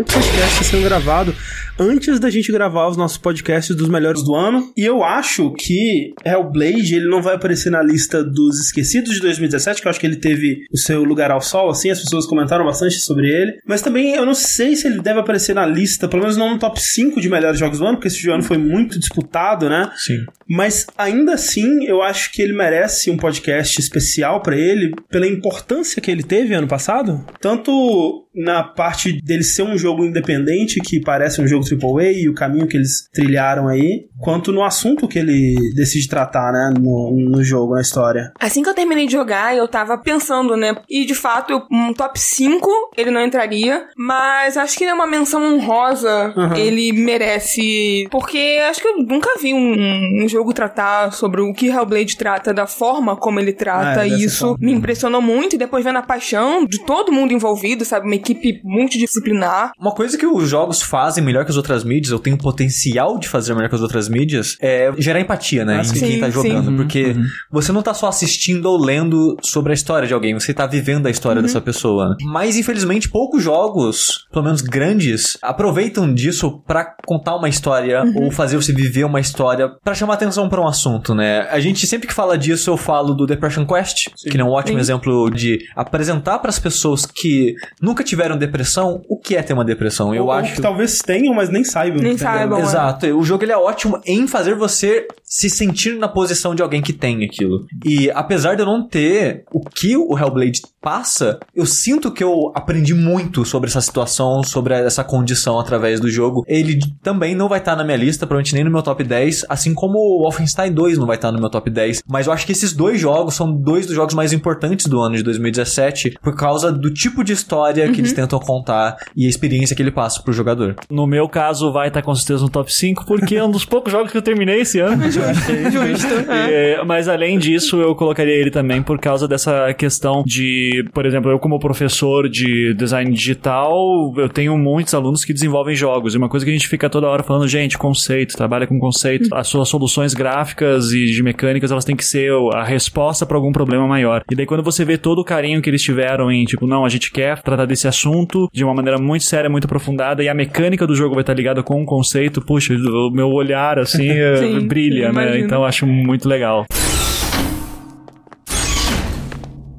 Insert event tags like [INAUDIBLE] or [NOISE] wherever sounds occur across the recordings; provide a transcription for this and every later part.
o podcast sendo gravado antes da gente gravar os nossos podcasts dos melhores do ano. E eu acho que Hellblade, ele não vai aparecer na lista dos esquecidos de 2017, que eu acho que ele teve o seu lugar ao sol, assim, as pessoas comentaram bastante sobre ele. Mas também eu não sei se ele deve aparecer na lista, pelo menos não no top 5 de melhores jogos do ano, porque esse ano foi muito disputado, né? Sim. Mas ainda assim, eu acho que ele merece um podcast especial para ele, pela importância que ele teve ano passado. Tanto na parte dele ser um jogo independente, que parece um jogo AAA, e o caminho que eles trilharam aí, quanto no assunto que ele decide tratar, né, no, no jogo, na história. Assim que eu terminei de jogar, eu tava pensando, né, e de fato, um top 5 ele não entraria, mas acho que é uma menção honrosa, Uhum. ele merece, porque acho que eu nunca vi um, um jogo tratar sobre o que Hellblade trata, da forma como ele trata, Ah, é, e isso forma. me impressionou muito, e depois vendo a paixão de todo mundo envolvido, sabe, uma equipe multidisciplinar, Uma coisa que os jogos fazem melhor que as outras mídias, ou tem o potencial de fazer melhor que as outras mídias, é gerar empatia, né? Ah, em sim. quem tá Sim, jogando. sim. Porque você não tá só assistindo ou lendo sobre a história de alguém, você tá vivendo a história dessa pessoa. né? Mas, infelizmente, poucos jogos, pelo menos grandes, aproveitam disso pra contar uma história ou fazer você viver uma história pra chamar atenção pra um assunto, né? A gente sempre que fala disso, eu falo do Depression Quest, que é um ótimo Sim. exemplo de apresentar pras pessoas que nunca tiveram depressão o que é ter uma depressão. Eu Ou- ou acho que talvez tenham, mas nem saibam. Nem saibam. É. Exato. O jogo ele é ótimo em fazer você se sentir na posição de alguém que tem aquilo. E apesar de eu não ter o que o Hellblade passa, eu sinto que eu aprendi muito sobre essa situação, sobre essa condição através do jogo. Ele também não vai estar na minha lista, provavelmente nem no meu top 10, assim como o Wolfenstein 2 não vai estar no meu top 10. Mas eu acho que esses dois jogos são dois dos jogos mais importantes do ano de 2017, por causa do tipo de história que eles tentam contar e a experiência que ele passa pro jogador. No meu caso, vai estar com certeza no top 5, porque é um dos poucos jogos que eu terminei esse ano. [LAUGHS] justo. [LAUGHS] É, mas além disso, eu colocaria ele também por causa dessa questão de, por exemplo, eu como professor de design digital, eu tenho muitos alunos que desenvolvem jogos. E uma coisa que a gente fica toda hora falando, gente, conceito, trabalha com conceito. As suas soluções gráficas e de mecânicas, elas têm que ser a resposta para algum problema maior. E daí quando você vê todo o carinho que eles tiveram em, tipo, não, a gente quer tratar desse assunto de uma maneira muito séria, muito aprofundada, e a mecânica do jogo vai estar ligada com o conceito, puxa, o meu olhar, assim, [LAUGHS] eh, Sim, brilha, né? Então eu acho muito legal.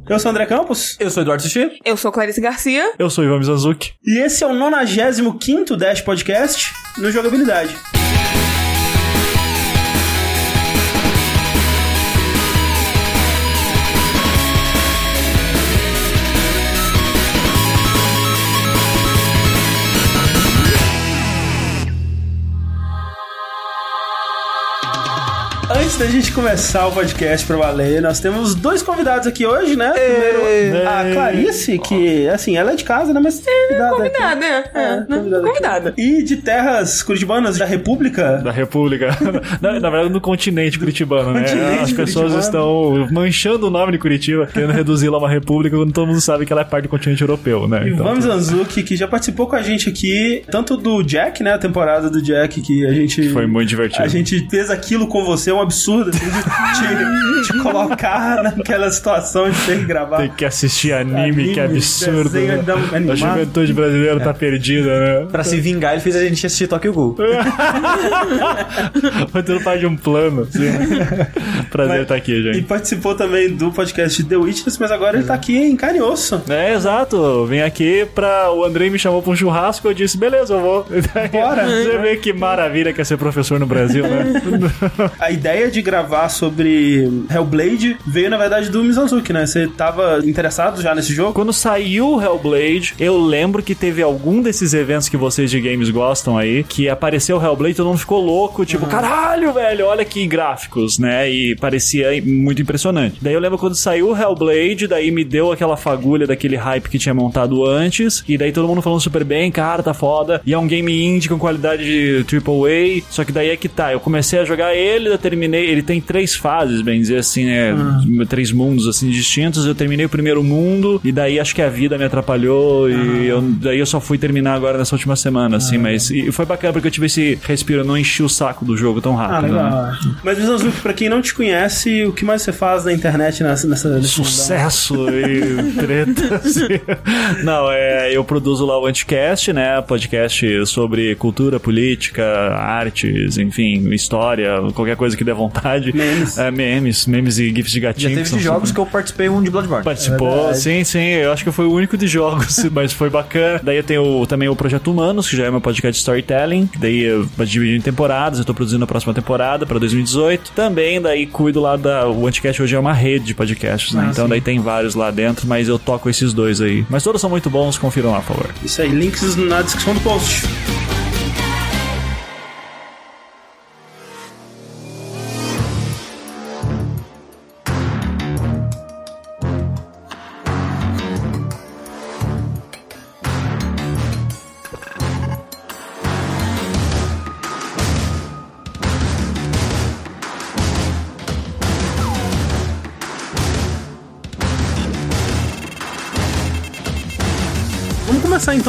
Eu sou o André Campos. Eu sou Eduardo Sushi. Eu sou Clarice Garcia. Eu sou Ivan Mizanzuki. E esse é o 95 Dash Podcast no Jogabilidade. Antes da gente começar o podcast pra valer, nós temos dois convidados aqui hoje, né? Primeiro, a Clarice, que, assim, ela é de casa, né? Mas convidada. aqui. Convidada, é. é, É, né? convidada. Convidada. E de terras curitibanas da República. Da República. [LAUGHS] na, na verdade, no continente curitibano, né? Continente As pessoas curitibano. estão manchando o nome de Curitiba, querendo reduzi-la a uma república, quando todo mundo sabe que ela é parte do continente europeu, né? E vamos Zanzuki, que já participou com a gente aqui, tanto do Jack, né? A temporada do Jack, que a gente. Foi muito divertido. A gente fez aquilo com você, é um absurdo, assim, de te, te colocar naquela situação de ter que gravar. Tem que assistir anime, que absurdo. Né? A juventude brasileira tá perdida, né? Pra se vingar, ele fez a gente assistir Tokyo Ghoul. Foi tudo parte de um plano, assim. [LAUGHS] Prazer Mas- estar aqui, E gente. participou também do podcast The Witness, mas agora ele tá aqui em carne e osso. É, exato. Vim aqui pra. O Andrei me chamou pra um churrasco, eu disse, beleza, eu vou. Bora. [LAUGHS] Você vê que maravilha que é ser professor no Brasil, né? [LAUGHS] A ideia de gravar sobre Hellblade veio, na verdade, do Mizanzuki, né? Você tava interessado já nesse jogo? Quando saiu o Hellblade, eu lembro que teve algum desses eventos que vocês de games gostam aí, que apareceu o Hellblade, todo mundo ficou louco, tipo, caralho, velho, olha que gráficos, né? E parecia muito impressionante. Daí eu lembro quando saiu o Hellblade, daí me deu aquela fagulha daquele hype que tinha montado antes, e daí todo mundo falando super bem, cara, tá foda. E é um game indie com qualidade de AAA, só que daí é que tá, eu comecei a jogar ele, eu terminei ele tem três fases, bem dizer assim, né? Três mundos assim distintos. Eu terminei o primeiro mundo e daí acho que a vida me atrapalhou e eu, daí eu só fui terminar agora nessa última semana, assim, mas e foi bacana porque eu tive esse respiro, eu não enchi o saco do jogo tão Ah, rápido. né? legal. Mas, Mizanzuki, pra quem não te conhece, o que mais você faz na internet nessa, nessa? Sucesso e tretas. [LAUGHS] Não, é, eu produzo lá o Anticast, né? Podcast sobre cultura, política, artes, enfim, história, qualquer coisa que der vontade. Memes. É, memes, memes e gifs de Já gatinho. teve que são de jogos super- que eu participei um de Bloodborne. Participou, verdade. sim, sim. Eu acho que fui o único de jogos, [LAUGHS] mas foi bacana. Daí eu tenho também o Projeto Humanos, que já é meu podcast de storytelling. Daí eu vou dividir em temporadas. Eu tô produzindo a próxima temporada pra 2018. Também daí cuido lá da. O Anticast hoje é uma rede de podcasts, né? Ah, então sim. daí tem vários lá dentro, mas eu toco esses dois aí. Mas todos são muito bons, confiram lá, por favor. Isso aí, links na descrição do post.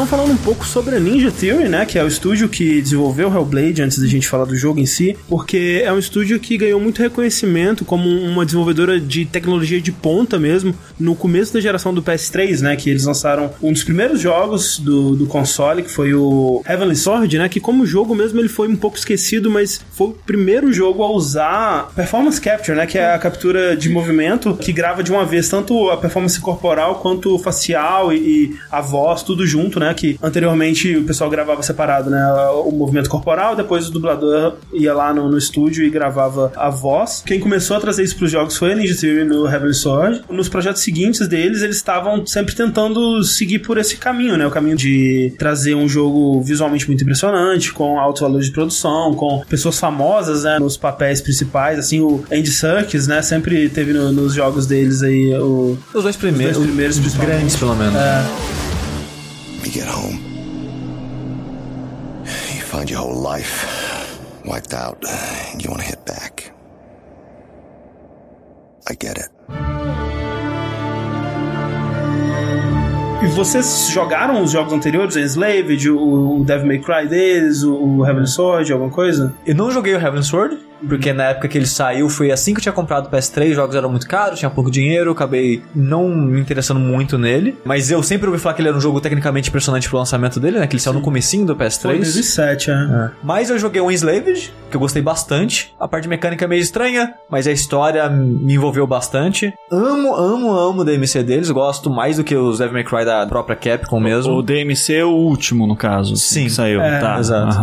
Falando um pouco sobre a Ninja Theory, né? Que é o estúdio que desenvolveu Hellblade, antes da gente falar do jogo em si, porque é um estúdio que ganhou muito reconhecimento como uma desenvolvedora de tecnologia de ponta mesmo, no começo da geração do PS3, né? Que eles lançaram um dos primeiros jogos do, do console, que foi o Heavenly Sword, né? Que como jogo mesmo ele foi um pouco esquecido, mas foi o primeiro jogo a usar Performance Capture, né? Que é a captura de movimento que grava de uma vez tanto a performance corporal quanto facial e, e a voz, tudo junto, né? Que anteriormente o pessoal gravava separado, né? O movimento corporal, depois o dublador ia lá no, no estúdio e gravava a voz. Quem começou a trazer isso pros jogos foi a Ninja Theory no Heavenly Sword. Nos projetos seguintes deles, eles estavam sempre tentando seguir por esse caminho, né? O caminho de trazer um jogo visualmente muito impressionante, com altos valores de produção, com pessoas famosas, né? Nos papéis principais, assim, o Andy Serkis, né? Sempre teve no- nos jogos deles aí o... Os dois primeiros. Os dois primeiros, os grandes, pelo menos. You get home. You find your whole life wiped out. and You want to hit back. I get it. E vocês jogaram os jogos anteriores, o Enslaved, o, Devil May Cry deles, o, Heavenly Sword, alguma coisa? Eu não joguei o Heaven's Sword, porque na época que ele saiu foi assim que eu tinha comprado o PS3, os jogos eram muito caros, tinha pouco dinheiro, eu acabei não me interessando muito nele. Mas eu sempre ouvi falar que ele era um jogo tecnicamente impressionante pro lançamento dele, né? Que ele saiu no comecinho do Foi PS3. 2007, é. É. Mas eu joguei o Enslaved, que eu gostei bastante. A parte mecânica é meio estranha, mas a história me envolveu bastante. Amo, amo, amo o DMC deles. Gosto mais do que os Devil May Cry da própria Capcom mesmo. O DMC é o último, no caso. Sim. Que saiu. É, tá. exato.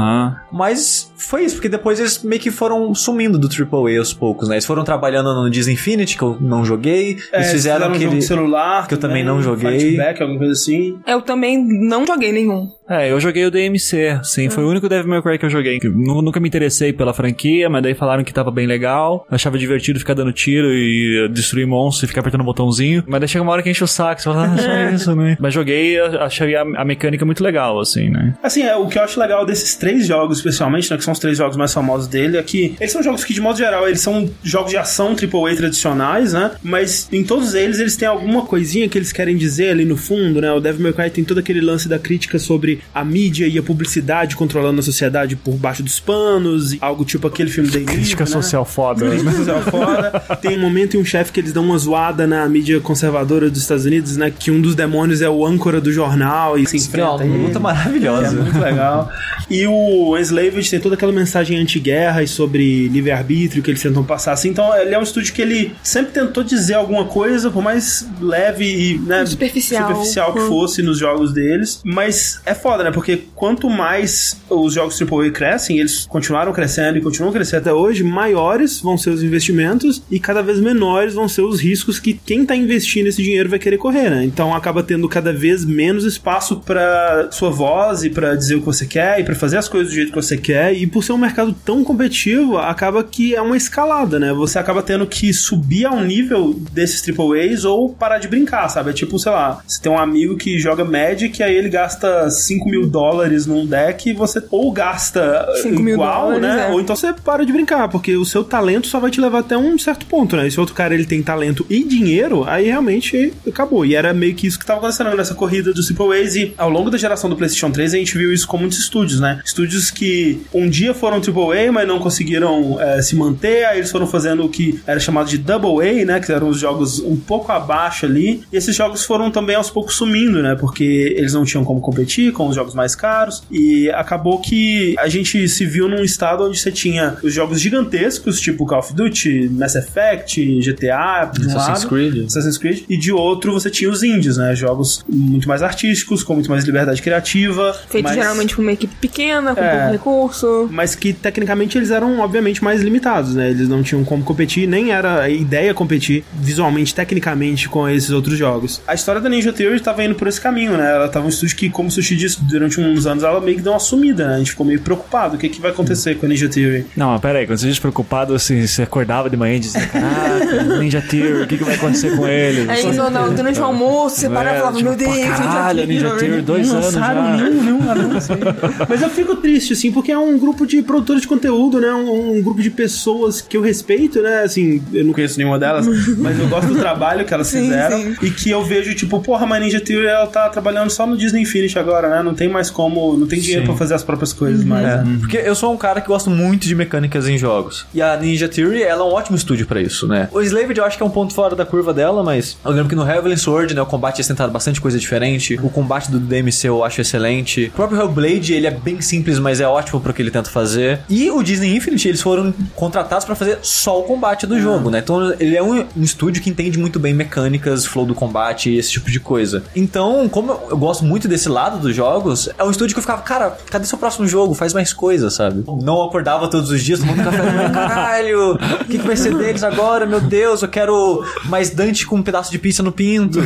Mas foi isso, porque depois eles meio que foram sumindo do AAA aos poucos, né? Eles foram trabalhando no Disney Infinity, que eu não joguei. É, eles fizeram um jogo aquele. de celular que eu também não joguei. Fightback, alguma coisa assim. Eu também não joguei nenhum. É, eu joguei o DMC, sim, foi o único Devil May Cry que eu joguei. Nunca me interessei pela franquia, mas daí falaram que tava bem legal. Achava divertido ficar dando tiro e eh, destruir monstros e ficar apertando o botãozinho. Mas daí chega uma hora que enche o saco, você fala, ah, só [LAUGHS] isso, né? Mas joguei, achei a, a mecânica muito legal, assim, né? Assim, é, o que eu acho legal desses três jogos, especialmente, né, que são os três jogos mais famosos dele, é que eles são jogos que, de modo geral, eles são jogos de ação AAA tradicionais, né? Mas em todos eles, eles têm alguma coisinha que eles querem dizer ali no fundo, né? O Devil May Cry tem todo aquele lance da crítica sobre a mídia e a publicidade controlando a sociedade por baixo dos panos, e algo tipo aquele filme da Crítica né? social foda. Crítica né? social foda. Tem um momento e um chefe que eles dão uma zoada na mídia conservadora dos Estados Unidos, né? Que um dos demônios é o âncora do jornal e se Que é uma enfrenta luta É maravilhosa. muito legal. E o Enslaved tem toda aquela mensagem anti-guerra e sobre livre-arbítrio que eles tentam passar assim. Então, ele é um estúdio que ele sempre tentou dizer alguma coisa, por mais leve e né, Superficial. superficial que fosse nos jogos deles. Mas é foda, né? Porque quanto mais os jogos AAA crescem, eles continuaram crescendo e continuam crescendo até hoje, maiores vão ser os investimentos e cada vez menores vão ser os riscos que quem tá investindo esse dinheiro vai querer correr, né? Então acaba tendo cada vez menos espaço pra sua voz e pra dizer o que você quer e pra fazer as coisas do jeito que você quer. E por ser um mercado tão competitivo, acaba que é uma escalada, né? Você acaba tendo que subir ao nível desses AAAs ou parar de brincar, sabe? É tipo, sei lá, você tem um amigo que joga Magic e aí ele gasta 5 5 mil dólares num deck, você ou gasta 5 mil igual, dólares, né? é. Ou então você para de brincar, porque o seu talento só vai te levar até um certo ponto, né? E se outro cara ele tem talento e dinheiro, aí realmente acabou. E era meio que isso que tava acontecendo nessa corrida dos Triple A's. E ao longo da geração do PlayStation 3, a gente viu isso com muitos estúdios, né? Estúdios que um dia foram Triple A, mas não conseguiram eh, se manter. Aí eles foram fazendo o que era chamado de Double A, né? Que eram os jogos um pouco abaixo ali. E esses jogos foram também aos poucos sumindo, né? Porque eles não tinham como competir com os jogos mais caros. E acabou que a gente se viu num estado onde você tinha os jogos gigantescos, tipo Call of Duty, Mass Effect, GTA, de um Assassin's lado, Creed. Assassin's Creed, e de outro você tinha os indies, né? Jogos muito mais artísticos, com muito mais liberdade criativa. Feito mas- geralmente por uma equipe pequena, com É. pouco recurso. mas que tecnicamente eles eram obviamente mais limitados, né? Eles não tinham como competir, nem era a ideia competir visualmente, tecnicamente com esses outros jogos. A história da Ninja Theory tava indo por esse caminho, né? Ela tava um estúdio que, como o Sushi disse, durante uns anos ela meio que deu uma sumida, né? A gente ficou meio preocupado. O que, que vai acontecer com a Ninja Theory? Não, mas pera aí, quando você diz preocupado, assim, você acordava de manhã e dizia, caraca, [LAUGHS] Ninja Theory, o que, que vai acontecer com ele? Aí no, no, durante o almoço, você para e É, falava, tipo, meu Deus, caralho, Ninja Theory, dois não anos lançaram já. nenhum, nenhum anúncio aí. Mas eu fico triste, assim, porque é um grupo de produtores de conteúdo, né? Um, um grupo de pessoas que eu respeito, né? Assim, eu não conheço nenhuma delas, [LAUGHS] mas eu gosto do trabalho que elas Sim, fizeram. sim. E que eu vejo, tipo, porra, mas Ninja Theory ela tá trabalhando só no Disney Infinity agora, né? Não tem mais como, não tem dinheiro pra fazer as próprias coisas mais. É, né? porque eu sou um cara que gosto muito de mecânicas em jogos. E a Ninja Theory, ela é um ótimo estúdio pra isso, né? O Slaved eu acho que é um ponto fora da curva dela, mas eu lembro que no Heavenly Sword, né, o combate eles tentaram bastante coisa diferente. O combate do DMC eu acho excelente. O próprio Hellblade, ele é bem simples, mas é ótimo pro que ele tenta fazer. E o Disney Infinite, eles foram contratados pra fazer só o combate do jogo, né? Então ele é um, um estúdio que entende muito bem mecânicas, flow do combate e esse tipo de coisa. Então, como eu- eu gosto muito desse lado dos jogos, é um estúdio que eu ficava, cara, cadê seu próximo jogo? Faz mais coisa, sabe? Não acordava todos os dias tomando café da manhã, caralho, o que, que vai ser deles agora? Meu Deus, eu quero mais Dante com um pedaço de pizza no pinto.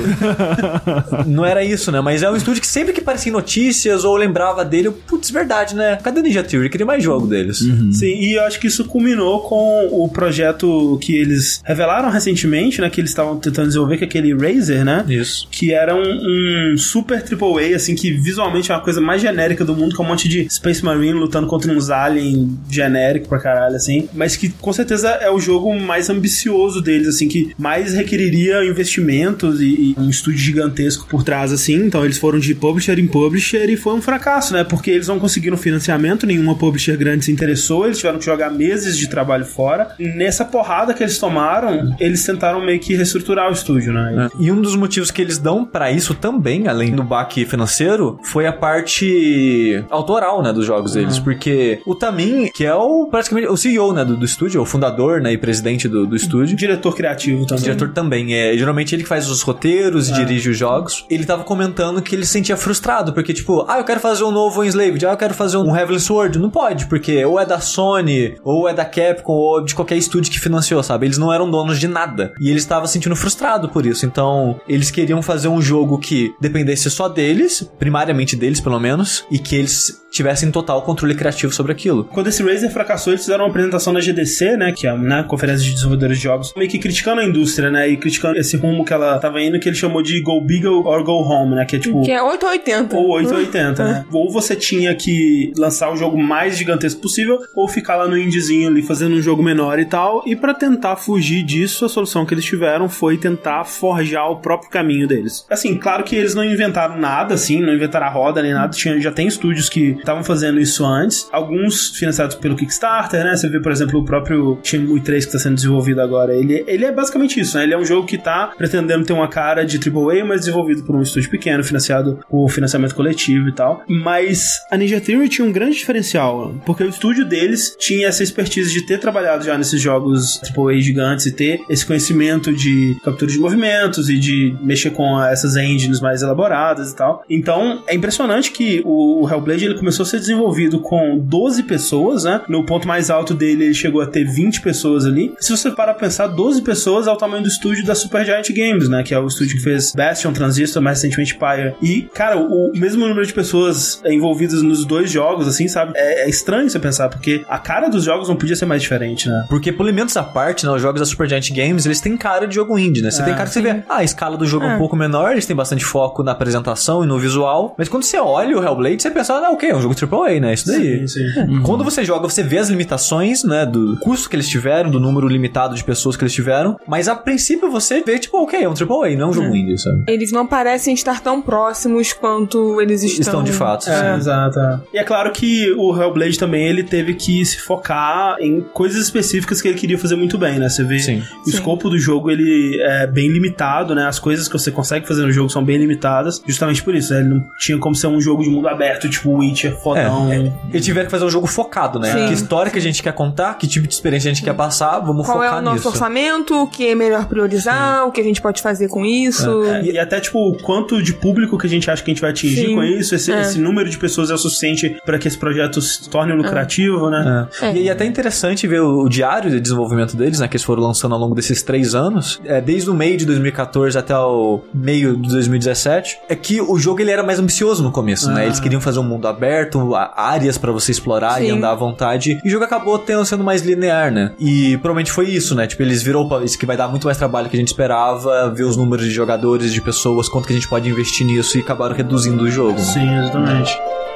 Não era isso, né? Mas é um estúdio que sempre que aparecia em notícias ou lembrava dele, eu, putz, verdade, né? Cadê o Ninja Theory? Eu queria mais jogo deles. Sim, e eu acho que isso culminou com o projeto que eles revelaram recentemente, né? Que eles estavam tentando desenvolver, que é aquele Razer, né? Isso. que era um, um super AAA, assim, que visualmente é uma coisa mais genérica do mundo, com um monte de Space Marine lutando contra uns alien genérico pra caralho, assim, mas que com certeza é o jogo mais ambicioso deles, assim, que mais requeriria investimentos e, e um estúdio gigantesco por trás, assim, então eles foram de publisher em publisher e foi um fracasso, né, porque eles não conseguiram financiamento, nenhuma publisher grande se interessou, eles tiveram que jogar meses de trabalho fora, nessa porrada que eles tomaram, eles tentaram meio que reestruturar o estúdio, né, E um dos motivos que eles dão pra isso também, além do baque financeiro, foi a parte autoral, né, dos jogos deles. Porque o Tamin, que é o praticamente o CEO, né, do, do estúdio, o fundador, né, e presidente do, do estúdio. diretor criativo também. diretor também, é geralmente ele que faz os roteiros e dirige os jogos. Ele tava comentando que ele se sentia frustrado, porque tipo, ah, eu quero fazer um novo Enslaved, ah, eu quero fazer um Heavenly Sword. Não pode, porque ou é da Sony, ou é da Capcom, ou de qualquer estúdio que financiou, sabe? Eles não eram donos de nada. E ele estava se sentindo frustrado por isso. Então, eles queriam fazer um jogo que dependesse só deles, primariamente deles pelo menos, e que eles tivessem total controle criativo sobre aquilo. Quando esse Razer fracassou, eles fizeram uma apresentação na GDC, né, que é né, Conferência de Desenvolvedores de Jogos, meio que criticando a indústria, né, e criticando esse rumo que ela tava indo, que ele chamou de Go Big or Go Home, né, que é tipo... Que é 8 ou 80. Ou 880, né? Ou você tinha que lançar o jogo mais gigantesco possível, ou ficar lá no indiezinho ali fazendo um jogo menor e tal. E pra tentar fugir disso, a solução que eles tiveram foi tentar forjar o próprio caminho deles. Assim, claro que eles não inventaram nada, assim, não inventaram a roda nem nada. Tinha, já tem estúdios que estavam fazendo isso antes. Alguns financiados pelo Kickstarter, né? Você vê, por exemplo, o próprio Shenmue 3 que está sendo desenvolvido agora. Ele, ele é basicamente isso, né? Ele é um jogo que tá pretendendo ter uma cara de AAA, mas desenvolvido por um estúdio pequeno, financiado com financiamento coletivo e tal. Mas a Ninja Theory tinha um grande diferencial, porque o estúdio deles tinha essa expertise de ter trabalhado já nesses jogos AAA gigantes e ter esse conhecimento de captura de movimentos e de mexer com essas engines mais elaboradas e tal. Então, é impressionante que o Hellblade ele começou a ser desenvolvido com 12 pessoas, né? No ponto mais alto dele, ele chegou a ter 20 pessoas ali. Se você parar pra pensar, 12 pessoas é o tamanho do estúdio da Supergiant Games, né? Que é o estúdio que fez Bastion, Transistor, mais recentemente Pyre. E, cara, o mesmo número de pessoas envolvidas nos dois jogos, assim, sabe? É, é estranho você pensar, porque a cara dos jogos não podia ser mais diferente, né? Porque polimentos à parte, né, os jogos da Supergiant Games, eles têm cara de jogo indie, né? Você É, tem cara que você vê, ah, a escala do jogo é um pouco menor, eles têm bastante foco na apresentação e no visual, mas quando quando você olha o Hellblade, você pensa, ah, ok, é um jogo AAA, né? Isso daí. Sim, sim. Quando você joga, você vê as limitações, né, do custo que eles tiveram, do número limitado de pessoas que eles tiveram, mas a princípio você vê, tipo, ok, é um AAA, não é um jogo indie, sabe? Eles não parecem estar tão próximos quanto eles estão. Estão de fato. É, sim. exato. é. E é claro que o Hellblade também ele teve que se focar em coisas específicas que ele queria fazer muito bem, né? Você vê Sim. o escopo do jogo ele é bem limitado, né? As coisas que você consegue fazer no jogo são bem limitadas, justamente por isso. né? Ele não tinha como ser um jogo de mundo aberto, tipo Witcher, fodão. É, Eles tiveram que fazer um jogo focado, né? Sim. Que história que a gente quer contar, que tipo de experiência a gente quer passar, vamos Qual é focar o nosso nisso. orçamento, o que é melhor priorizar, o que a gente pode fazer com isso. É, e até, tipo, o quanto de público que a gente acha que a gente vai atingir Sim. com isso, esse, É. esse número de pessoas é o suficiente para que esse projeto se torne lucrativo, né? É. E, e é até interessante ver o, o diário de desenvolvimento deles, né? Que eles foram lançando ao longo desses três anos. É, desde o meio de 2014 até o meio de 2017. É que o jogo ele era mais ambicioso no começo, né? Ah. Eles queriam fazer um mundo aberto, áreas pra você explorar e Sim. andar à vontade. E o jogo acabou tendo, sendo mais linear, né? E provavelmente foi isso, né? Tipo, eles viram, opa, isso que vai dar muito mais trabalho que a gente esperava, ver os números de jogadores, de pessoas, quanto que a gente pode investir nisso e acabaram reduzindo o jogo. né? Sim, exatamente. O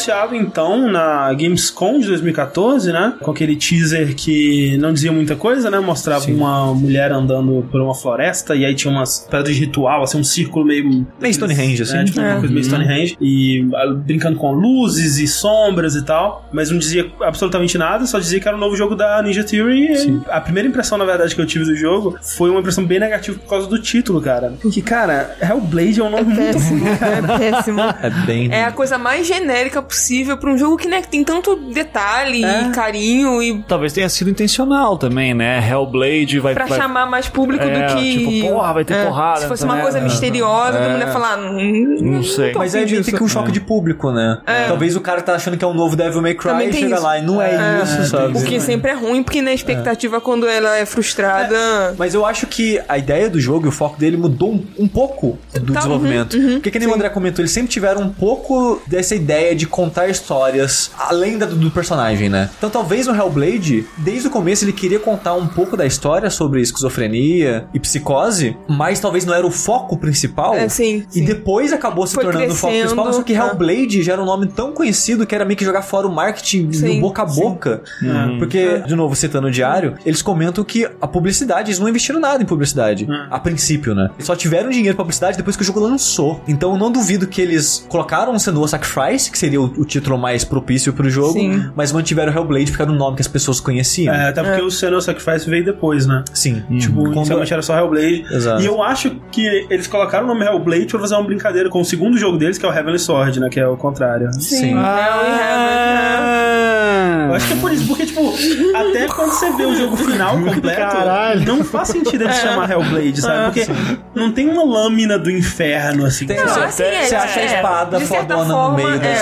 anunciado então na Gamescom de 2014, né? Com aquele teaser que não dizia muita coisa, né? Mostrava uma mulher andando por uma floresta e aí tinha umas pedras de ritual, assim, um círculo meio. Meio Stonehenge, assim. né? Tipo, uma coisa meio Stonehenge. E ah, brincando com luzes e sombras e tal. Mas não dizia absolutamente nada, só dizia que era um novo jogo da Ninja Theory. E a primeira impressão, na verdade, que eu tive do jogo foi uma impressão bem negativa por causa do título, cara. Porque, cara, Hellblade é um nome muito Péssimo, é péssimo. É bem. É a coisa mais genérica possível pra um jogo que, né, que tem tanto detalhe É. e carinho e Talvez tenha sido intencional também, né? Hellblade vai... pra vai... chamar mais público É, do que. tipo, porra, vai ter É, porrada Se fosse uma coisa misteriosa, É. todo mundo ia falar. "Hum, Não sei. Mas aí disso." fica um choque de público, né? Talvez o cara tá achando que é um novo Devil May Cry Também e tem chega isso. lá e não é, É, isso, sabe? O que sempre é ruim, porque na expectativa, quando ela é frustrada. Mas eu acho que a ideia do jogo e o foco dele mudou um, um pouco do Tá, desenvolvimento. uhum, uhum, Porque, que nem o André comentou, eles sempre tiveram um pouco dessa ideia de contar histórias além da, do personagem, né? Então talvez no Hellblade, desde o começo, ele queria contar um pouco da história sobre esquizofrenia e psicose, mas talvez não era o foco principal. É, sim, E sim. depois acabou se Foi tornando o foco principal, só que tá. Hellblade já era um nome tão conhecido que era meio que jogar fora o marketing Sim, boca a sim. boca. Porque, de novo, citando o diário, eles comentam que a publicidade, eles não investiram nada em publicidade. A princípio, né? Eles só tiveram dinheiro pra publicidade depois que o jogo lançou. Então eu não duvido que eles colocaram o Senua Sacrifice, que seria o, o título mais propício pro jogo, Sim. mas mantiveram o Hellblade era um nome que as pessoas conheciam. É, até porque o Senua Sacrifice veio depois, né? Sim. Tipo, Quando- inicialmente era só Hellblade. Exato. E eu acho que eles colocaram o nome Hellblade pra fazer uma brincadeira com o segundo jogo deles, que é o Heavenly Sword, né? Que é o contrário. Sim. In Heaven, Eu acho que é por isso, porque, tipo, até quando você vê o jogo final completo, Caralho. não faz sentido ele se chamar Hellblade, sabe? Porque não tem uma lâmina do inferno, assim. Tem- Não, você, assim, é, você acha a é, espada certa fodona no meio da é,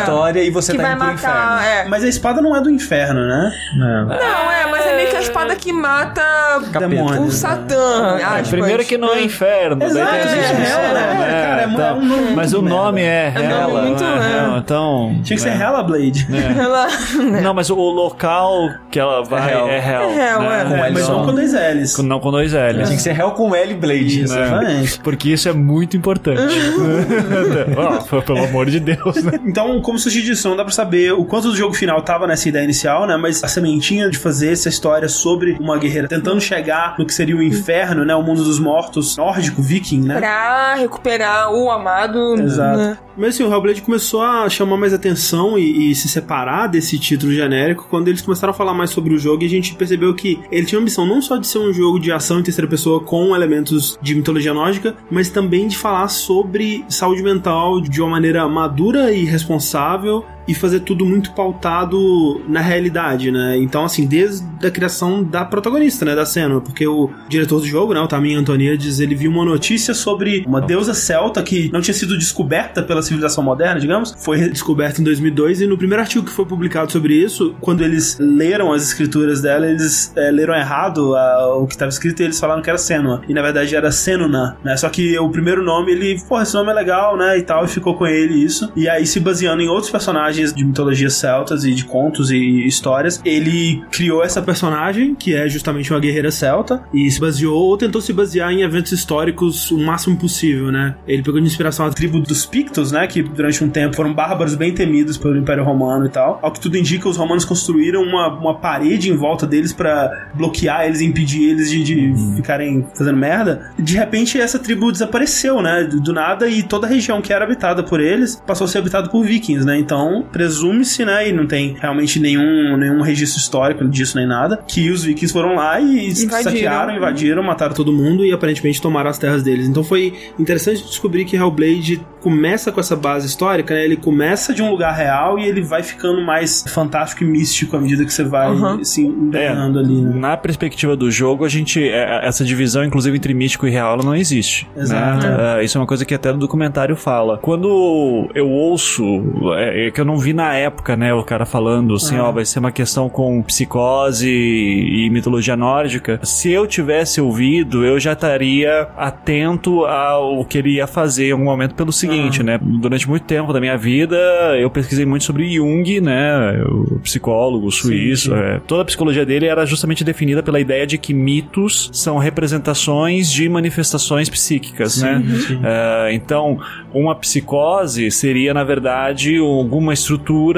e você que tá vai indo pro matar. inferno. É. Mas a espada não é do inferno, né? Não, é, mas é meio que a espada que mata Demônio. o Satã. aspas. Primeiro que não é inferno, daí Exato, tem é, é, né, cara, é é um nome Mas o nome é Hela, muito, não é é. Hela, então... Tinha que ser é. [LAUGHS] Hella Blade. Não, mas o local que ela vai Hell. é Hell. É Hell, né? é. Com É, L mas só. não com dois L's. Com- Não com dois L's. Tinha que ser Hell com L Blade. Isso, exatamente. Porque isso é muito importante. [LAUGHS] [LAUGHS] Pelo amor de Deus, né? Então, como sugestão, dá pra saber o quanto do jogo final tava nessa ideia inicial, né? Mas a sementinha de fazer essa história sobre uma guerreira tentando chegar no que seria o inferno, né? O mundo dos mortos nórdico, viking, né? Pra recuperar o amado. Exato. né? Mas assim, o Hellblade começou a chamar mais atenção e, e se separar desse título genérico quando eles começaram a falar mais sobre o jogo e a gente percebeu que ele tinha a ambição não só de ser um jogo de ação em terceira pessoa com elementos de mitologia nórdica, mas também de falar sobre saúde mental de uma maneira madura e responsável Valeu! E fazer tudo muito pautado na realidade, né? Então, assim, desde a criação da protagonista, né, da cena, porque o diretor do jogo, né, o Tamin Antoniades, ele viu uma notícia sobre uma deusa celta que não tinha sido descoberta pela civilização moderna, digamos, foi descoberta em 2002 e no primeiro artigo que foi publicado sobre isso, quando eles leram as escrituras dela, eles é, leram errado a, o que estava escrito e eles falaram que era Senua. E na verdade era Senuna, né? Só que o primeiro nome, ele, pô, esse nome é legal, né? E tal, e ficou com ele isso. E aí, se baseando em outros personagens de mitologias celtas e de contos e histórias, ele criou essa personagem, que é justamente uma guerreira celta, e se baseou, ou tentou se basear em eventos históricos o máximo possível, né? Ele pegou de inspiração a tribo dos Pictos, né? Que durante um tempo foram bárbaros bem temidos pelo Império Romano e tal. Ao que tudo indica, os romanos construíram uma, uma parede em volta deles para bloquear eles, impedir eles de, de ficarem fazendo merda. De repente, essa tribo desapareceu, né? Do, do nada, e toda a região que era habitada por eles passou a ser habitada por vikings, né? Então, presume-se, né? E não tem realmente nenhum, nenhum registro histórico disso nem nada, que os vikings foram lá e Invadiram. saquearam, invadiram, mataram todo mundo e aparentemente tomaram as terras deles. Então foi interessante descobrir que Hellblade começa com essa base histórica, né? Ele começa de um lugar real e ele vai ficando mais fantástico e místico à medida que você vai Uhum. se embrenhando ali, né? Na perspectiva do jogo, a gente. é, Essa divisão, inclusive, entre místico e real, ela não existe. Exato. né? É, Isso é uma coisa que até no documentário fala. Quando eu ouço, é, é que eu não vi na época, né, o cara falando assim, ó, vai ser uma questão com psicose e mitologia nórdica. Se eu tivesse ouvido, eu já estaria atento ao que ele ia fazer em algum momento pelo seguinte, né? Durante muito tempo da minha vida, eu pesquisei muito sobre Jung, né? O psicólogo suíço. é, toda a psicologia dele era justamente definida pela ideia de que mitos são representações de manifestações psíquicas, né? É, então, uma psicose seria, na verdade, alguma estrutura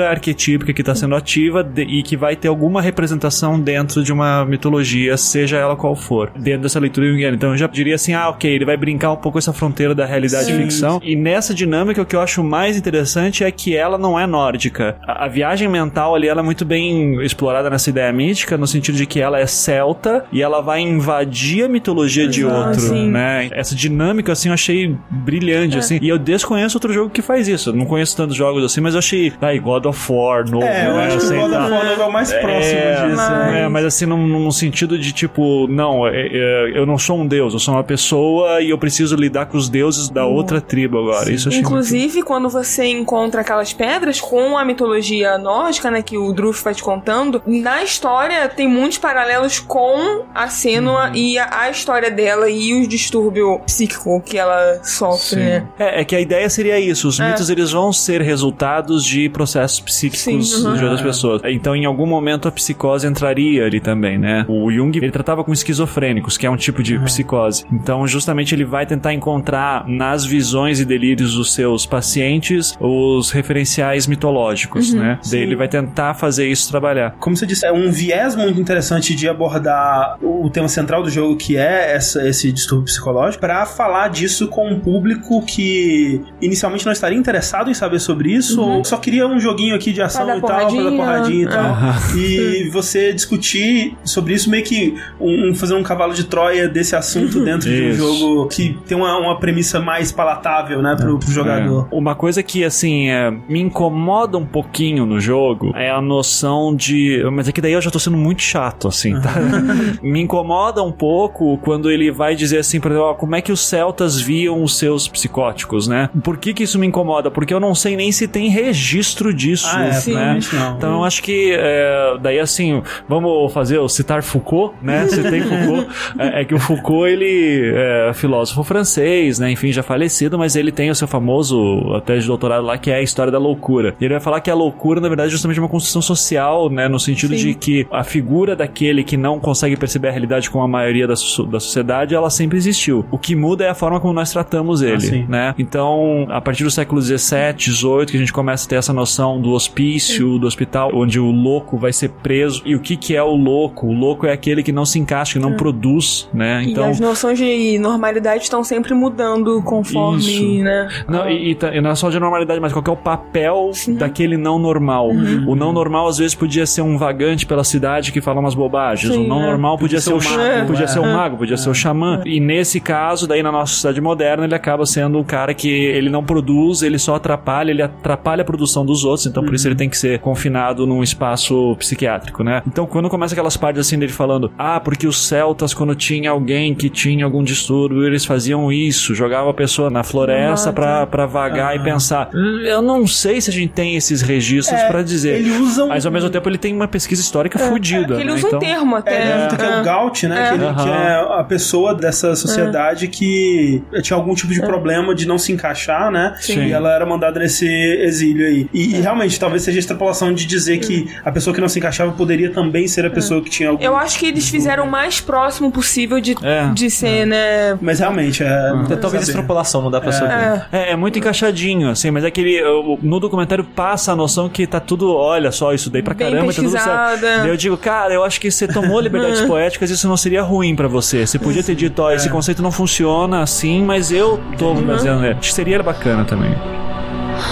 arquetípica que está sendo ativa de- e que vai ter alguma representação dentro de uma mitologia, seja ela qual for, dentro dessa leitura junguiana. Então, eu já diria assim, ah, ok, ele vai brincar um pouco essa fronteira da realidade e ficção. E nessa dinâmica, o que eu acho mais interessante é que ela não é nórdica. A, a viagem mental ali, ela é muito bem explorada nessa ideia mítica, no sentido de que ela é celta e ela vai invadir a mitologia de outro, sim. né? Essa dinâmica, assim, eu achei brilhante, assim. E eu desconheço outro jogo que faz isso. Eu não conheço tantos jogos assim, mas eu achei, ai, God of War novo, É, eu né? acho que assim, o God tá. of War novo é o mais próximo É, disso. mas- é, mas assim, num, num sentido de tipo, não, é, é, eu não sou um deus, eu sou uma pessoa e eu preciso lidar com os deuses da outra tribo agora. Isso eu achei muito- Inclusive, quando você encontra aquelas pedras com a mitologia nórdica, né, que o Druf vai te contando, na história tem muitos paralelos com a Senua Uhum. e a, a história dela e os distúrbios psíquicos que ela sofre, né? É, é que a ideia seria isso. Os É. mitos eles vão ser resultados de processos psíquicos Sim, uhum. de outras pessoas. Então, em algum momento, a psicose entraria ali também, né? O Jung ele tratava com esquizofrênicos, que é um tipo de psicose. Então, justamente, ele vai tentar encontrar nas visões e delírios dos seus pacientes os referenciais mitológicos, né? Daí ele vai tentar fazer isso trabalhar. Como você disse, é um viés muito interessante de abordar o tema central do jogo, que é essa- esse distúrbio psicológico, para falar disso com um público que inicialmente não estaria interessado em saber sobre isso, ou só queria um joguinho aqui de ação e tal, pra dar porradinha. e tal. [LAUGHS] E você discutir sobre isso meio que um, fazer um cavalo de Troia desse assunto [LAUGHS] dentro de um jogo que tem uma, uma premissa mais palatável, né, pro, pro jogador. É. Uma coisa que, assim, é, me incomoda um pouquinho no jogo é a noção de. Mas é que daí eu já tô sendo muito chato, assim, tá? [LAUGHS] me incomoda um pouco quando ele vai dizer assim, por exemplo, ó, como é que os celtas viam os seus psicóticos, né? Por que que isso me incomoda? Porque eu não sei nem se tem registro disso, Ah, é, né? provavelmente não. Então eu acho que é, daí assim, vamos fazer o citar Foucault, né? [LAUGHS] Citei Foucault. É, é que o Foucault, ele é filósofo francês, né? Enfim, já falecido, mas ele tem o seu famoso a tese de doutorado lá, que é a história da loucura. E ele vai falar que a loucura, na verdade, é justamente uma construção social, né? No sentido Sim. de que a figura daquele que não consegue perceber a realidade como a maioria da, da sociedade, ela sempre existiu. O que muda é a forma como nós tratamos ele, sim. né? Então, a partir do século XVII, XVIII, que a gente começa a ter essa noção do hospício, do hospital, onde o louco vai ser preso. E o que que é o louco? O louco é aquele que não se encaixa, que não produz, né? E Então, as noções de normalidade estão sempre mudando conforme, Isso. né? Não, e, e e não é só de normalidade, mas qual que é o papel Sim. daquele não normal. Uhum. O não normal, às vezes, podia ser um vagante pela cidade que fala umas bobagens. Sim, o não é. normal podia, Podia ser o um mago, mago, podia é. ser o mago, podia ser o xamã. E nesse caso, daí na nossa sociedade moderna, ele acaba sendo um cara que ele não produz, ele só atrapalha, ele atrapalha a produção dos outros, então por isso ele tem que ser confinado num espaço psiquiátrico, né? Então quando começa aquelas partes assim dele falando, ah, porque os celtas, quando tinha alguém que tinha algum distúrbio, eles faziam isso, jogavam a pessoa na floresta pra, pra vagar e pensar. "Hum, Eu não sei se a gente tem esses registros É, pra dizer. ele usa um- Mas ao mesmo tempo ele tem uma pesquisa histórica fodida. Ele né? usa Então- um termo até. É, que é o Gaut, né? Que, ele- Aham. que é a pessoa dessa sociedade que tinha algum tipo de problema de não se encaixar, né? Sim. E ela era mandada nesse exílio aí. E, e realmente, talvez seja a extrapolação de dizer que a pessoa que não se encaixava poderia também ser a pessoa que tinha algum. Eu acho que eles fizeram o mais próximo possível de, É. de ser, né? Mas realmente, é. Então, talvez saber. extrapolação, não dá pra saber. É. É, é muito encaixadinho, assim, mas é que ele, no documentário passa a noção que tá tudo, olha só, isso daí pra Bem caramba, tá tudo certo. eu digo, cara, eu acho que você tomou liberdades [LAUGHS] poéticas, isso não seria ruim pra você. Você podia ter dito, ó, esse conceito não funciona assim, mas eu tô me baseando nele. Acho que seria bacana também.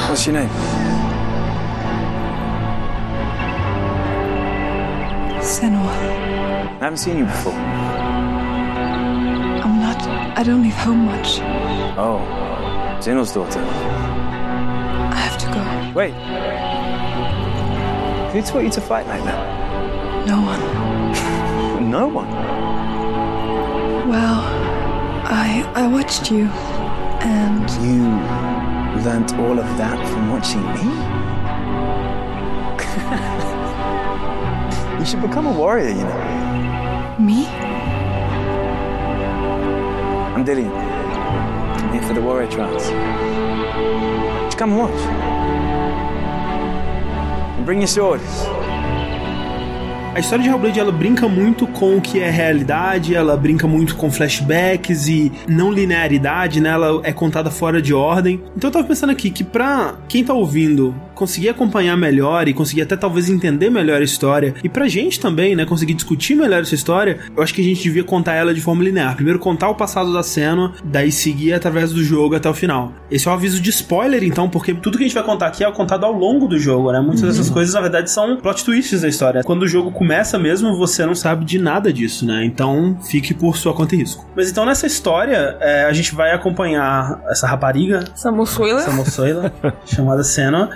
What's your name? Senor, I haven't seen you before. I'm not. I don't leave home much. Oh, Zeno's daughter. I have to go. Wait. Who taught you to fight like that? No one. No one. Well, I I watched you, and You learnt all of that from watching me? [LAUGHS] you should become a warrior, you know. me. I'm Dillian. I'm here for the warrior trials. Just come and watch. And bring your swords. A história de Hellblade ela brinca muito com o que é realidade, ela brinca muito com flashbacks e não linearidade, né? Ela é contada fora de ordem. Então eu tava pensando aqui que pra quem tá ouvindo conseguir acompanhar melhor e conseguir até talvez entender melhor a história e pra gente também, né, conseguir discutir melhor essa história, eu acho que a gente devia contar ela de forma linear. Primeiro contar o passado da cena, daí seguir através do jogo até o final. Esse é um aviso de spoiler então, porque tudo que a gente vai contar aqui é contado ao longo do jogo, né? Muitas dessas coisas na verdade são plot twists da história. Quando o jogo começa mesmo, você não sabe de nada disso, né? Então fique por sua conta e risco. Mas então nessa história, é, a gente vai acompanhar essa rapariga, Essa moçoila. essa moçoila, chamada Senna,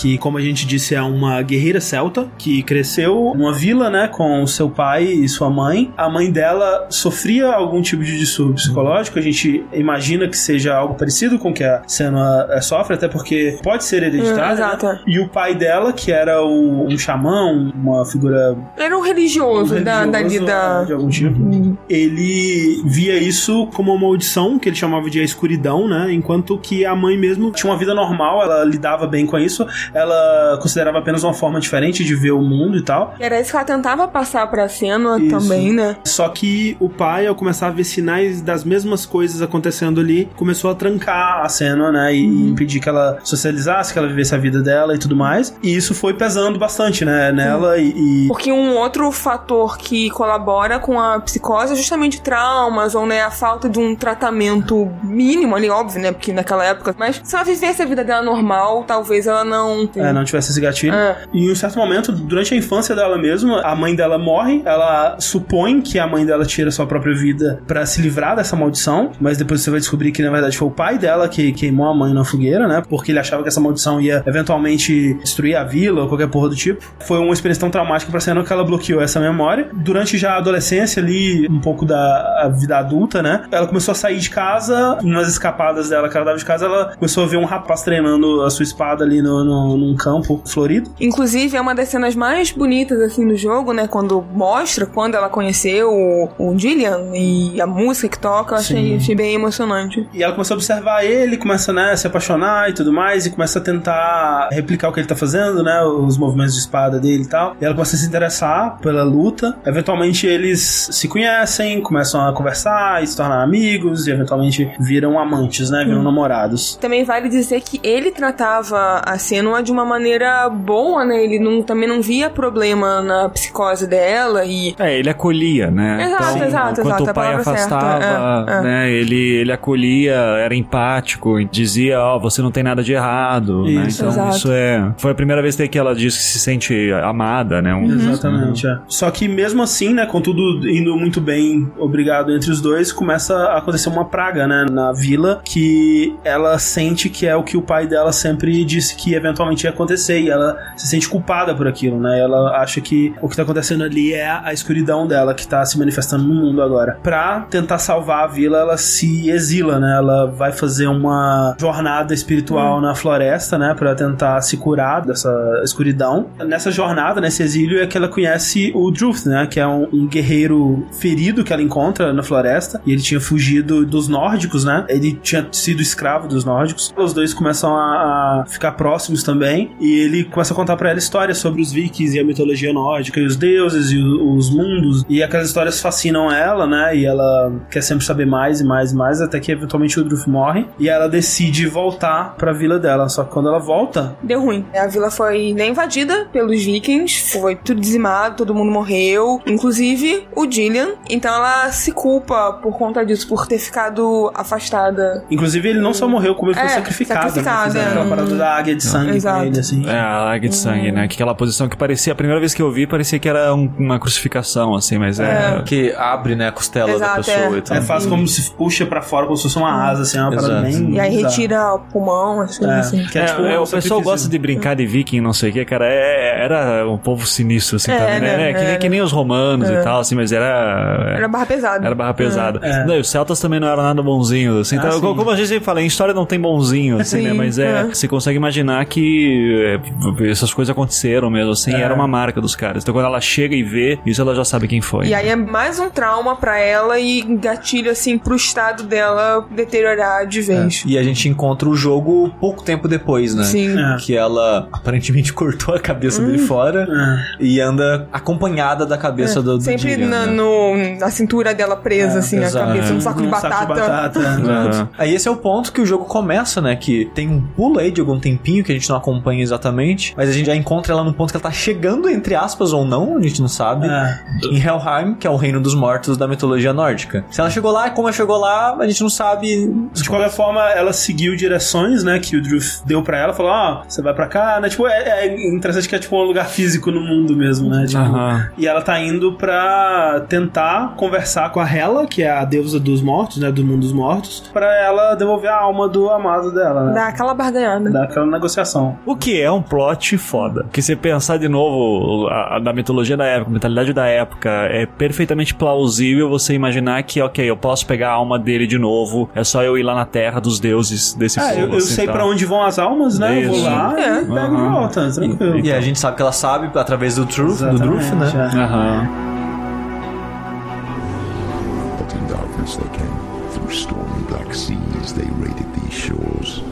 que, como a gente disse, é uma guerreira celta que cresceu numa vila, né, com seu pai e sua mãe. A mãe dela sofria algum tipo de distúrbio psicológico. A gente imagina que seja algo parecido com o que a Senna eh, sofre, até porque pode ser hereditário. Hum, exato. né? E o pai dela, que era o- um xamã, uma figura Era um religioso, da, da, religioso, da- de algum tipo. Ele via isso como uma maldição, que ele chamava de a escuridão, né? Enquanto que a mãe mesmo tinha uma vida normal, ela lidava bem com isso, ela considerava apenas uma forma diferente de ver o mundo e tal. Era isso que ela tentava passar pra cena Isso. também, né? Só que o pai, ao começar a ver sinais das mesmas coisas acontecendo ali, começou a trancar a cena, né? E Uhum. impedir que ela socializasse, que ela vivesse a vida dela e tudo mais. E isso foi pesando bastante, né? Nela e- e Porque um outro fator que colabora com a psicose é justamente traumas ou né, a falta de um tratamento mínimo ali, óbvio, né? Porque naquela época. Mas se ela vivesse a vida dela normal, talvez ela não. É, não tivesse esse gatilho. É. E em um certo momento, durante a infância dela mesma, a mãe dela morre. Ela supõe que a mãe dela tira sua própria vida pra se livrar dessa maldição. Mas depois você vai descobrir que na verdade foi o pai dela que queimou a mãe na fogueira, né? Porque ele achava que essa maldição ia eventualmente destruir a vila ou qualquer porra do tipo. Foi uma experiência tão traumática pra cena que ela bloqueou essa memória. Durante já a adolescência ali, um pouco da vida adulta, né? Ela começou a sair de casa, nas escapadas dela que ela dava de casa, ela começou a ver um rapaz treinando a sua espada ali no, no, num campo florido. Inclusive, é uma das cenas mais bonitas, assim, do jogo, né? Quando mostra quando ela conheceu o, o Gillian e a música que toca, eu achei, achei bem emocionante. E ela começa a observar ele, começa, né, a se apaixonar e tudo mais, e começa a tentar replicar o que ele tá fazendo, né, os movimentos de espada dele e tal. E ela começa a se interessar pela luta. Eventualmente eles se conhecem, começam a conversar e se tornar amigos, e eventualmente viram amantes, né, viram namorados. Também vale dizer que ele tratava a Senua de uma maneira boa, né? Ele não, também não via problema na psicose dela e... É, ele acolhia, né? Exato, exato, enquanto exato, o pai afastava, certa, é, é. né? Ele, ele acolhia, era empático, dizia, ó, você não tem nada de errado, né? Isso. Então Exato. isso é... Foi a primeira vez que ela disse que se sente amada, né? Um- Exatamente, é. Só que mesmo assim, né, com tudo indo muito bem, obrigado entre os dois, começa a acontecer uma praga, né, na vila, que ela sente que é o que o pai dela sempre disse que eventualmente ia acontecer e ela se sente culpada por aquilo, né? Ela acha que o que tá acontecendo ali é a escuridão dela que tá se manifestando no mundo agora. Pra tentar salvar a vila, ela se exila, né? Ela vai fazer uma jornada espiritual na floresta, né? Pra tentar se curar dessa escuridão. Nessa jornada, nesse exílio, é que ela conhece o Druth, né? Que é um, um guerreiro ferido que ela encontra na floresta. E ele tinha fugido dos nórdicos, né? Ele tinha sido escravo dos nórdicos. Os dois começam a, a ficar próximos também. E ele começa a contar pra ela histórias sobre os vikings e a mitologia nórdica e os deuses e os mundos. E aquelas histórias fascinam ela, né? E ela quer sempre saber mais e mais e mais, até que eventualmente o Druth morre. E ela decide voltar pra vila dela. Só que quando ela volta, Deu ruim. A vila foi né, invadida pelos vikings, foi tudo dizimado, todo mundo morreu, inclusive o Gillian. Então ela se culpa por conta disso, por ter ficado afastada. inclusive ele não só morreu, como ele foi É, sacrificado. sacrificado, né? Fizeram é. aquela parada da águia de sangue Exato. pra ele, assim. É, a águia de sangue, né? Que Aquela posição que parecia, a primeira vez que eu vi, parecia que era um- uma crucificação, assim, mas é. Que abre, né, a costela da Exato, pessoa é. e tal. É, faz como se puxa pra fora, como se fosse uma asa, assim, é uma parada bem. E aí retira o pulmão, as coisas É, assim. que é, É, tipo, é, o pessoal gosta de brincar de viking, não sei o que, cara. é- era um povo sinistro, assim, É, também, né? né? É, que, nem- É. que nem os romanos e tal, assim, mas era. Era barra pesada. Era barra pesada. É. Não, e os celtas também não eram nada bonzinhos, assim. Ah, então, sim. co- como a gente sempre fala, em história não tem bonzinho, assim, Sim, né? Mas é, é. você consegue imaginar que é, essas coisas aconteceram mesmo, assim, É. era uma marca dos caras. Então quando ela chega e vê, isso ela já sabe quem foi. E aí é mais um trauma pra ela e gatilho, assim, pro estado dela deteriorar de vez. E a gente encontra o jogo pouco tempo depois, né? Sim. É. Que ela aparentemente [LAUGHS] cortou a cabeça dele fora É. e anda acompanhada da cabeça do, do Sempre na, né? no- na cintura dela presa, É, assim, a exato. cabeça, um saco de Um batata. saco de batata. [LAUGHS] Aí esse é o ponto que o jogo começa, né? Que tem um pulo aí de algum tempinho que a gente não acompanha exatamente, mas a gente já encontra ela no ponto que ela tá chegando, entre aspas, ou não, a gente não sabe, É. em Helheim, que é o reino dos mortos da mitologia nórdica. Se ela chegou lá, como ela chegou lá, a gente não sabe. De qualquer forma, ela seguiu direções, né, que o Drew deu pra ela, falou, ó, você vai pra cá, né, tipo, é, é interessante que é tipo um lugar físico no mundo mesmo, né, tipo, Aham. e ela tá indo pra tentar conversar com a Hela, que é a deusa dos mortos, né, do mundo dos mortos, pra ela devolver a alma do amado dela, né, Dá aquela barganhada. daquela negociação. O que é um plot foda. Que você pensar de novo a, a- da mitologia da época, a mentalidade da época, é perfeitamente plausível você imaginar que, ok, eu posso pegar a alma dele de novo, é só eu ir lá na terra dos deuses desse Ah, povo. eu, eu assim, sei tá? pra onde vão as almas, né, eu vou Isso. lá É. e pego de Aham. volta, tranquilo. E a gente sabe que ela sabe através do Truth, do Druth, né? é. Aham. But in darkness they came. Through stormy black seas they raided these shores.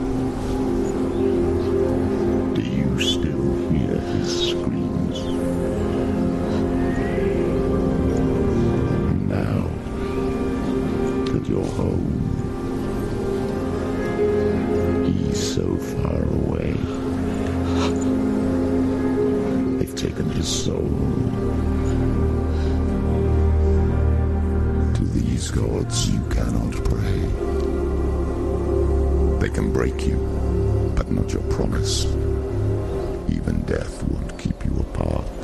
His soul. To these gods you cannot pray. They can break you, but not your promise. Even death won't keep you apart.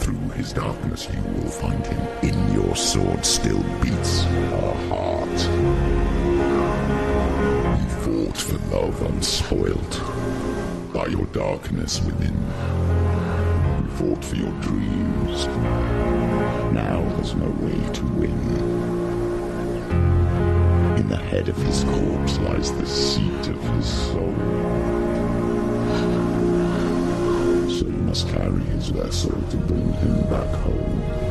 Through his darkness you will find him. In your sword still beats a heart. You fought for love unspoilt by your darkness within. Fought for your dreams. Now there's no way to win. In the head of his corpse lies the seat of his soul. So you must carry his vessel to bring him back home.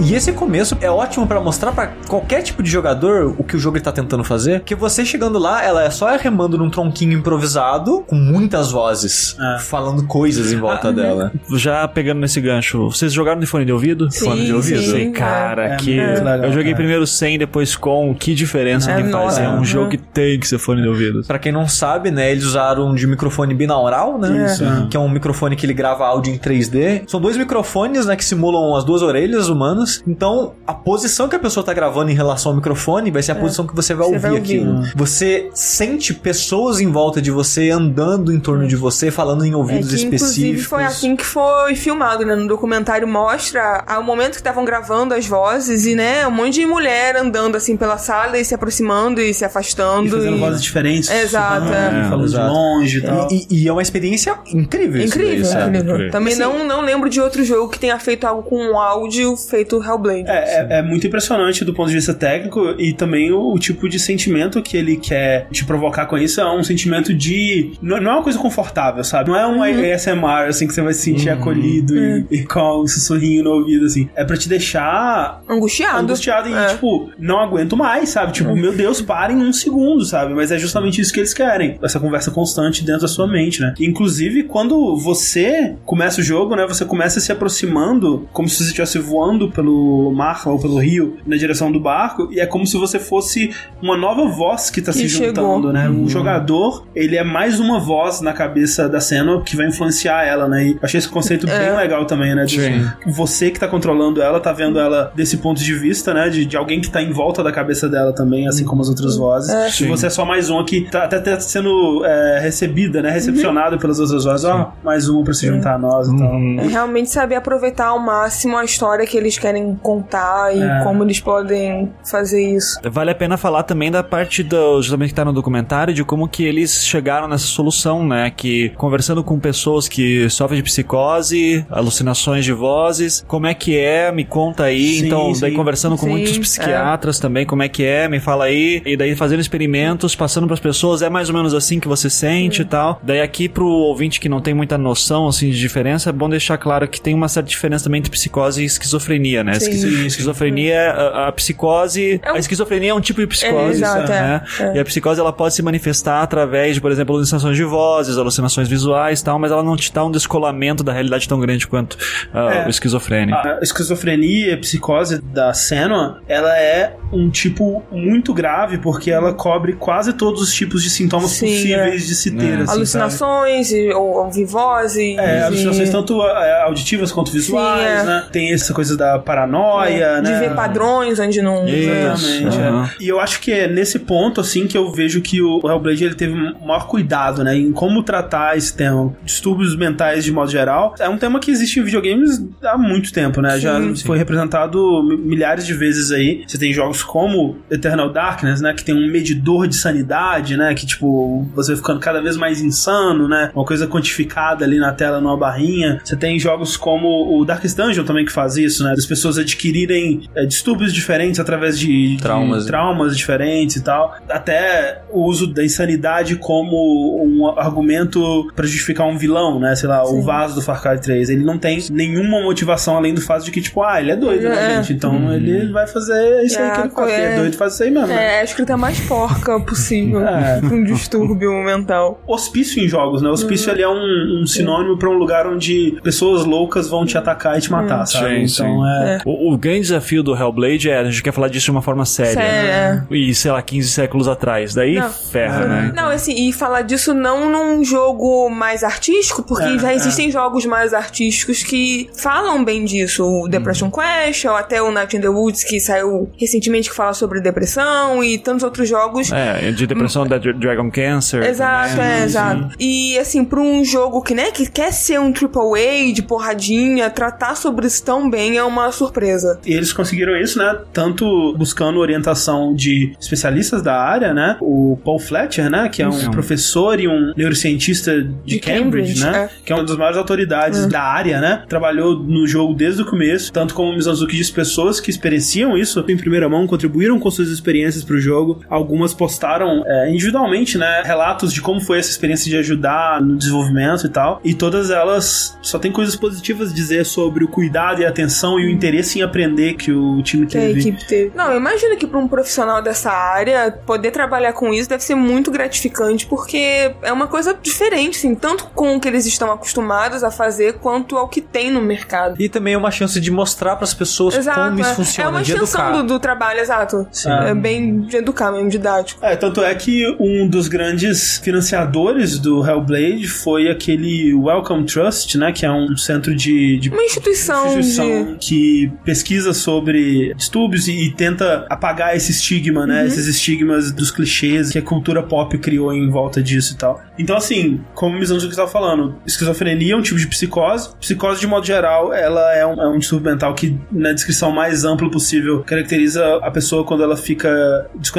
E esse começo é ótimo pra mostrar pra qualquer tipo de jogador o que o jogo tá tentando fazer. Que você chegando lá, ela é só remando num tronquinho improvisado, com muitas vozes, É. falando coisas em volta dela. Já pegando nesse gancho, vocês jogaram de fone de ouvido? Sim, fone de ouvido? sim, Sei, cara, é. É que. legal, eu joguei cara. primeiro sem, depois com. Que diferença É, que faz. É um Uhum. jogo que tem que ser fone de ouvido. Pra quem não sabe, né, eles usaram de microfone binaural, né? Isso, é. Que é um microfone que ele grava áudio em 3D. São dois microfones, né, que simulam as duas orelhas humanas. Anos. Então, a posição que a pessoa tá gravando em relação ao microfone vai ser a posição que você vai Você ouvir vai ouvir. aquilo. Você sente pessoas em volta de você, andando em torno de você, falando em É, ouvidos que, inclusive específicos. foi assim que foi filmado, né? No documentário mostra ah, o momento que estavam gravando as vozes e, né, um monte de mulher andando assim pela sala e se aproximando e se afastando. E fazendo e- vozes diferentes. Exato, sussurrando, é. Falando de longe e tal. E, e é uma experiência incrível. isso daí, Incrível, sabe? incrível. Incrível. Também Assim- não, não lembro de outro jogo que tenha feito algo com um áudio feito Hellblade. É, é, é muito impressionante do ponto de vista técnico e também o, o tipo de sentimento que ele quer te provocar com isso é um sentimento de. Não, não é uma coisa confortável, sabe? Não é um ASMR, assim, que você vai se sentir acolhido e, e com um sussurrinho no ouvido, assim. É pra te deixar Angustiado. angustiado e, É. tipo, não aguento mais, sabe? Tipo, meu Deus, parem um segundo, sabe? Mas é justamente isso que eles querem. Essa conversa constante dentro da sua mente, né? Inclusive, quando você começa o jogo, né? Você começa se aproximando, como se você estivesse voando pelo mar ou pelo rio na direção do barco, e é como se você fosse uma nova voz que tá Que se juntando, chegou. né? O jogador, ele é mais uma voz na cabeça da cena que vai influenciar ela, né? E eu achei esse conceito bem legal também, né? De Sim. você que tá controlando ela, tá vendo ela desse ponto de vista, né? De, de alguém que tá em volta da cabeça dela também, assim como as outras vozes. E Sim. você é só mais uma que tá até tá sendo é, recebida, né? Recepcionada pelas outras vozes. Ó, mais uma pra se juntar a nós e tal. É realmente saber aproveitar ao máximo a história que eles querem contar e É. como eles podem fazer isso. Vale a pena falar também da parte do, justamente que tá no documentário, de como que eles chegaram nessa solução, né? Que conversando com pessoas que sofrem de psicose, alucinações de vozes, como é que é? Me conta aí. Sim, então, daí sim. conversando com Sim, muitos psiquiatras também, como é que é? Me fala aí. E daí fazendo experimentos, passando pras pessoas, é mais ou menos assim que você sente e tal. Daí aqui pro ouvinte que não tem muita noção assim de diferença, é bom deixar claro que tem uma certa diferença também entre psicose e esquizofrenia, né? Esquizo- Sim. Esquizofrenia, a, a psicose, É um- a esquizofrenia é um tipo de psicose, É, exato, né? é, E a psicose ela pode se manifestar através de, por exemplo, alucinações de vozes, alucinações visuais, e tal, mas ela não te dá um descolamento da realidade tão grande quanto É. o esquizofrênia. A esquizofrenia e a psicose da Senua, ela é um tipo muito grave porque ela cobre quase todos os tipos de sintomas Sim, possíveis de se ter. É. assim? Alucinações, ou ouvir vozes. É, e- alucinações tanto é, auditivas quanto visuais, Sim, é. né? Tem essa coisa da paranoia, de né? ver padrões onde não. Exatamente. Isso. é. E eu acho que é nesse ponto, assim, que eu vejo que o Hellblade ele teve um maior cuidado, né? Em como tratar esse tema. Distúrbios mentais de modo geral. É um tema que existe em videogames há muito tempo, né? Já foi representado mi- milhares de vezes aí. Você tem jogos como Eternal Darkness, né? Que tem um medidor de sanidade, né? Que, tipo, você vai ficando cada vez mais insano, né? Uma coisa quantificada ali na tela numa barrinha. Você tem jogos como o Darkest Dungeon também que faz isso, né? Pessoas adquirirem é, distúrbios diferentes através de, de Traumas. traumas diferentes e tal. Até o uso da insanidade como um argumento pra justificar um vilão, né? Sei lá, o Vaz do Far Cry 3. Ele não tem nenhuma motivação além do fato de que, tipo, ah, ele é doido, né, É. gente? Então ele vai fazer isso aí É, que ele faz. é. Ele é doido, faz isso aí mesmo. né? É a escrita mais porca possível. [LAUGHS] É. Um distúrbio mental. Hospício em jogos, né? Hospício ele é um, um sinônimo pra um lugar onde pessoas loucas vão te atacar e te matar, sabe? Sim, então sim. é. O, o grande desafio do Hellblade é, a gente quer falar disso de uma forma séria. Né? E, sei lá, 15 séculos atrás. Daí Não. ferra, né? Não, assim, e falar disso não num jogo mais artístico, porque É, já é. existem jogos mais artísticos que falam bem disso. O Depression Quest, ou até o Night in the Woods, que saiu recentemente, que fala sobre depressão, e tantos outros jogos. É, de depressão da Dra- Dragon Cancer. Exato, também. é, exato. E assim, pra um jogo que, né, que quer ser um AAA de porradinha, tratar sobre isso tão bem é uma surpresa. E eles conseguiram isso, né? Tanto buscando orientação de especialistas da área, né? O Paul Fletcher, né? Que é um Isso. professor e um neurocientista de, De Cambridge, Cambridge, né? é. Que é uma das maiores autoridades da área, né? Trabalhou no jogo desde o começo, tanto como o Mizanzuki diz, pessoas que experienciam isso em primeira mão, contribuíram com suas experiências pro jogo. Algumas postaram é, individualmente, né? Relatos de como foi essa experiência de ajudar no desenvolvimento e tal. E todas elas só tem coisas positivas a dizer sobre o cuidado e a atenção e o interesse em aprender que o time que a teve. equipe teve. Não, eu imagino que para um profissional dessa área, poder trabalhar com isso deve ser muito gratificante, porque é uma coisa diferente, assim, tanto com o que eles estão acostumados a fazer, quanto ao que tem no mercado. E também é uma chance de mostrar pras pessoas Exato, como isso é. funciona, é uma extensão do, do trabalho, exato. É bem de educar mesmo, didático. É, tanto é que um dos grandes financiadores do Hellblade foi aquele Welcome Trust, né? Que é um centro de, de Uma instituição, instituição de... que que pesquisa sobre distúrbios e, e tenta apagar esse estigma, né? Esses estigmas dos clichês que a cultura pop criou em volta disso e tal. Então, assim, como o Mizanzuki estava falando, esquizofrenia é um tipo de psicose. Psicose, de modo geral, ela é um, é um distúrbio mental que, na descrição mais ampla possível, caracteriza a pessoa quando ela fica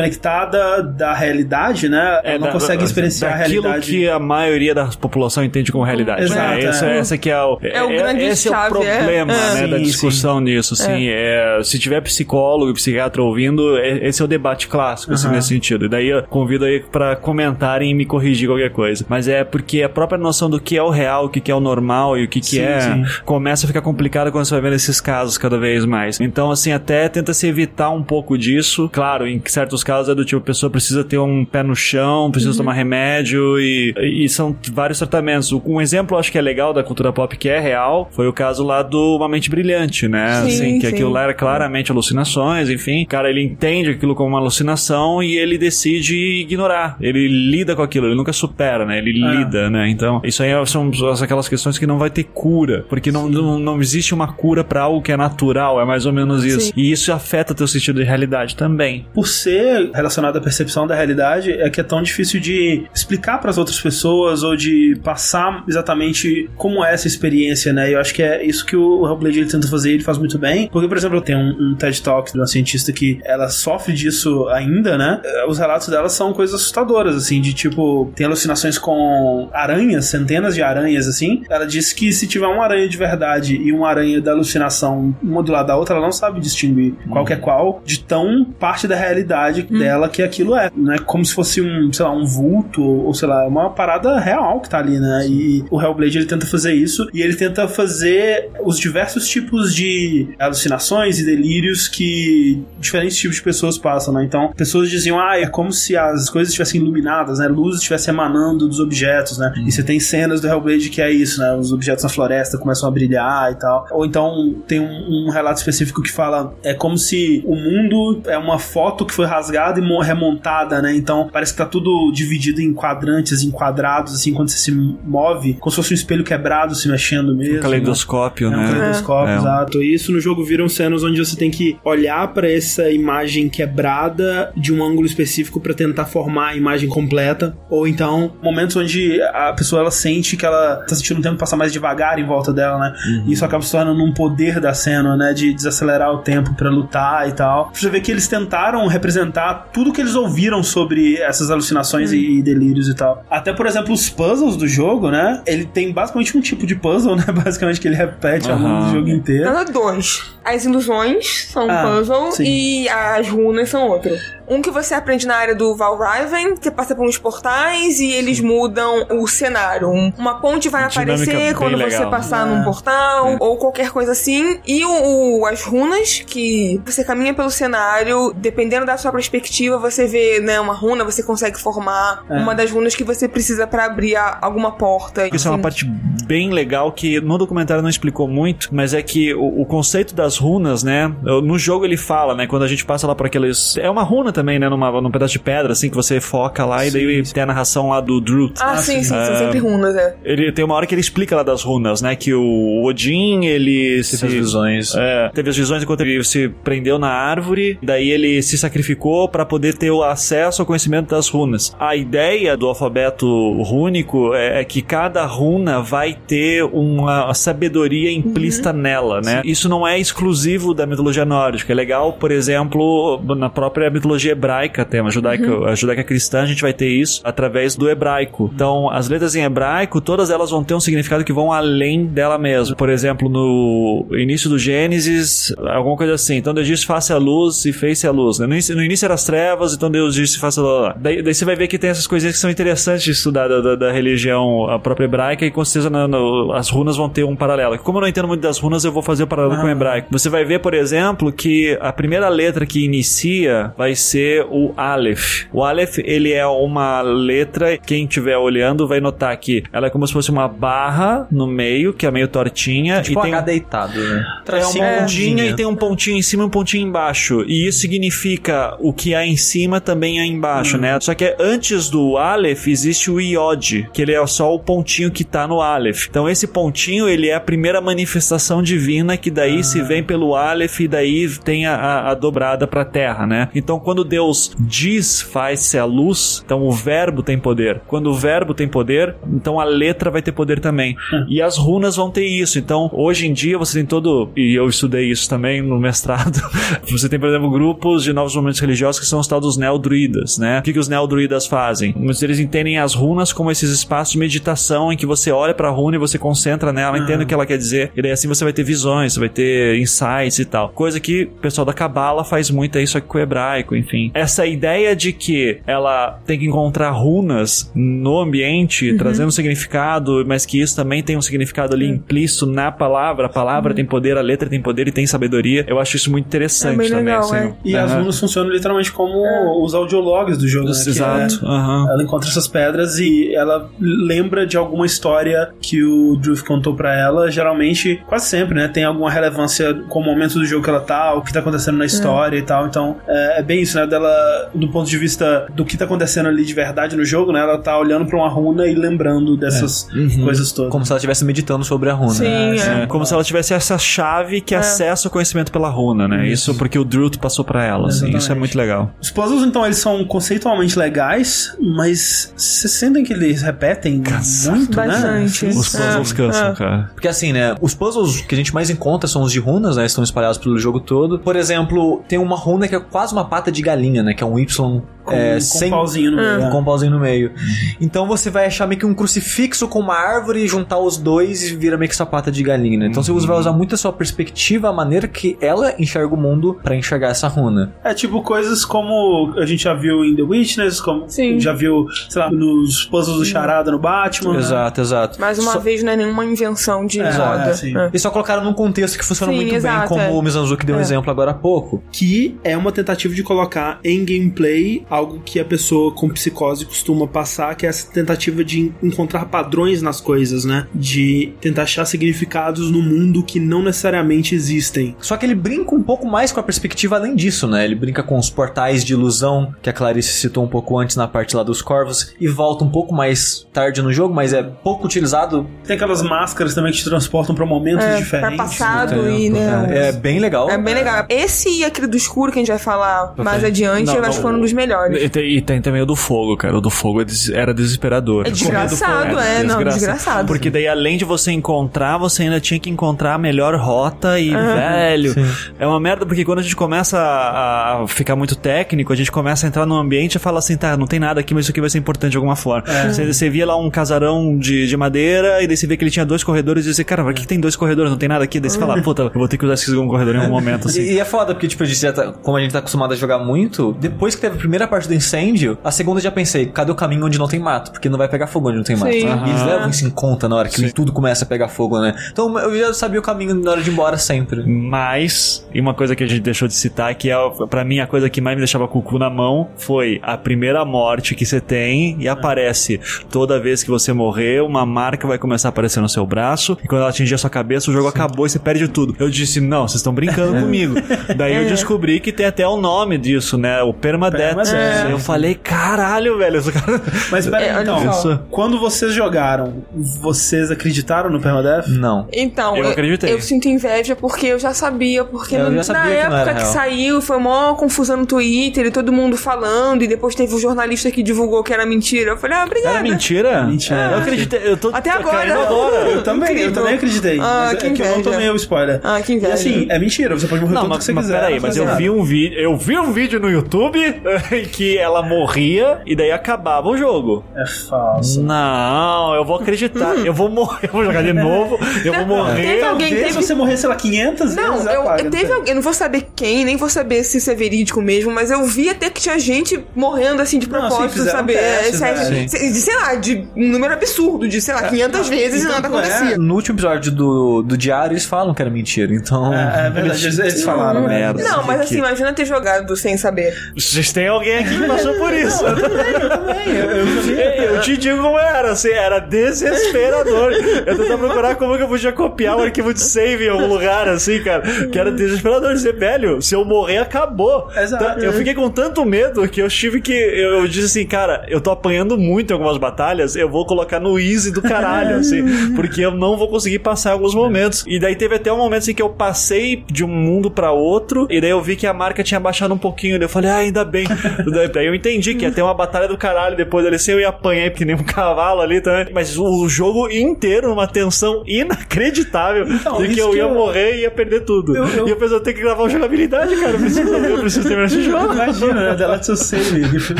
desconectada da realidade, né? Ela não da- consegue da- experienciar a realidade. que a maioria da população entende como realidade. Exato, né? Essa, é. essa que é o, É o grande esse é o chave, é. problema É. né, da Sim, discussão nisso. Assim, é, se tiver psicólogo e psiquiatra ouvindo, é- esse é o debate clássico assim, Aham. nesse sentido. E daí eu convido aí pra comentarem e me corrigir qualquer coisa. Mas é porque a própria noção do que é o real, o que é o normal e o que, que Sim, é sim. começa a ficar complicado quando você vai vendo esses casos cada vez mais. Então, assim, até tenta se evitar um pouco disso. Claro, em certos casos é do tipo, a pessoa precisa ter um pé no chão, precisa tomar remédio e, e são vários tratamentos. Um exemplo, acho que é legal da cultura pop que é real, foi o caso lá do Uma Mente Brilhante, né? Sim, assim, que sim. aquilo lá era claramente alucinações, enfim. O cara, ele entende aquilo como uma alucinação e ele decide ignorar. Ele lida com aquilo, ele nunca supera, né? Ele É. lida, né? Então, isso aí são aquelas questões que não vai ter cura, porque não, não, não existe uma cura pra algo que é natural, é mais ou menos isso. Sim. E isso afeta teu sentido de realidade também. por ser relacionado à percepção da realidade, é que é tão difícil de explicar para as outras pessoas ou de passar exatamente como é essa experiência, né? E eu acho que é isso que o Hellblade ele tenta fazer, ele faz muito bem. Porque, por exemplo, eu tenho um, um TED Talk de uma cientista que ela sofre disso ainda, né? Eh, Os relatos dela são coisas assustadoras, assim, de tipo, tem alucinações com aranhas, centenas de aranhas, assim. Ela disse que se tiver uma aranha de verdade e uma aranha da alucinação, uma do lado da outra, ela não sabe distinguir qual que é qual, de tão parte da realidade dela que aquilo é, né? Como se fosse um, sei lá, um vulto, ou sei lá, uma parada real que tá ali, né? E o Hellblade ele tenta fazer isso e ele tenta fazer os diversos tipos de alucinações e delírios que diferentes tipos de pessoas passam, né? Então, pessoas diziam, ah, é como se as coisas estivessem iluminadas, né? Luz estivesse emanando dos objetos, né? E você tem cenas do Hellblade que é isso, né? Os objetos na floresta começam a brilhar e tal. Ou então tem um, um relato específico que fala, é como se o mundo é uma foto que foi rasgada e mo- remontada, né? Então parece que tá tudo dividido em quadrantes, em quadrados, assim, quando você se move, como se fosse um espelho quebrado se mexendo mesmo. Um né? caleidoscópio, É um né? caleidoscópio, É. exato. E isso no jogo viram cenas onde você tem que olhar pra essa imagem quebrada de um ângulo específico pra tentar formar a imagem completa. Ou então, momentos onde a pessoa ela sente que ela tá sentindo o tempo passar mais devagar em volta dela, né? E isso acaba se tornando um poder da cena, né? De desacelerar o tempo pra lutar e tal. Você vê que eles tentaram representar tudo que eles ouviram sobre essas alucinações e, e delírios e tal. Até, por exemplo, os puzzles do jogo, né? Ele tem basicamente um tipo de puzzle, [LAUGHS] né? Basicamente que ele repete ao longo do jogo inteiro. Nada dois. As ilusões são um Ah, puzzle sim. e as runas são outro. Um que você aprende na área do Valriven, você passa por uns portais e eles mudam o cenário. Um- Uma ponte vai Dinâmica aparecer quando você legal. passar É. num portal ou qualquer coisa assim. E o, o- as runas, que você caminha pelo cenário, dependendo da sua perspectiva, você vê né, uma runa, você consegue formar É. uma das runas que você precisa pra abrir a- alguma porta. Isso é uma Assim, parte bem legal que no documentário não explicou muito, mas é que o, o conceito das runas, né? No jogo ele fala, né? Quando a gente passa lá por aqueles. É uma runa também, né? Numa, num pedaço de pedra, assim, que você foca lá e daí tem a narração lá do Drut. Ah, sim, sim, Ah, são sempre runas, é. Ele tem uma hora que ele explica lá das runas, né? Que o Odin, ele se. as visões. É, teve as visões enquanto ele se prendeu na árvore, daí ele se sacrificou pra poder ter o acesso ao conhecimento das runas. A ideia do alfabeto rúnico é, é que cada runa vai ter uma sabedoria implícita nela, né? Isso não é exclusivo da mitologia nórdica. É legal, por exemplo, na própria mitologia hebraica, tem a judaica, a judaica cristã, a gente vai ter isso através do hebraico. Então, as letras em hebraico, todas elas vão ter um significado que vão além dela mesma. Por exemplo, no início do Gênesis, alguma coisa assim. Então Deus disse faça a luz e fez-se a luz. né? No início, no início eram as trevas, então Deus disse faça a daí, daí você vai ver que tem essas coisinhas que são interessantes de estudar da, da- da religião a própria hebraica e com certeza na- as runas vão ter um paralelo. Como eu não entendo muito das runas, eu vou fazer o paralelo com o hebraico. Você vai ver, por exemplo, que a primeira letra que inicia vai ser ser o Aleph. O Aleph, ele é uma letra, quem estiver olhando vai notar que ela é como se fosse uma barra no meio, que é meio tortinha. Tipo e tem H um- deitado, né? é uma ondinha ondinha. e tem um pontinho em cima e um pontinho embaixo. E isso significa o que há em cima também há embaixo, né? Só que antes do Aleph existe o Iod, que ele é só o pontinho que tá no Aleph. Então esse pontinho, ele é a primeira manifestação divina que daí se vem pelo Aleph e daí tem a, a- a dobrada pra terra, né? Então quando Deus diz, faz-se a luz, então o verbo tem poder. Quando o verbo tem poder, então a letra vai ter poder também. E as runas vão ter isso. Então, hoje em dia você tem todo, e eu estudei isso também no mestrado, [LAUGHS] você tem, por exemplo, grupos de novos movimentos religiosos que são os tal dos neodruidas, né? O que, que os neodruidas fazem? Deles entendem as runas como esses espaços de meditação em que você olha pra runa e você concentra nela, entende o que ela quer dizer, e daí assim você vai ter visões, você vai ter insights e tal. Coisa que o pessoal da Cabala faz muito é isso aqui com o hebraico, enfim. Essa ideia de que ela tem que encontrar runas no ambiente, trazendo um significado, mas que isso também tem um significado ali implícito na palavra. A palavra tem poder, a letra tem poder e tem sabedoria. Eu acho isso muito interessante É também. legal, assim, é. E as runas funcionam literalmente como os audiologs do jogo. Né? Exato. é- aham. Ela encontra essas pedras e ela lembra de alguma história que o Druth contou pra ela. Geralmente, quase sempre, né? Tem alguma relevância com o momento do jogo que ela tá, o que tá acontecendo na história e tal. Então, é, é bem isso, né? Dela, do ponto de vista do que tá acontecendo ali de verdade no jogo, né? Ela tá olhando pra uma runa e lembrando dessas coisas todas. Como se ela estivesse meditando sobre a runa. Sim, é. É, como se ela tivesse essa chave que acessa o conhecimento pela runa, né? Isso, porque o Druth passou pra ela, assim. Isso é muito legal. Os puzzles, então, eles são conceitualmente legais, mas vocês sentem que eles repetem muito, né? Bastante. Os puzzles É, cansam, é. cara. Porque assim, né? Os puzzles que a gente mais encontra são os de runas, né? Estão espalhados pelo jogo todo. Por exemplo, tem uma runa que é quase uma pata de galinha, né? Que é um Y Com, é, com sem um pauzinho no meio. com né? um pauzinho no meio. Então você vai achar meio que um crucifixo com uma árvore e juntar os dois e vira meio que essa pata de galinha, né? Então você vai usar muito a sua perspectiva, a maneira que ela enxerga o mundo pra enxergar essa runa. É tipo coisas como a gente já viu em The Witness, como Sim. já viu, sei lá, nos puzzles do Charada no Batman. né? Exato, exato. Mais uma Só- vez, não é nenhuma invenção de É, moda. é, sim. É. E só colocaram num contexto que funciona Sim, muito exato, bem, como é. o Mizanzuki deu um É. exemplo agora há pouco. Que é uma tentativa de colocar em gameplay algo que a pessoa com psicose costuma passar, que é essa tentativa de encontrar padrões nas coisas, né? De tentar achar significados no mundo que não necessariamente existem. Só que ele brinca um pouco mais com a perspectiva além disso, né? Ele brinca com os portais de ilusão, que a Clarice citou um pouco antes na parte lá dos corvos, e volta um pouco mais tarde no jogo, mas é pouco utilizado. Tem aquelas máscaras também que te transportam pra momentos É, diferentes. pra passado do e, né, É bem legal. É bem legal. Esse e aquele do escuro que a gente vai falar mais adiante, Não, eu não, acho que foi um dos melhores. E tem, e tem também o do fogo, cara. O do fogo é era desesperador. É desgraçado, é, não, desgraçado. Porque daí, além de você encontrar, você ainda tinha que encontrar a melhor rota e, velho, é uma merda porque quando a gente começa a, a ficar muito técnico, a gente começa a entrar num ambiente e fala assim, tá, não tem nada aqui, mas isso aqui vai ser importante de alguma forma. Você, você via lá um casarão de, de madeira e daí você vê que ele tinha dois corredores e você, cara, por que que tem dois corredores? Não tem nada aqui? Daí você fala, puta, eu vou ter que usar esse segundo corredor em algum momento, assim. E, e é foda, porque, tipo, a gente já tá, como a gente tá acostumado a jogar muito, depois que teve a primeira parte do incêndio, a segunda eu já pensei, cadê o caminho onde não tem mato? Porque não vai pegar fogo onde não tem mato. Sim. E eles levam isso em conta na hora que tudo começa a pegar fogo, né? Então eu já sabia o caminho na hora de ir embora sempre. Mas, e uma coisa que a gente deixou de citar, que é pra mim a coisa que mais me deixava com o cu na mão, foi a primeira morte que você tem e aparece toda vez que você morrer, uma marca vai começar a aparecer no seu braço, e quando ela atingir a sua cabeça, o jogo acabou e você perde tudo. Eu disse, não, vocês estão brincando [LAUGHS] comigo. Daí eu descobri que tem até o nome disso, né? O Permadeath. Permadeath. Eu falei, caralho, velho, esse cara... Mas peraí, É, então, só. quando vocês jogaram, vocês acreditaram no Permadeath? Não. Então, Eu acreditei. eu sinto inveja porque eu já sabia, porque Eu já sabia na que não época que real. saiu, foi mó confusão no Twitter e todo mundo falando, e depois teve um jornalista que divulgou que era mentira. Eu falei, ah, obrigada. Era mentira? Mentira. Eu acreditei, eu tô Até agora. agora. Eu também, eu Incrível. também acreditei. Ah, mas que é que eu não inveja. tomei o spoiler. Ah, que E inveja. assim, é mentira, você pode morrer Não, tudo mas, que você mas quiser. peraí, não mas eu nada. vi um vídeo, eu vi um vídeo no YouTube [LAUGHS] em que ela morria e daí acabava o jogo. É falso. Não, eu vou acreditar. Eu vou morrer, eu vou jogar de novo, eu vou morrer. Teve alguém, teve se você morrer, sei lá, 500 Não, vezes, eu, apaga, eu não teve sei. alguém, eu não vou saber quem, nem vou saber se isso é verídico mesmo, mas eu vi até que tinha gente morrendo assim de Não, propósito, fizeram sabe? testes, É, né? de, de, sei lá, de um número absurdo, de sei lá, 500 vezes e então nada não é. acontecia. No último episódio do, do Diário, eles falam que era mentira, então... É, é verdade, eles, eles falaram, né? Merda. Não, mas assim, imagina ter jogado sem saber. Vocês têm alguém aqui que passou por isso. Eu também, eu, eu joguei. Ei, Eu te digo como era, assim, era desesperador. Eu tentava procurar como que eu podia copiar o arquivo de save em algum lugar, assim, cara. Que era desesperador dizer, velho, se eu morrer, acabou. Exato. Tá, Eu fiquei com tanto medo que eu tive que. Eu, eu disse assim, cara, eu tô apanhando muito em algumas batalhas, eu vou colocar no easy do caralho, assim, porque eu não vou conseguir passar alguns momentos. E daí teve até um momento assim que eu passei de um mundo pra outro, e daí eu vi que a marca tinha baixado um pouquinho. Eu falei, ah, ainda bem. Daí eu entendi que ia ter uma batalha do caralho depois ali, se eu ia apanhar que nem um cavalo ali também. Mas o, jogo inteiro numa tensão inacreditável Então, de que eu que ia eu- morrer e ia perder tudo. Eu- eu- E eu pensei, tenho que gravar uma jogabilidade, cara. Eu preciso, eu preciso terminar esse jogo. [LAUGHS] Imagina, né? Delete seu save, que filho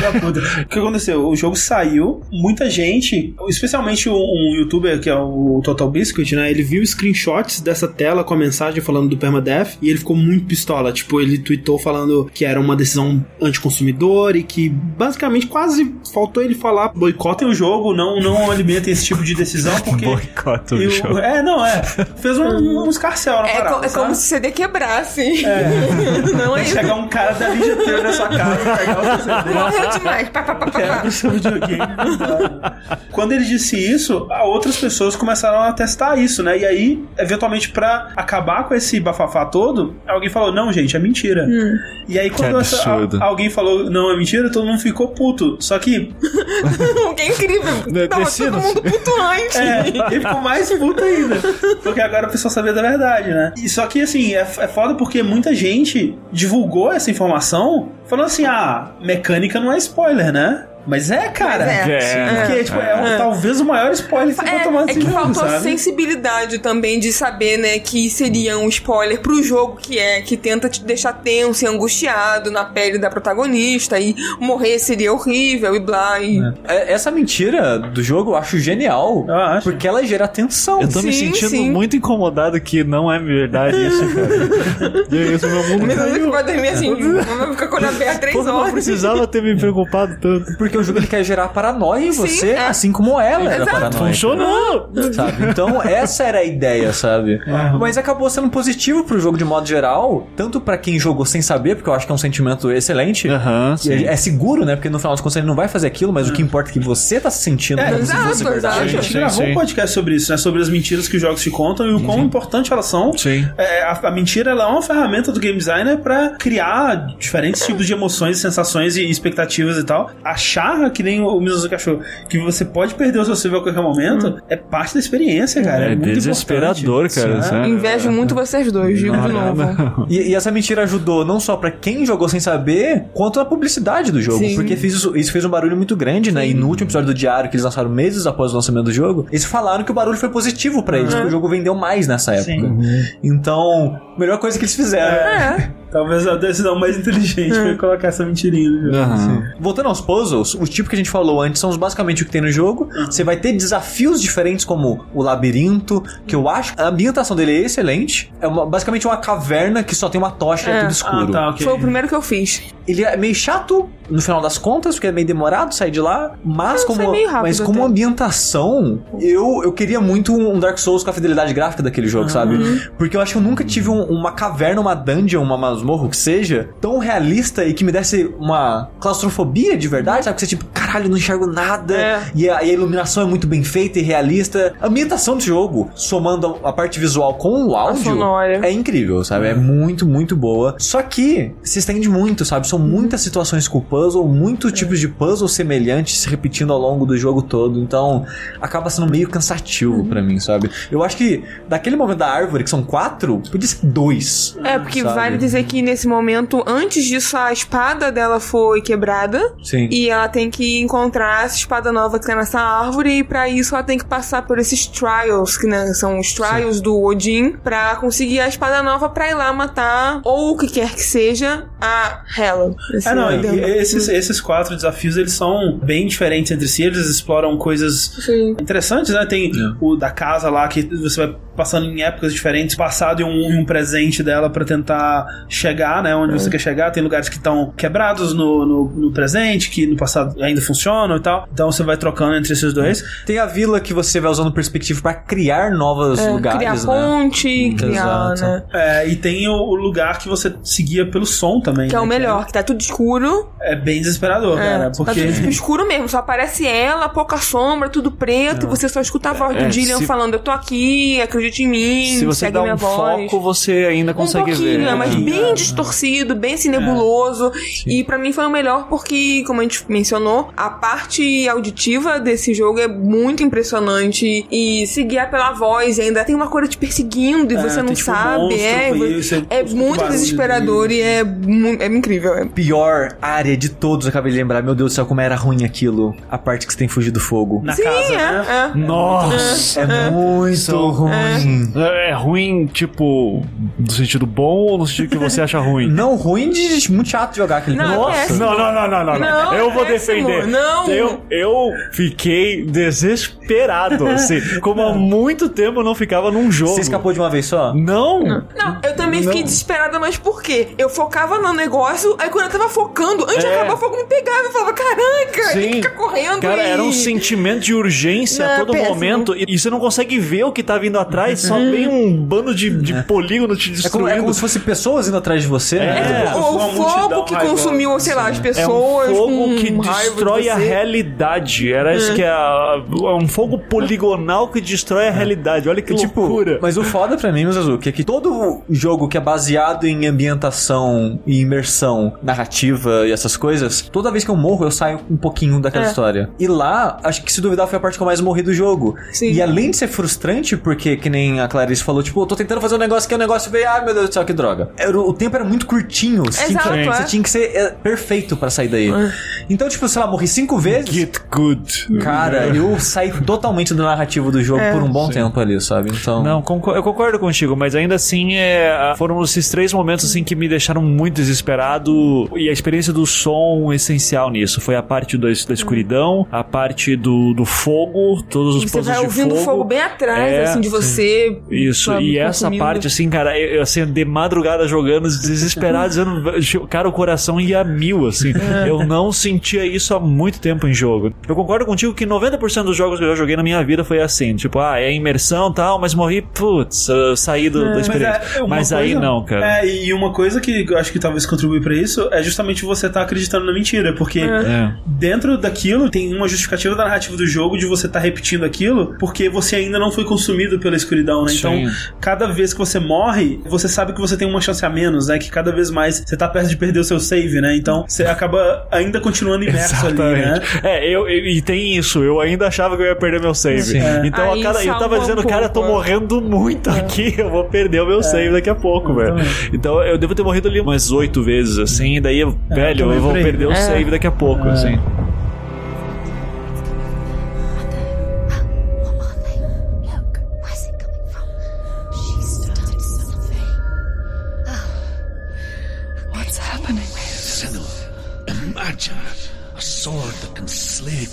da puta. O que aconteceu? O jogo saiu, muita gente, especialmente um, um youtuber que é o Total Biscuit, né? Ele viu screenshots dessa tela com a mensagem falando do permadeath e ele ficou muito pistola. Tipo, ele tweetou falando que era uma decisão anticonsumidor e que basicamente quase faltou ele falar boicotem o jogo, não, não alimentem esse tipo de decisão, [LAUGHS] porque. Boicota o eu- jogo. é, não, é. Fez um, um escarcel na É, parada. co- é sabe? como se o CD quebrasse. [LAUGHS] não é isso. Chegar um cara da Ninja Theory na sua casa, pegar o seu [LAUGHS] CD. Morreu demais. Pá, pá, pá, pá. pro seu videogame. Quando ele disse isso, a- outras pessoas começaram a testar isso, né? E aí, eventualmente, pra acabar com esse bafafá todo, alguém falou: não, gente, é mentira. E aí, quando essa- absurdo. a- alguém falou: não, é mentira, todo mundo ficou puto. Só que, [LAUGHS] que é incrível. Tava todo mundo puto antes. é, ele ficou mais puto ainda. Porque agora o pessoal sabia da verdade, né? E só que, assim, é, é foda porque muita gente divulgou essa informação falando assim: ah, mecânica não é spoiler, né? Mas é, cara. Mas é. É. Porque, tipo, é, talvez o maior spoiler que você pode tomar É, é desse que faltou sabe? sensibilidade também de saber, né, que seria um spoiler pro jogo que é, que tenta te deixar tenso e angustiado na pele da protagonista e morrer seria horrível e blá. E... É, Essa mentira do jogo eu acho genial, Eu acho. porque ela gera tensão. Eu tô me Sim, sentindo sim. muito incomodado que não é verdade isso, cara. [LAUGHS] E é isso, meu mundo Mesmo que caiu. vai dormir assim, [LAUGHS] vai ficar com o olho aberto três Pô, não horas. precisava ter me preocupado tanto. Porque o jogo ele quer gerar paranoia em Sim, você, é. assim como ela era Exato. paranoica. Funcionou! Sabe? Então, essa era a ideia, sabe? Mas acabou sendo positivo pro jogo de modo geral, tanto pra quem jogou sem saber, porque eu acho que é um sentimento excelente. E sim. é, é seguro, né? Porque no final das contas ele não vai fazer aquilo, mas o que importa é que você tá se sentindo É, como se exato, fosse verdade. A exato. gente Sim, gravou sim. um podcast sobre isso, né? Sobre as mentiras que os jogos te contam e o quão importante elas são. Sim. É, a, a mentira ela é uma ferramenta do game designer pra criar diferentes tipos de emoções, sensações e expectativas e tal. Achar, que nem o Mizuzuki achou, que você pode perder o seu save a qualquer momento, é parte da experiência, cara. É, É muito desesperador, importante. cara. Sim, sério. Invejo muito vocês dois, digo de novo. E, e essa mentira ajudou não só pra quem jogou sem saber, quanto na publicidade do jogo. Sim. Porque fez isso, isso fez um barulho muito grande, né? E no último episódio do Diário, que eles lançaram meses após o lançamento do jogo, eles falaram que o barulho foi positivo pra eles, porque o jogo vendeu mais nessa época. Sim. Então, melhor coisa que eles fizeram. É. [LAUGHS] Talvez a decisão mais inteligente foi colocar essa mentirinha no jogo. Aham. Voltando aos puzzles, o tipo que a gente falou antes são os- basicamente o que tem no jogo. Você vai ter desafios diferentes, como o labirinto, que eu acho a ambientação dele é excelente. É uma- basicamente uma caverna que só tem uma tocha e é É. tudo Ah, escuro. tá, ok. Foi o primeiro que eu fiz. Ele é meio chato no final das contas, porque é meio demorado sair de lá, mas Ah, como, foi meio rápido mas como até. ambientação, eu, eu queria muito um Dark Souls com a fidelidade gráfica daquele jogo, sabe? Uhum. Porque eu acho que eu nunca tive um- uma caverna, uma dungeon, uma masmorra, o que seja, tão realista e que me desse uma claustrofobia de verdade, sabe? Que você tipo, caralho, não enxergo nada. É. E, a, e a iluminação é muito bem feita e realista. A ambientação do jogo, somando a parte visual com o áudio, é incrível, sabe? É muito, muito boa. Só que se estende muito, sabe? São muitas situações com puzzle, muitos tipos de puzzle semelhantes se repetindo ao longo do jogo todo. Então, acaba sendo meio cansativo pra mim, sabe? Eu acho que daquele momento da árvore, que são quatro, podia ser dois. É, porque sabe? vale dizer que nesse momento, antes disso, a espada dela foi quebrada. Sim. E ela tem que encontrar essa espada nova que tá nessa árvore. E pra isso ela tem que passar por esses trials, que né, são os trials do Odin, pra conseguir a espada nova pra ir lá matar, ou o que quer que seja, a Hela. É, não, e- e esses, esses quatro desafios, eles são bem diferentes entre si, eles exploram coisas Sim. interessantes, né? Tem o da casa lá, que você vai passando em épocas diferentes, passado e um, um presente dela pra tentar chegar, né? Onde você quer chegar. Tem lugares que estão quebrados no, no, no presente, que no passado ainda funcionam e tal. Então você vai trocando entre esses dois. Tem a vila que você vai usando perspectiva pra criar novos É, lugares, criar né? ponte, criar, Exato. né? É, e tem o, o lugar que você seguia pelo som também. Que é o né? melhor, que tá tudo escuro. É, bem desesperador, É, cara. Tá Porque. tudo escuro mesmo, só aparece ela, pouca sombra, tudo preto, e você só escuta a voz É, do Dillian se- falando, eu tô aqui, acredite em mim, Se você segue dá minha um voz. foco, você ainda Um consegue pouquinho, ver. é, mas É. bem distorcido, bem assim, nebuloso. E pra mim foi o melhor porque, como a gente mencionou, a parte auditiva desse jogo é muito impressionante. E se guiar pela voz ainda tem uma coisa te perseguindo e É, você não tipo, um sabe. monstro, é, você é escuta o muito desesperador dele. e é, é incrível. É. Pior área de todos, eu acabei de lembrar. Meu Deus do céu, como era ruim aquilo. A parte que você tem fugir do fogo. Na Sim, casa, é, né? é. Nossa! É muito ruim. É ruim, tipo, no sentido bom ou no sentido que você acha ruim? [LAUGHS] Não, ruim de muito chato jogar aquele Não, Nossa. é péssimo. Não, não, não, não, não, não. Não, Eu vou é péssimo. defender. Não. Eu, eu fiquei desesperado, assim. [LAUGHS] Como há muito tempo eu não ficava num jogo. Você escapou de uma vez só? Não. Não, eu também fiquei desesperada, mas por quê? Eu focava no negócio, aí quando eu tava focando, antes de É. acabar o fogo me pegava, eu falava, caraca, tem que ficar correndo Cara, e... era um sentimento de urgência Não, a todo péssimo. momento. E, e você não consegue ver o que tá vindo atrás, só vem um bando de, de polígono te É como, destruindo. é como se fosse pessoas indo atrás de você, É. né? É, o, uma o fogo que raivosa, consumiu, sei lá, as É um pessoas. fogo com que raiva de destrói a realidade. Era isso que é. a- É um fogo poligonal que destrói a realidade. Olha que Tipo, loucura. mas o foda pra mim, Mizazuki, é que todo jogo que é baseado em ambientação e imersão narrativa e essas coisas, toda vez que eu morro, eu saio um pouquinho daquela É. história. E lá, acho que se duvidar foi a parte que eu mais morri do jogo. Sim. E além de ser frustrante, porque, que nem a Clarice falou, tipo, eu tô tentando fazer um negócio que o negócio veio, ai meu Deus do céu, que droga. Era- o tempo era muito curtinho. Você, tinha, que, Exato, você é. tinha que ser é, perfeito pra sair daí. Então, tipo, sei lá, morri cinco vezes. Get good. Cara, eu saí totalmente do narrativo do jogo É. por um bom tempo ali, sabe? Então. Não, eu concordo contigo, mas ainda assim é, foram esses três momentos assim que me deixaram muito desesperado e a experiência do som essencial nisso. Foi a parte do- da escuridão, a parte do, do fogo, todos os Você pontos vai de ouvindo fogo. o fogo bem atrás, É, assim, de você. Isso, sabe, e essa consumindo. parte, assim, cara, eu, eu, assim, de madrugada jogando, desesperado, dizendo, cara, o coração ia a mil, assim. Eu não sentia isso há muito tempo em jogo. Eu concordo contigo que 90% dos jogos que eu já joguei na minha vida foi assim, tipo, ah, é imersão e tal, mas morri, putz, eu saí do, da experiência. é, Mas, uma aí coisa- não, cara. É, e uma coisa que eu acho que talvez contribui pra isso é justamente você estar acreditando na mentira, porque É. dentro daquilo tem uma justificativa da narrativa do jogo de você estar repetindo aquilo, porque você ainda não foi consumido pela escuridão, né? Então, Sim. cada vez que você morre, você sabe que você tem uma chance a menos, né? Que cada vez mais você tá perto de perder o seu save, né? Então, você acaba ainda continuando imerso ali, né? É, eu, eu- e tem isso, eu ainda achava que eu ia perder meu save. Sim. É. Então Aí a cada, eu tava um dizendo, cara, eu tô é. morrendo muito aqui, eu vou perder o meu save daqui a pouco, velho. Então eu devo ter morrido ali umas oito vezes, assim, e daí, eu, velho, também eu vou perder o É. save daqui a pouco, assim.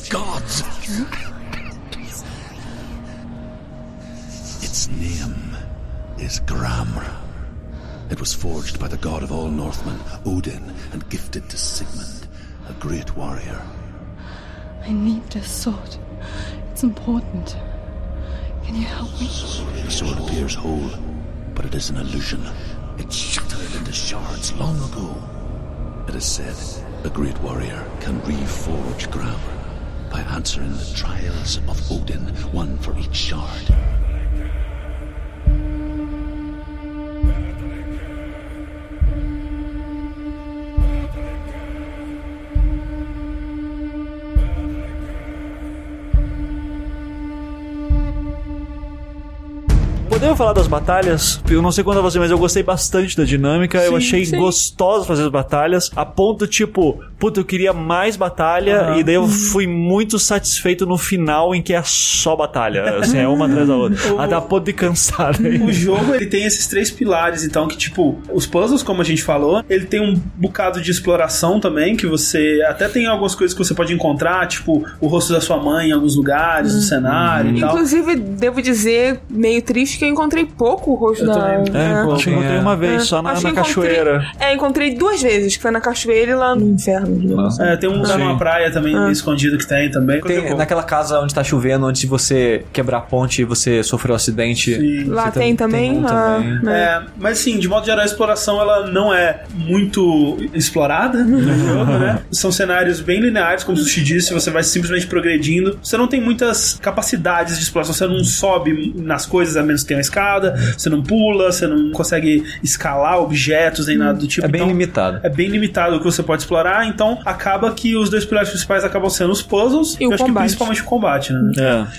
Gods. Its name is Gramr. It was forged by the god of all Northmen, Odin, and gifted to Sigmund, a great warrior. I need this sword. It's important. Can you help me? The sword appears whole, but it is an illusion. It shattered into shards long ago. It is said a great warrior can reforge Gramr by answering the trials of Odin, one for each shard. Podemos falar das batalhas? Eu não sei quanto a você, mas eu gostei bastante da dinâmica. eu achei sim. gostoso fazer as batalhas. A ponto, tipo, puta, eu queria mais batalha. Aham. E daí eu fui muito satisfeito no final, em que é só batalha. Assim, é uma atrás da outra. Até a ponto de cansar. Né? O jogo, ele tem esses três pilares, então, que, tipo, os puzzles, como a gente falou, ele tem um bocado de exploração também, que você até tem algumas coisas que você pode encontrar, tipo, o rosto da sua mãe em alguns lugares, no cenário e tal. Inclusive, devo dizer, meio triste que eu encontrei pouco o rosto Eu da. também. É, encontrei uma vez, só na, na cachoeira. É, encontrei duas vezes, que foi na cachoeira e lá no inferno. É, tem um lugar Sim. numa praia também, meio escondido que tem também. Tem, naquela casa onde tá chovendo, antes de você quebrar a ponte e você sofreu um acidente. Sim. Lá Você tem também. um ah, também. né? É, mas assim, de modo geral, a exploração ela não é muito explorada no jogo, né? São cenários bem lineares, como o Sushi disse, você vai simplesmente progredindo. Você não tem muitas capacidades de exploração, você não sobe nas coisas a menos que tenha uma escada, você não pula, você não consegue escalar objetos nem nada do tipo. É bem Então, limitado. É bem limitado o que você pode explorar, então acaba que os dois pilares principais acabam sendo os puzzles E eu o acho que combate. principalmente o combate, né?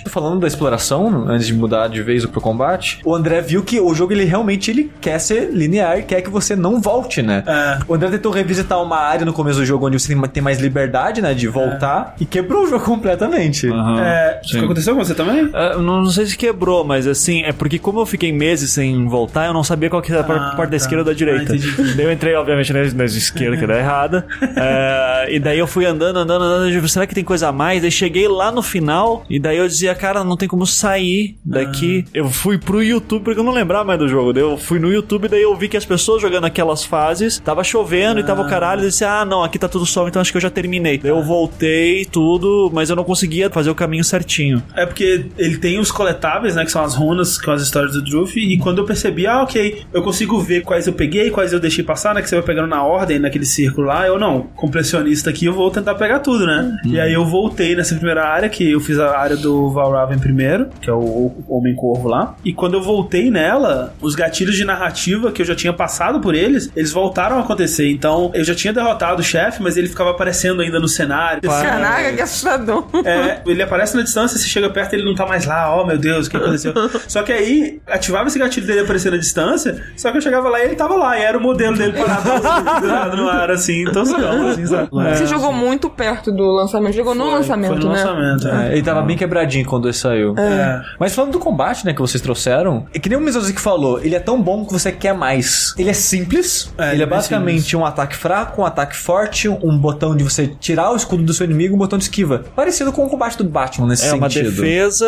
É. Falando da exploração, antes de mudar de vez pro combate, o André viu que o jogo ele realmente ele quer ser linear, quer que você não volte, né? É. O André tentou revisitar uma área no começo do jogo onde você tem- mais liberdade, né, de voltar e quebrou o jogo completamente. Aham. É, isso aconteceu com você também? É, não, não sei se quebrou, mas assim, é porque como eu fiquei meses sem voltar, eu não sabia qual que era a Ah, parte da tá. esquerda ou da direita. Ah, entendi. daí eu entrei, obviamente, na, na esquerda, que era errada. É, [LAUGHS] e daí eu fui andando, andando, andando. eu, Será que tem coisa a mais? Daí cheguei lá no final, e daí eu dizia, cara, não tem como sair daqui. Ah. Eu fui pro YouTube, porque eu não lembrava mais do jogo. Daí eu fui no YouTube, daí eu vi que as pessoas jogando aquelas fases, tava chovendo e tava o caralho. Eu disse, ah, não, aqui tá tudo sol, então acho que eu já terminei. Daí eu voltei, tudo, mas eu não conseguia fazer o caminho certinho. É porque ele tem os coletáveis, né? Que são as runas com as histórias do Druff. E quando eu percebi, ah, ok, eu consigo ver quais eu peguei, quais eu deixei passar, né? Que você vai pegando na ordem, naquele círculo lá. Eu não, completionista aqui, eu vou tentar pegar tudo, né? E aí eu voltei nessa primeira área, que eu fiz a área do Valraven primeiro, que é o, Homem-Corvo lá. E quando eu voltei nela, os gatilhos de narrativa que eu já tinha passado por eles, eles voltaram a acontecer. Então eu já tinha derrotado o chefe, mas ele ficava aparecendo ainda no cenário. Caraca, que assustador. É, ele aparece na distância, você chega perto ele não tá mais lá, oh meu Deus, o que aconteceu? [LAUGHS] só que aí, ativava esse gatilho dele aparecer na distância, só que eu chegava lá e ele tava lá, e era o modelo dele parado [LAUGHS] no ar, assim, toscão, assim, Você É, jogou muito perto do lançamento. Jogou no foi, lançamento, foi no né? lançamento, É, é. ele tava bem quebradinho quando ele saiu. É. Mas falando do combate, né, que vocês trouxeram, é que nem o Misozik falou, ele é tão bom que você quer mais. Ele é simples, É, ele ele é é basicamente um ataque fraco, um ataque forte, um botão de você tirar o escudo do seu inimigo, um botão de esquiva. Parecido com o combate do Batman nesse É uma sentido. defesa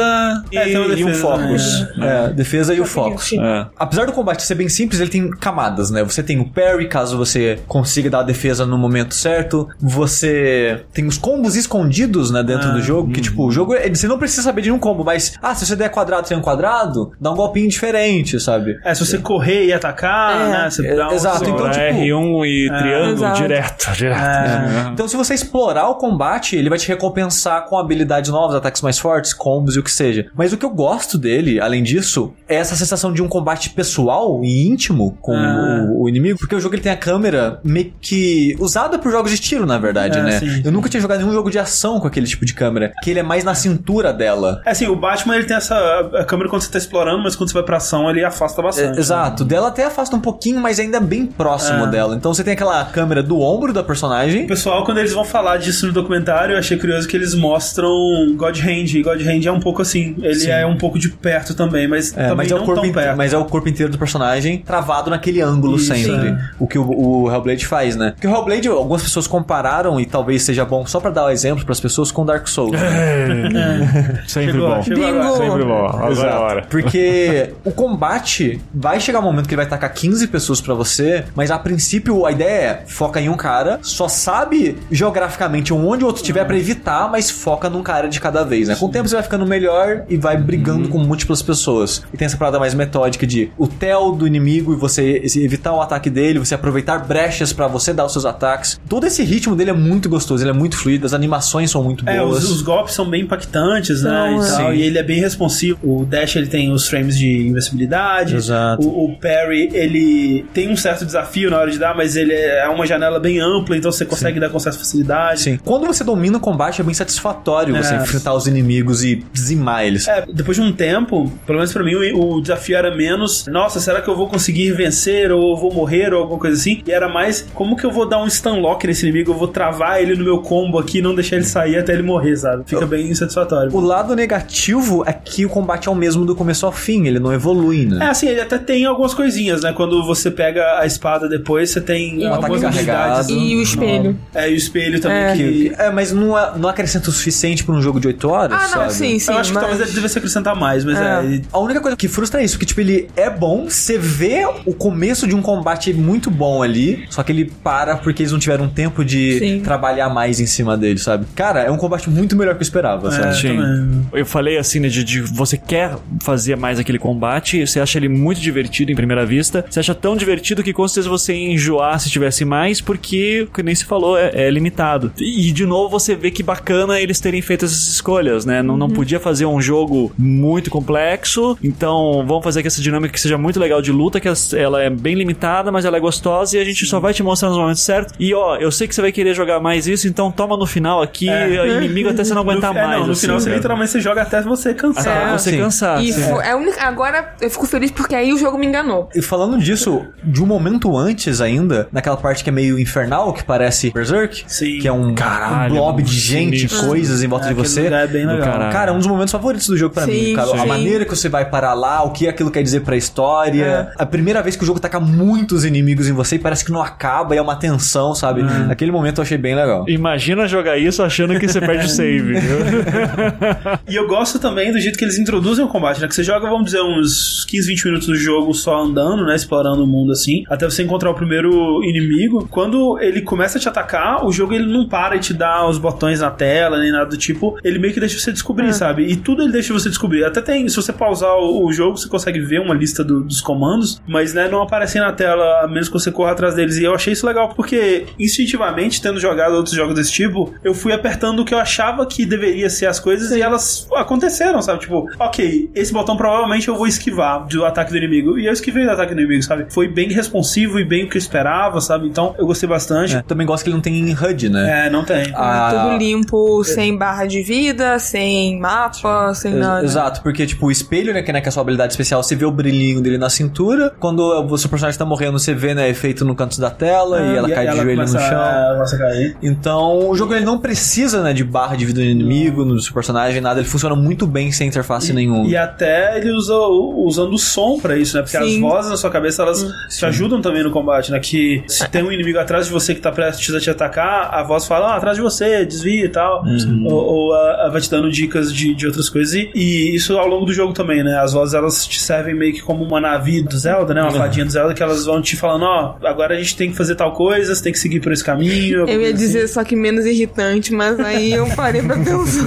e, É, tem uma e um defesa, focus. É, defesa e o focus. É. Apesar do combate ser bem simples, ele tem camadas, né? Você tem o parry, caso você consiga dar a defesa no momento certo. Você tem os combos escondidos, né, dentro Ah, do jogo. Que, tipo, o jogo, ele- você não precisa saber de um combo, mas, ah, se você der quadrado sem um quadrado, dá um golpinho diferente, sabe? É, se você correr e atacar, É. né? Você É, dá um exato, então, tipo, R1 e triângulo Exato. direto, [LAUGHS] direto. É. Então, se você explorar o combate, ele vai te recompensar com habilidades novas, ataques mais fortes, combos e o que seja. Mas o que eu gosto dele, além disso, é essa sensação de um combate pessoal e íntimo com Ah. o, o inimigo, porque o jogo ele tem a câmera meio que usada por jogos de tiro, na verdade, É, né? sim. Eu nunca tinha jogado nenhum jogo de ação com aquele tipo de câmera, que ele é mais na cintura dela. É assim, o Batman ele tem essa a câmera quando você tá explorando, mas quando você vai pra ação ele afasta É, bastante. né? exato, dela até afasta um pouquinho, mas ainda bem próximo É. dela. Então você tem aquela câmera do ombro da personagem. O pessoal, quando eles vão falar disso no documentário, eu achei curioso que eles mostram God Hand. E God Hand é um pouco assim. Ele Sim. é um pouco de perto também, mas É, também mas, é o corpo tão inte- perto. mas é o corpo inteiro do personagem travado naquele ângulo Isso, sempre. é. O que o, o Hellblade faz, né? Porque o Hellblade, algumas pessoas compararam, e talvez seja bom só pra dar o exemplo pras pessoas, com Dark Souls. né? Sempre Chegou, bom. chegou Bingo. agora. Sempre bom. Agora é a Exato. hora. Porque o combate vai chegar um momento que ele vai tacar 15 pessoas pra você, mas a princípio a ideia é foca em um cara, só sabe geograficamente onde o outro estiver pra evitar, mas foca num cara de cada vez, né? Com o tempo você vai ficando melhor e vai brigando com múltiplas pessoas. E tem essa parada mais metódica de o tel do inimigo e você evitar o ataque dele, você aproveitar brechas pra você dar os seus ataques. Todo esse ritmo dele é muito gostoso, ele é muito fluido, as animações são muito É, boas. os, os golpes são bem impactantes, né? São, E, tal, é. e ele é bem responsivo. O Dash ele tem os frames de invencibilidade. Exato. O, o Parry ele tem um certo desafio na hora de dar, mas ele é uma janela bem ampla, então você consegue dar com certa facilidade. Sim. Quando você domina o combate, é bem satisfatório você É. enfrentar os inimigos e dizimar eles. É, depois de um tempo, pelo menos pra mim, o, o desafio era menos, nossa, será que eu vou conseguir vencer ou eu vou morrer ou alguma coisa assim? E era mais, como que eu vou dar um stun lock inimigo? Eu vou travar ele no meu combo aqui e não deixar ele sair até ele morrer, sabe? Fica bem satisfatório. O lado negativo é que o combate é o mesmo do começo ao fim, ele não evolui, É né? assim, ele até tem algumas coisinhas, né? Quando você pega a espada depois, você tem Um algumas ataque habilidades. carregado. E o espelho. É, e o espelho também É. que. É, mas não, é- não acrescenta o suficiente pra um jogo de 8 horas, Ah, não, sabe? sim, sim. eu acho que mas... talvez ele devesse acrescentar mais, mas é. É. A única coisa que frustra é isso, que tipo, ele é bom, você vê o começo de um combate muito bom ali, só que ele para porque eles não tiveram tempo de Sim. trabalhar mais em cima dele, sabe? Cara, é um combate muito melhor que eu esperava, É, sabe? Sim. também. Eu falei assim, né, de, de você quer fazer mais aquele combate, você acha ele muito divertido em primeira vista, você acha tão divertido que com certeza você ia enjoar se tivesse mais, porque, como nem se falou, é, é limitado. E de novo você vê que bacana eles terem feito essas escolhas, né? Não, não podia fazer um jogo muito complexo, então vamos fazer que essa dinâmica que seja muito legal de luta, que ela é bem limitada, mas ela é gostosa e a gente só vai te mostrar nos momentos certos. E ó, eu sei que você vai querer jogar mais isso, então toma no final aqui, É. inimigo até você não aguentar [LAUGHS] no, é, mais. não, no assim, final você cara. literalmente você joga até você cansar. Até É, você sim. cansar. E sim. fo- é única... Agora eu fico feliz porque aí o jogo me enganou. E falando disso, de um momento antes ainda, naquela parte que é meio infernal, que parece Berserk, Sim. que é um, Caralho, um blob de gente, sinistro. coisas em volta de Aquele você. lugar é bem legal. Cara, é um dos momentos favoritos do jogo pra Sim, mim, cara. A maneira que você vai parar lá, o que aquilo quer dizer pra história. A primeira vez que o jogo taca muitos inimigos em você e parece que não acaba e é uma tensão, sabe? Aquele momento eu achei bem legal. Imagina jogar isso achando que você perde o save, viu? [LAUGHS] E eu gosto também do jeito que eles introduzem o combate, né? Que você joga, vamos dizer, uns 15, 20 minutos do jogo só andando, né? Explorando o mundo assim, até você encontrar o primeiro inimigo. Quando ele começa a te atacar, o jogo ele não para e te dá os botões na tela, nem nada do tipo. Ele meio que deixa você descobrir, sabe? E tudo ele deixa você descobrir. Até tem, se você pausar o, o jogo, você consegue ver uma lista do- dos comandos, mas né, não aparecem na tela, a menos que você corra atrás deles. E eu achei isso legal, porque instintivamente, tendo jogado outros jogos desse tipo, eu fui apertando o que eu achava que deveria ser as coisas e elas aconteceram, sabe? Tipo, ok, esse botão provavelmente eu vou esquivar do ataque do inimigo. E eu esquivei do ataque do inimigo, sabe? Foi bem responsivo e bem o que eu esperava, sabe? Então eu gostei bastante. É, Também gosto que ele não tem HUD, né? É, não tem. Ah, Tudo limpo, sem barra de vida, sem mapa, sem Ex- nada. Exato, porque, tipo, o espelho, né, que, né, que é a sua habilidade especial, você vê o brilhinho dele na cintura. Quando o seu personagem tá morrendo, você vê, né, efeito no canto da tela e ela cai de joelho no chão. Cair. Então, o jogo ele não precisa, né, de barra de vida do inimigo, no seu personagem, nada. Ele funciona muito bem sem interface nenhuma. E até ele usa o- usando o som pra isso, né? Porque as Sim. vozes na sua cabeça elas te ajudam também no combate, né? Que se tem um inimigo atrás de você que tá prestes a te atacar, a voz fala, ah, atrás de você, desvia e tal. Ou, ou a- a- vai te dando dicas de, de outras coisas. E, e isso ao longo do jogo também, né? As vozes elas te servem meio que como uma nave do Zelda, né? Uma fadinha do Zelda que elas vão te falando, ó, agora a gente tem que fazer tal coisa, você tem que seguir por esse caminho. Eu ia assim. dizer só que menos irritante, mas aí eu parei pra pensar.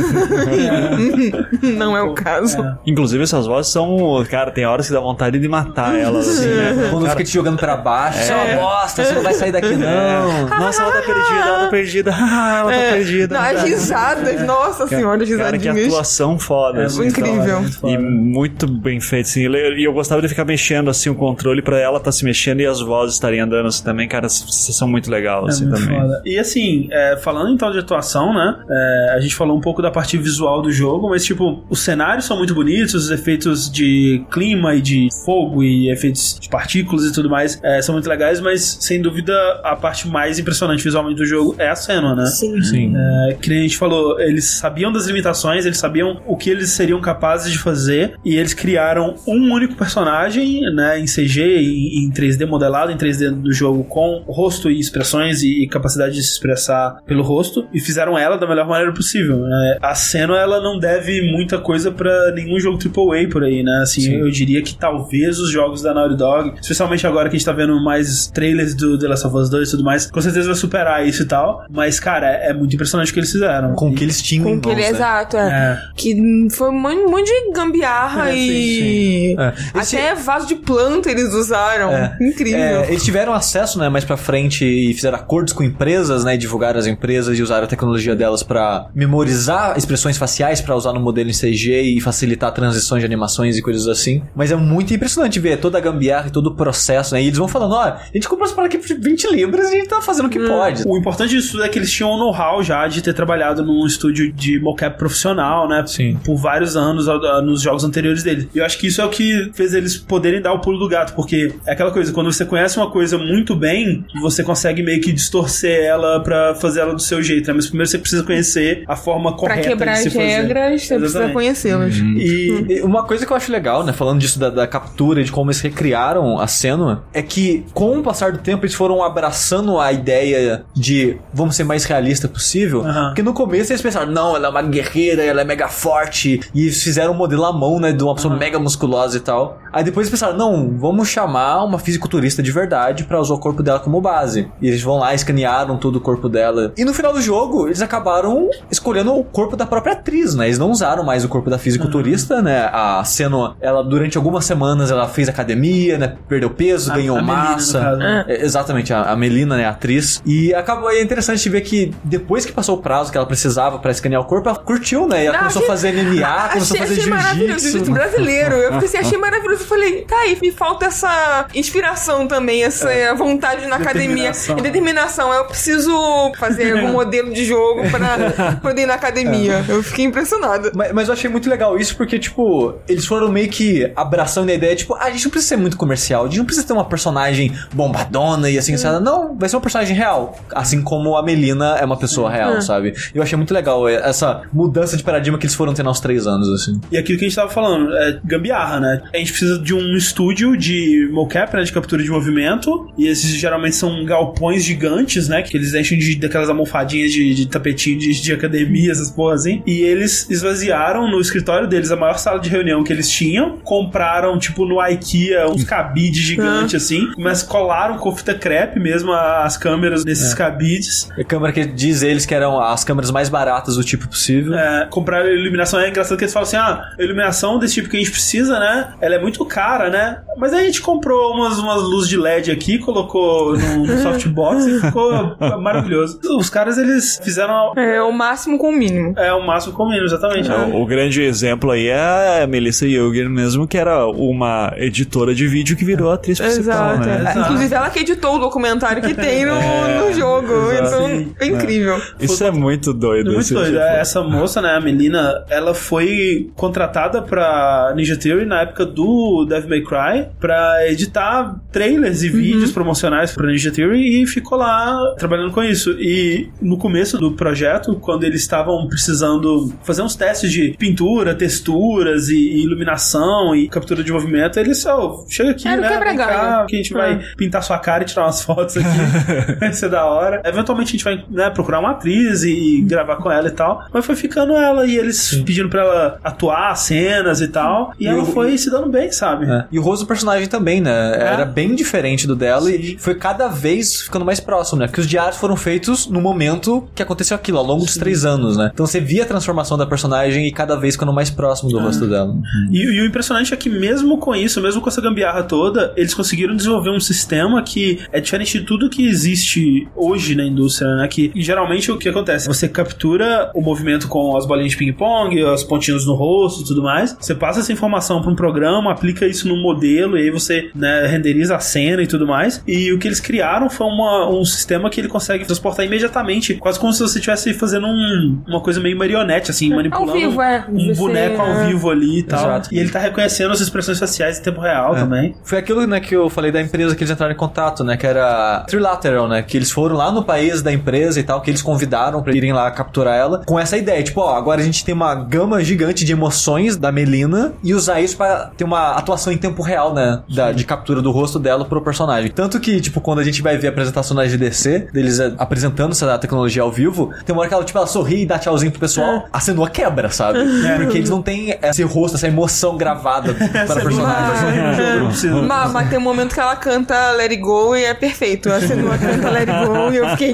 [LAUGHS] Não é o caso. Inclusive, essas vozes são. Cara, tem horas que dá vontade de matar elas, assim, né? Quando fica te jogando pra baixo, você é uma bosta, você não vai sair daqui não. Nossa, ela tá perdida, ela tá perdida. Ah, [LAUGHS] ela tá perdida. Não, as risadas, nossa senhora, as Cara, que risadinhas. atuação foda. assim. incrível. muito foda. E muito bem feito, assim. E eu gostava de ficar mexendo, assim, o controle pra ela estar se mexendo e as vozes estarem andando, assim, também. Cara, vocês são muito legal, assim, É também. foda. E assim, é, falando então de atuação, né? é, a gente falou um pouco da parte visual do jogo, mas tipo, os cenários são muito bonitos, os efeitos de clima e de fogo e efeitos de partículas e tudo mais é, são muito legais, mas sem dúvida a parte mais impressionante visualmente do jogo é a cena, né? Sim. Sim. É, que nem a gente falou, eles sabiam das limitações, eles sabiam o que eles seriam capazes de fazer e eles criaram um único personagem, né, em CG, em, em 3D modelado, em 3D do jogo, com rosto e expressões e, e capacidade de se expressar pelo rosto e fizeram ela da melhor maneira possível. né? A cena ela não deve muita coisa pra nenhum jogo AAA por aí, né? Assim, eu diria que talvez os jogos da Naughty Dog, especialmente agora que a gente tá vendo mais trailers do The Last of Us 2 e tudo mais, com certeza vai superar isso e tal. Mas, cara, é, é muito impressionante o que eles fizeram. Com o que eles tinham em Com ele, mãos, né? exato, é. É. Que foi um monte de gambiarra É, sim, e. É. Esse- Até vaso de planta eles usaram. É. Incrível. É, eles tiveram acesso, né, mais pra frente e fizeram acordos com empresas, né? E divulgaram as empresas e usaram a tecnologia delas pra memorizar expressões faciais pra usar no modelo em CG e facilitar transições de animações e coisas assim. Mas é muito impressionante ver toda a gambiarra e todo o processo, né? E eles vão falando, ó, a gente comprou essa parada aqui por 20 libras e a gente tá fazendo o que pode. O importante disso tudo é que eles tinham um know-how já de ter trabalhado num estúdio de mocap profissional, né? Sim. Por vários anos nos jogos anteriores dele. E eu acho que isso é o que fez eles poderem dar o pulo do gato, porque é aquela coisa, quando você conhece uma coisa muito bem, você consegue meio que distorcer ela pra fazer ela do seu jeito, né? Mas primeiro você precisa conhecer a forma Pra correta quebrar de se as fazer. regras, você precisa Exatamente. conhecê-las. E e uma coisa que eu acho legal, né, falando disso da, da captura e de como eles recriaram a cena, é que com o passar do tempo eles foram abraçando a ideia de vamos ser mais realista possível. Porque no começo eles pensaram, não, ela é uma guerreira, ela é mega forte, e fizeram um modelo à mão, né, de uma pessoa mega musculosa e tal. Aí depois eles pensaram, não, vamos chamar uma fisiculturista de verdade pra usar o corpo dela como base. E eles vão lá, escanearam todo o corpo dela. E no final do jogo, eles acabaram escolhendo o corpo da própria atriz, né? Eles não usaram mais o corpo da fisiculturista, né? A Senna, ela durante algumas semanas ela fez academia, né? Perdeu peso, A- ganhou a Melina, massa. caso. É, exatamente, a, a Melina, né, a atriz. E acabou é interessante ver que depois que passou o prazo que ela precisava pra escanear o corpo, ela curtiu, né? E ela Ah, começou a fazer MMA, começou a [LAUGHS] fazer maravilhoso, jiu-jitsu. jiu-jitsu brasileiro. Eu fiquei assim, achei [LAUGHS] maravilhoso. Eu falei, tá aí, me falta essa inspiração também, essa vontade na academia e determinação. Eu preciso fazer algum [LAUGHS] modelo de jogo pra poder ir na academia. Eu fiquei impressionada. Mas, mas eu achei muito legal isso porque, tipo, eles foram meio que abraçando a ideia, tipo, ah, a gente não precisa ser muito comercial, a gente não precisa ter uma personagem bombadona e assim, sabe? Não, vai ser uma personagem real. Assim como a Melina é uma pessoa real, sabe? Eu achei muito legal essa mudança de paradigma que eles foram tendo aos três anos, assim. E aquilo que a gente tava falando, é gambiarra, né? A gente precisa de um estúdio de mocap, né? De captura de movimento. E esses geralmente são galpões gigantes, né? Que eles enchem de, daquelas almofadinhas de, de tapetinho de, de academia, essas porra assim. E eles esvaziaram no escritório deles a maior sala de reunião que eles tinham. Compraram, tipo, no IKEA, uns cabides gigantes, assim. Mas colaram com fita crepe mesmo as câmeras nesses cabides. A câmera que diz eles que eram as câmeras mais baratas do tipo possível. É, comprar iluminação é engraçado que eles falam assim: ah, iluminação desse tipo que a gente precisa, né? Ela é muito cara, né? Mas aí a gente comprou umas, umas luzes de LED aqui, colocou no [LAUGHS] softbox ficou maravilhoso. Os caras, eles fizeram É o máximo com o mínimo. é, o máximo com menos, exatamente. É, O, o grande exemplo aí é a Melissa Yeager mesmo, que era uma editora de vídeo que virou atriz principal, Exato. né? é. Inclusive, ela que editou o documentário que tem no, no jogo. exato. Então, é incrível. Isso é muito doido. Muito assim, doido. tipo, É, Essa moça, né, a Melina, ela foi contratada pra Ninja Theory na época do Devil May Cry pra editar trailers e vídeos promocionais pra Ninja Theory e ficou lá trabalhando com isso. E no começo do projeto, quando eles estavam precisando fazer uns testes de pintura, texturas e, e iluminação e captura de movimento, eles só chega aqui, Era né? vem cá, que a gente vai pintar sua cara e tirar umas fotos aqui. [LAUGHS] vai ser da hora. Eventualmente a gente vai né, procurar uma atriz e gravar com ela e tal. Mas foi ficando ela e eles pedindo pra ela atuar cenas e tal. E, E ela o- foi se dando bem, sabe? É. E o rosto do personagem também, né? Era bem diferente do dela e foi cada vez ficando mais próximo, né? Porque os diários foram feitos no momento que aconteceu aquilo, ao longo dos três anos, né? Então você via a transformação da personagem e cada vez ficando mais próximo do rosto dela. E, e o impressionante é que mesmo com isso, mesmo com essa gambiarra toda, eles conseguiram desenvolver um sistema que é diferente de tudo que existe hoje na indústria, né? Que geralmente o que acontece? Você captura o movimento com as bolinhas de ping-pong, os pontinhos no rosto e tudo mais. Você passa essa informação para um programa, aplica isso no modelo e aí você né, renderiza a cena e tudo mais. E o que eles criaram foi uma- um sistema que ele consegue transportar imediatamente, quase como se você estivesse fazendo um- uma coisa meio marionete, assim, manipulando vivo, é. um Você- boneco ao é. vivo ali e tal. Exato. E ele tá reconhecendo as expressões faciais em tempo real também. Foi aquilo, né, que eu falei da empresa que eles entraram em contato, né, que era Trilateral, né, que eles foram lá no país da empresa e tal, que eles convidaram pra irem lá capturar ela, com essa ideia, tipo, ó, agora a gente tem uma gama gigante de emoções da Melina e usar isso pra ter uma atuação em tempo real, né, da, de captura do rosto dela pro personagem. Tanto que, tipo, quando a gente vai ver a apresentação na GDC, deles é, apresentando essa tecnologia ao vivo, tem uma hora que ela, tipo, ela sorri e dá tchauzinho pro pessoal, a cenoa quebra, sabe? Porque eles não têm esse rosto, essa emoção gravada [LAUGHS] para o personagem. Mas, mas tem um momento que ela canta Let It Go e é perfeito. A Senua canta Let It Go e eu fiquei.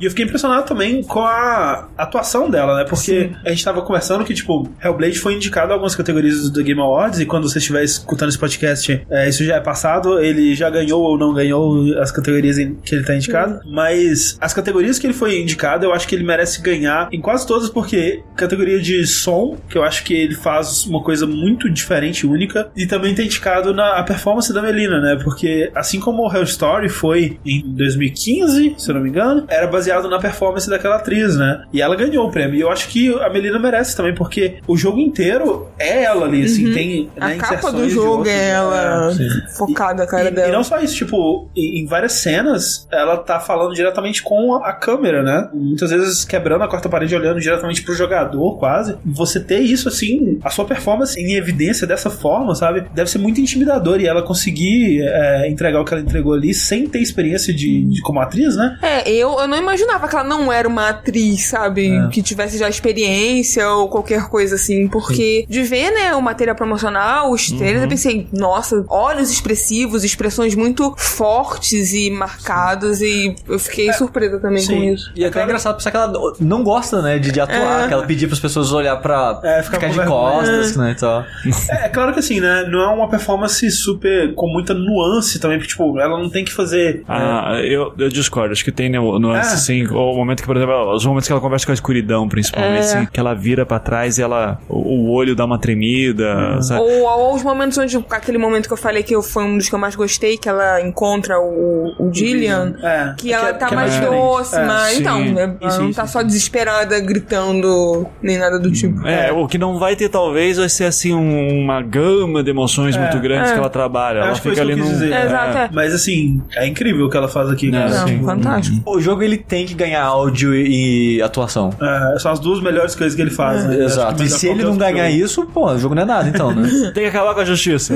E eu fiquei impressionado também com a atuação dela, né? Porque a gente tava conversando que, tipo, Hellblade foi indicado a algumas categorias do Game Awards, e quando você estiver escutando esse podcast, é, isso já é passado, ele já ganhou ou não ganhou as categorias em que ele tá indicado, mas as categorias que ele foi indicado, eu acho que ele merece ganhar em quase todas, porque categoria de som, que eu acho que ele faz uma coisa muito diferente, única, e também tá indicado na a performance da Melina, né? Porque assim como o Hell Story foi em 2015, se eu não me engano, era baseado na performance daquela atriz, né? E ela ganhou o prêmio. E eu acho que a Melina merece também, porque o jogo inteiro é ela ali, assim, tem A né, capa do jogo outros, é ela sim. focada a cara E, dela. e não só isso, tipo, em várias cenas, ela tá falando diretamente com a, câmera, né? Muitas vezes quebrando a quarta parede, olhando diretamente pro jogador, quase. Você ter isso, assim, a sua performance em evidência dessa forma, sabe? Deve ser muito intimidador. E ela conseguir é, entregar o que ela entregou ali sem ter experiência de, de como atriz, né? É, eu, eu não imaginava que ela não era uma atriz, sabe? É. Que tivesse já experiência ou qualquer coisa assim. Porque de ver, né, o material promocional, os trailers, eu pensei, nossa, olhos expressivos, expressões muito fortes e marcadas. E eu fiquei surpresa também com sim. isso. E é até engraçado pensar que ela não gosta, né, de, de atuar, É. que ela pedia pras pessoas olhar pra É, ficar ficar com de costas, né, e tal. É, é claro que assim, né? Não é uma performance super com muita nuance também, porque, tipo, ela não tem que fazer. Ah, eu, eu discordo. Acho que tem no, nuance, É. assim. O momento que, por exemplo, os momentos que ela conversa com a escuridão, principalmente, É. assim, que ela vira pra trás e ela. O, o olho dá uma tremida, sabe? Ou, ou os momentos onde. Aquele momento que eu falei que eu- foi um dos que eu mais gostei, que ela encontra o, o É, Que ela tá que é mais doce, É, mas então, né, ela não sim, tá sim. só desesperada gritando, nem nada do tipo. É, o que não vai ter, talvez, vai ser assim um- uma gama de emoções É, muito grandes é. que ela trabalha. Eu Ela acho que foi fica ali num. É, exato, é. Mas assim, é incrível o que ela faz aqui, cara. Não, fantástico. O jogo ele tem que ganhar áudio e, e atuação. É, são as duas melhores coisas que ele faz, né? Exato. E se ele não ganhar jogo. isso, pô, o jogo não é nada, então, né? [LAUGHS] Tem que acabar com a justiça.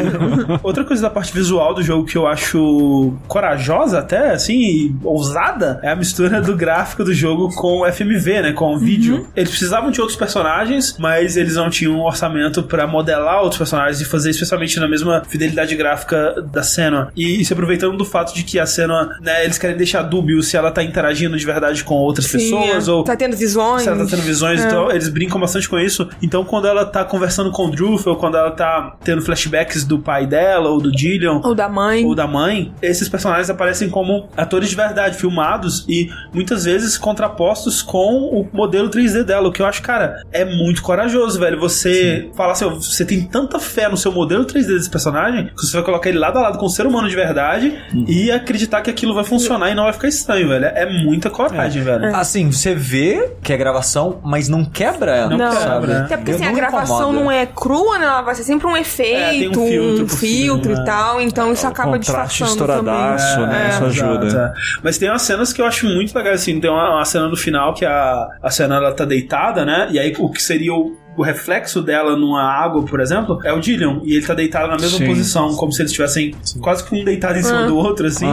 [LAUGHS] Outra coisa da parte visual do jogo que eu acho corajosa até, assim, ousada, é a mistura do gráfico do jogo com o FMV, né? Com o vídeo. Eles precisavam de outros personagens, mas eles não tinham um orçamento pra modelar outros personagens e fazer especialmente na mesma fidelidade gráfica da cena. E, se aproveitando do fato de que a cena, né, eles querem deixar dúbio se ela tá interagindo de verdade com outras Sim, pessoas é. ou Tá tendo visões. se ela tá tendo visões, É. então eles brincam bastante com isso. Então, quando ela tá conversando com o ou quando ela tá tendo flashbacks do pai dela, ou do Gillian, Ou da mãe. ou da mãe, esses personagens aparecem como atores de verdade, filmados e muitas vezes contrapostos com o modelo 3D dela. O que eu acho, cara, é muito corajoso, velho. Você falar assim, ó, você tem tanta fé no seu modelo 3D desse personagem que você vai colocar ele lado a lado com o ser humano de verdade e acreditar que aquilo vai funcionar e não vai ficar estranho, velho. É muita coragem, velho. Assim, você vê que é gravação, mas não quebra ela, Não sabe? quebra, né? Até porque assim, a não gravação incomoda. não é crua, né? Ela vai ser sempre um efeito, um filtro um filtro e tal. Então isso acaba contraste disfarçando estouradaço, também. né? É. Isso ajuda. Exato, é. Mas tem umas cenas que eu acho muito legais, assim. Tem uma, uma cena no final que a, a cena ela tá deitada, né? E aí o que seria o, o reflexo dela numa água, por exemplo, é o Dillion. E ele tá deitado na mesma Sim. posição, como se eles estivessem quase que um deitado em cima do outro, assim.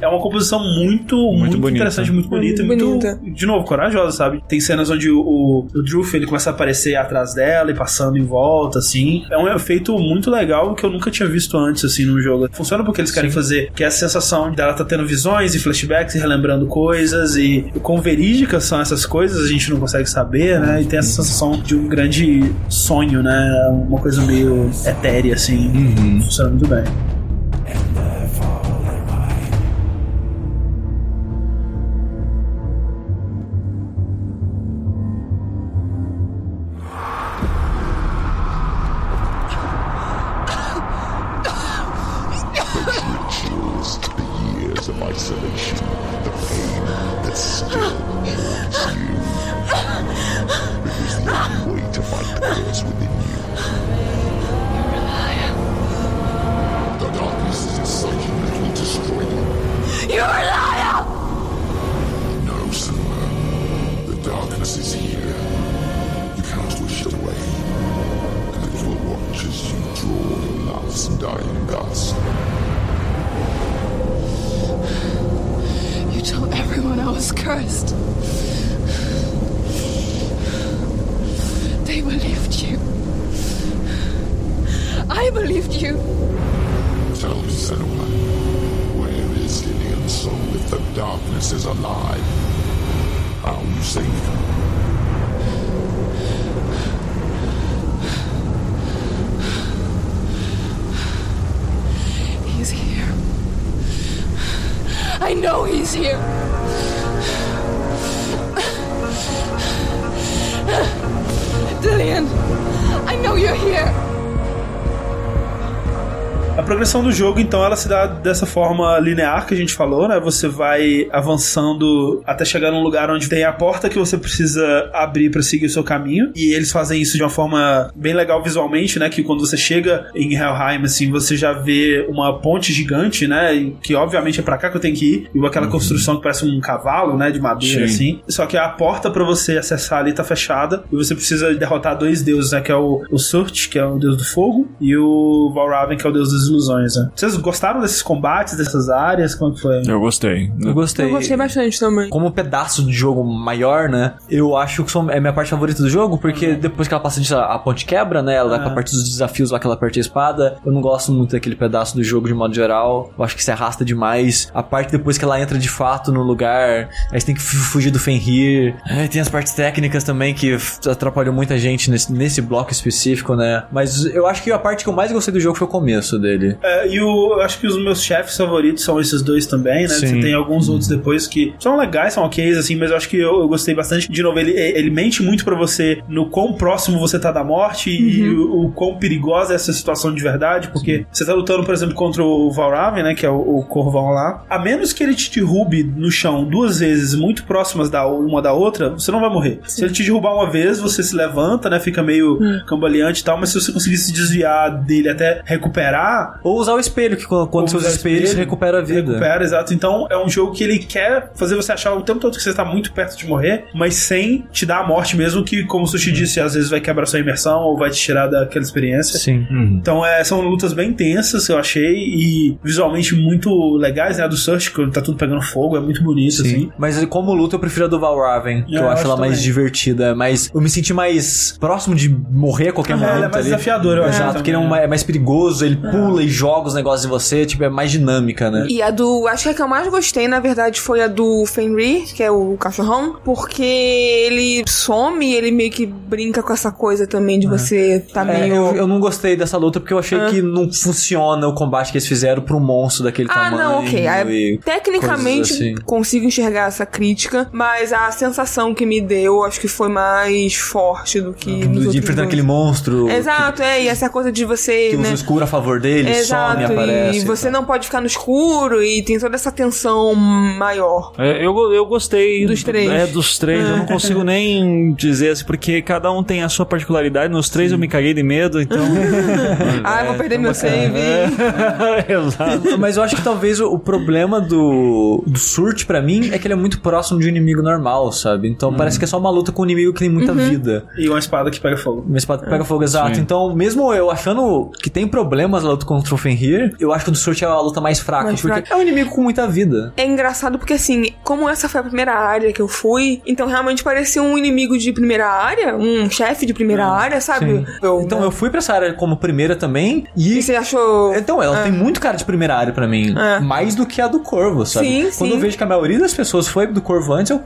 É uma composição muito, muito, bonita. interessante, muito bonita e muito, Bonita. de novo, corajosa, sabe? Tem cenas onde o, o, o ele começa a aparecer atrás dela e passando em volta, assim. É um efeito muito legal que eu nunca tinha visto antes, assim, no jogo. Funciona porque eles querem fazer, que é a sensação dela tá tendo visões e flashbacks e relembrando coisas e o quão verídicas são essas coisas, a gente não consegue saber, né? E tem essa sensação de um grande sonho, né? Uma coisa meio etérea, assim. Funciona muito bem. Progressão do jogo, então, ela se dá dessa forma linear que a gente falou, né? Você vai avançando até chegar num lugar onde tem a porta que você precisa abrir para seguir o seu caminho. E eles fazem isso de uma forma bem legal visualmente, né? Que quando você chega em Helheim, assim, você já vê uma ponte gigante, né? Que obviamente é pra cá que eu tenho que ir. E aquela construção que parece um cavalo, né? De madeira, Sim. assim. Só que a porta para você acessar ali tá fechada. E você precisa derrotar dois deuses, né? Que é o, o Surt, que é o deus do fogo, e o Valraven, que é o deus das ilusões, né? Vocês gostaram desses combates, dessas áreas? Como que foi? Eu gostei. Eu gostei. Eu gostei bastante também. Como um pedaço de jogo maior, né? Eu acho que é a minha parte favorita do jogo, porque depois que ela passa disso, a ponte quebra, né? Ela vai pra parte dos desafios lá que ela aperta a espada. Eu não gosto muito daquele pedaço do jogo de modo geral. Eu acho que se arrasta demais. A parte depois que ela entra de fato no lugar, aí você tem que fu- fugir do Fenrir. Aí tem as partes técnicas também que atrapalham muita gente nesse, nesse bloco específico, né? Mas eu acho que a parte que eu mais gostei do jogo foi o começo dele. É, e o, eu acho que os meus chefes favoritos são esses dois também, né? Sim. Você tem alguns outros depois que são legais, são ok, assim, mas eu acho que eu, eu gostei bastante. De novo, ele, ele mente muito pra você no quão próximo você tá da morte e o, o quão perigosa é essa situação de verdade, porque você tá lutando, por exemplo, contra o Valraven, né? Que é o, o corvão lá. A menos que ele te derrube no chão duas vezes muito próximas da uma da outra, você não vai morrer. Se ele te derrubar uma vez, você se levanta, né? Fica meio cambaleante e tal, mas se você conseguir se desviar dele até recuperar, Ou usar o espelho, que quando, você usa o espelho, você recupera a vida. Recupera, exato. Então é um jogo que ele quer fazer você achar o tempo todo que você está muito perto de morrer, mas sem te dar a morte mesmo, que, como o Sushi disse, às vezes vai quebrar sua imersão ou vai te tirar daquela experiência. Sim. Então é, são lutas bem tensas, eu achei, e visualmente muito legais, né? A do Search, que tá tudo pegando fogo, é muito bonito, assim. Mas como luta, eu prefiro a do Valraven, que É, eu, eu acho acho ela mais também. divertida. Mas eu me senti mais próximo de morrer a qualquer Ah, momento. ela é mais ali. desafiador, eu acho, Exato, também, porque ele é, um- né? é mais perigoso, ele pula e joga os negócios em você, tipo, é mais dinâmica, né? E a do. Acho que a que eu mais gostei, na verdade, foi a do Fenrir, que é o cachorrão, porque ele some, ele meio que brinca com essa coisa também de você tá É, meio. eu, eu não gostei dessa luta porque eu achei que não funciona o combate que eles fizeram pro monstro daquele Ah, tamanho. não, ok. E tecnicamente assim. consigo enxergar essa crítica, mas a sensação que me deu acho que foi mais forte do que. nos De enfrentar aquele monstro. Exato, é, e essa coisa de você. Que, que né? usa o escuro a favor dele, some, aparece. e você não pode ficar no escuro e tem toda essa tensão maior. É, eu, eu gostei Dos três. É, dos três. Eu não consigo nem dizer assim, porque cada um tem a sua particularidade. Nos três eu me caguei de medo, então. [LAUGHS] Ah, vou perder meu save. É, [LAUGHS] Exato. Mas eu acho que talvez o, o problema do, do Surt, pra mim, é que ele é muito próximo de um inimigo normal, sabe? Então parece que é só uma luta com um inimigo que tem muita vida. E uma espada que pega fogo. Uma espada que pega fogo, exato. Então, mesmo eu achando que tem problemas na luta contra o Fenrir, eu acho que o do Surt é a luta mais fraca, Mais porque fraca. é um inimigo com muita vida. É engraçado porque, assim, como essa foi a primeira área que eu fui, então realmente parecia um inimigo de primeira área, um chefe de primeira área, sabe? Eu, Então né? eu fui pra essa área como primeira também, E e você achou. Então, ela tem muito cara de primeira área pra mim. É. Mais do que a do Corvo, sabe? Sim, Quando sim. eu vejo que a maioria das pessoas foi do Corvo antes, eu,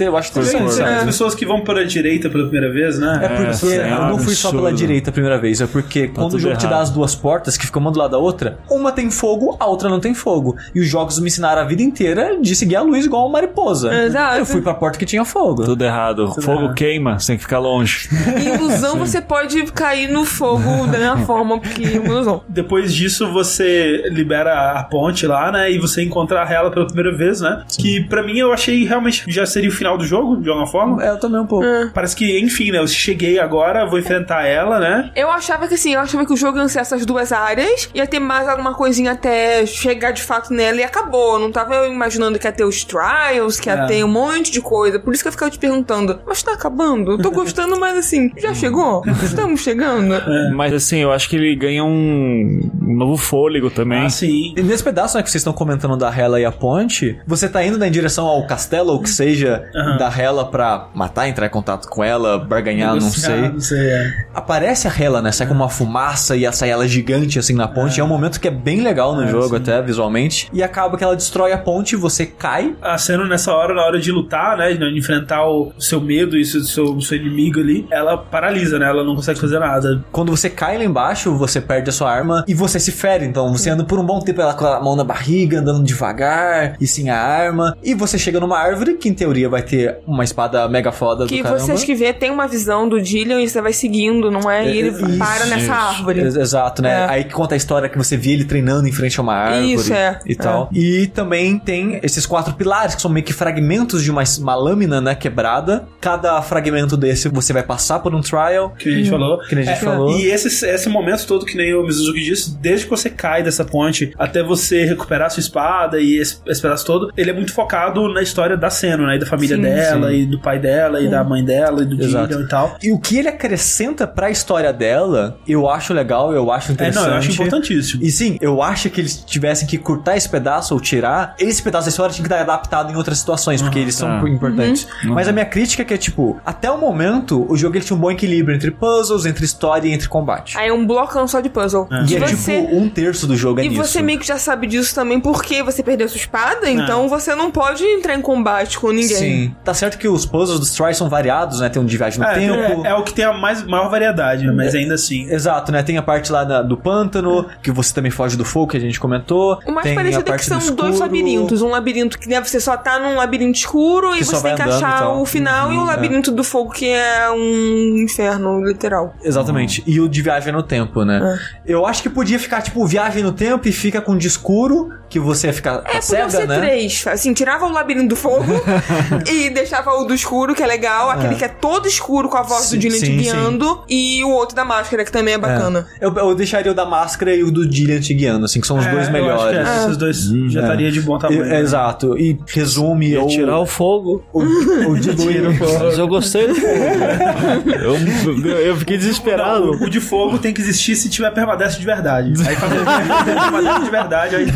eu acho Tem interessante. as É. pessoas que vão para a direita pela primeira vez, né? É porque é eu não fui só pela direita a primeira vez, é porque quando o jogo te dá errado. as duas portas, que ficam uma do lado da outra, uma tem fogo, a outra não tem fogo. E os jogos me ensinaram a vida inteira de seguir a luz igual uma mariposa. Exato. Eu fui pra porta que tinha fogo. Tudo errado. Fogo queima, você tem que ficar longe. Em ilusão você pode cair no fogo da mesma forma, porque é uma ilusão. Depois disso, você libera a ponte lá, né? E você encontra a Hela pela primeira vez, né? Que pra mim eu achei realmente que já seria o final do jogo, de alguma forma. É, eu também um pouco. Parece que, enfim, né? Eu cheguei agora, vou enfrentar ela, né? Eu achava que assim, eu achava que o jogo ia ser essas duas áreas, ia ter mais alguma coisinha até chegar de fato nela e acabou. Eu não tava imaginando que ia ter os trials, que ia É. ter um monte de coisa. Por isso que eu ficava te perguntando, mas tá acabando? Eu tô gostando, mas assim, já chegou? Estamos chegando? [LAUGHS] Mas assim, eu acho que ele ganha um, um novo fôlego também. Ah, sim. E nesse pedaço né, que vocês estão comentando da Hela e a ponte, você tá indo né, em direção ao castelo, ou que seja, da Hela pra matar, entrar em contato com ela, barganhar, não sei. Não sei, é. Aparece a Hela, né? Sai com uma fumaça e sai ela gigante assim na ponte. É, um momento que é bem legal no jogo, até visualmente. E acaba que ela destrói a ponte, você cai. A cena nessa hora, na hora de lutar, né? De enfrentar o seu medo e o seu, seu, inimigo ali, ela paralisa, né? Ela não consegue fazer nada. Quando você cai lá embaixo, você perde a sua arma e você se fere. Então você anda por um bom tempo ela com a mão na barriga, andando devagar e sem a arma. E você chega numa árvore que em teoria vai ter uma espada mega foda Que do caramba. vocês que vê tem uma visão do Dillian e você vai seguindo, não é? E ele Isso, para nessa árvore. Ex- Exato, né? É. Aí que conta a história que você vê ele treinando em frente a uma árvore Isso, é. e tal. E também tem esses quatro pilares, que são meio que fragmentos de uma, uma lâmina, né, quebrada. Cada fragmento desse você vai passar por um trial. Que a gente falou. Que a gente É, falou. E esse, esse momento todo, que nem o Mizuzuki disse, desde que você cai dessa ponte até você recuperar sua espada e esse, esse pedaço todo, ele é muito focado na história da Senna, né? E da família Sim, dela, sim. e do pai dela, e da mãe dela, e do. Dillian e tal. E o que ele acrescenta pra história dela, eu acho legal, eu acho É, interessante. não, eu acho importantíssimo. E sim, eu acho que eles tivessem que cortar esse pedaço ou tirar. Esse pedaço da história tinha que estar adaptado em outras situações, porque eles são tá. importantes. Mas a minha crítica é que é tipo, até o momento, o jogo ele tinha um bom equilíbrio entre puzzles, entre história e entre combate. Aí é um blocão só de puzzle. E é você... tipo um terço do jogo é E nisso. você meio que já sabe disso também porque você perdeu sua espada, então você não pode entrar em combate com ninguém. Sim. Tá certo que os puzzles dos tries são variados, né? Tem um de viagem no É, tempo. é, é o que tem a mais, maior variedade, né? mas ainda assim. Exato, né? Tem a parte lá da- do pântano, que você também foge do fogo, que a gente comentou. O mais Tem a parecido é que parte são do dois labirintos. Um labirinto que né, você só tá num labirinto escuro Que e você tem que achar o final, e Uhum, o labirinto do fogo que é um inferno, literal. Exatamente. E o de viagem no tempo, né? É. Eu acho que podia ficar, tipo, viagem no tempo e fica com de escuro, que você ia ficar É, cega, ser né? três. Assim, tirava o labirinto do fogo [LAUGHS] e deixava o do escuro, que é legal. Aquele que é todo escuro com a voz Sim, do sim, guiando. E o outro da máscara, que também é bacana. Eu, eu deixaria o da máscara e o do Dillian te guiando, assim, que são os É, dois eu acho que melhores. é, esses dois já estaria de bom tamanho. E- né? exato. E resume Ia ou, tirar o fogo. ou, ou dilui. Mas eu gostei do fogo. eu, eu fiquei desesperado. O, o de fogo tem que existir se tiver permanece de verdade. Aí fazer [LAUGHS] permanece de verdade, aí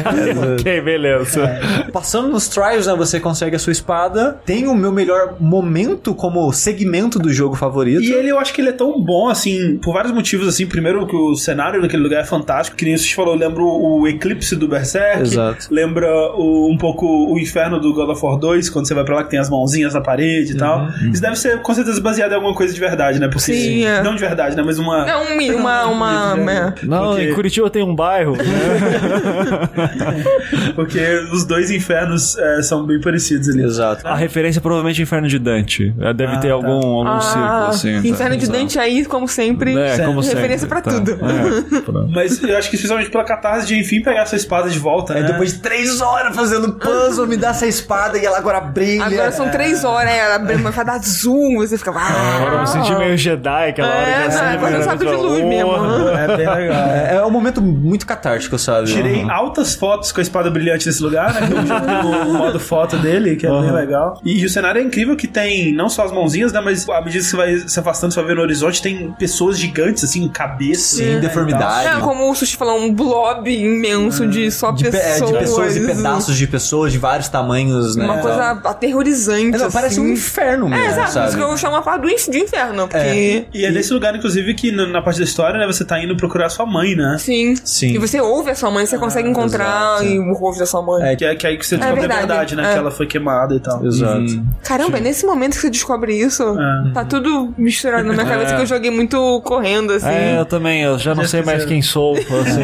[LAUGHS] ok, beleza. Passando nos trials, né, você consegue a sua espada. Tem o meu melhor momento como segmento do jogo favorito. E ele, eu acho que ele é tão bom, assim, por vários motivos, assim. Primeiro, que o cenário daquele lugar é fantástico. Que nem você falou, lembra o eclipse do Berserk. Exato. Lembra o- um pouco o inferno do God of War 2, quando você vai pra lá que tem as mãozinhas na parede e tal. Isso deve ser, com certeza, baseado em alguma coisa de verdade, né? Porque, Sim, é. Não de verdade, né? Mas uma... É um, [LAUGHS] uma. uma, uma- Não, Porque- em Curitiba tem um bairro. né? [LAUGHS] [LAUGHS] Porque os dois infernos é, são bem parecidos ali. Exato. A referência é provavelmente é Inferno de Dante. É, Deve Ah, ter tá. algum, algum Ah, círculo assim. tá? Inferno de Exato. Dante aí, como sempre. É, como sempre. Referência pra tá. tudo. É. [LAUGHS] Mas eu acho que especialmente pela catarse de enfim pegar essa espada de volta, É, né? depois de três horas fazendo puzzle, me dá essa espada e ela agora brilha. Agora são três horas, ela abre- vai dar zoom, você fica. Ah, Agora eu me senti meio Jedi aquela hora É, que não, assim, sabe vez, de luz mesmo. É bem legal. É, é um momento muito catártico, sabe? Tirei altas fotos com a espada brilhante nesse lugar, né? Jogo no [LAUGHS] modo foto dele, que é bem legal. E, o cenário é incrível que tem não só as mãozinhas, né? Mas à medida que você vai se afastando, você vai ver no horizonte, tem pessoas gigantes, assim, cabeça. Sim, né, deformidade. É, como o Sushi falou, um blob imenso de só De, pe- pessoas. é, de pessoas e pedaços de pessoas de vários tamanhos, né? Uma coisa aterrorizante. É, não, parece um assim. inferno mesmo, É, exato, por sabe? isso que eu chamo a parte do inferno. Porque. E é nesse lugar, inclusive, que na, na parte da história, né? Você tá indo procurar sua mãe, né? Sim. Sim. E você ouve a sua mãe, você consegue encontrar exato. E o rosto da sua mãe. É, Que é, que é aí que você descobre a verdade, verdade, né? é. Que ela foi queimada e tal. Exato. Caramba, é nesse momento que você descobre isso. É. Tá tudo misturado na minha cabeça que eu joguei muito correndo, assim. É, eu também, eu já não Já sei mais quem sou, [LAUGHS] assim,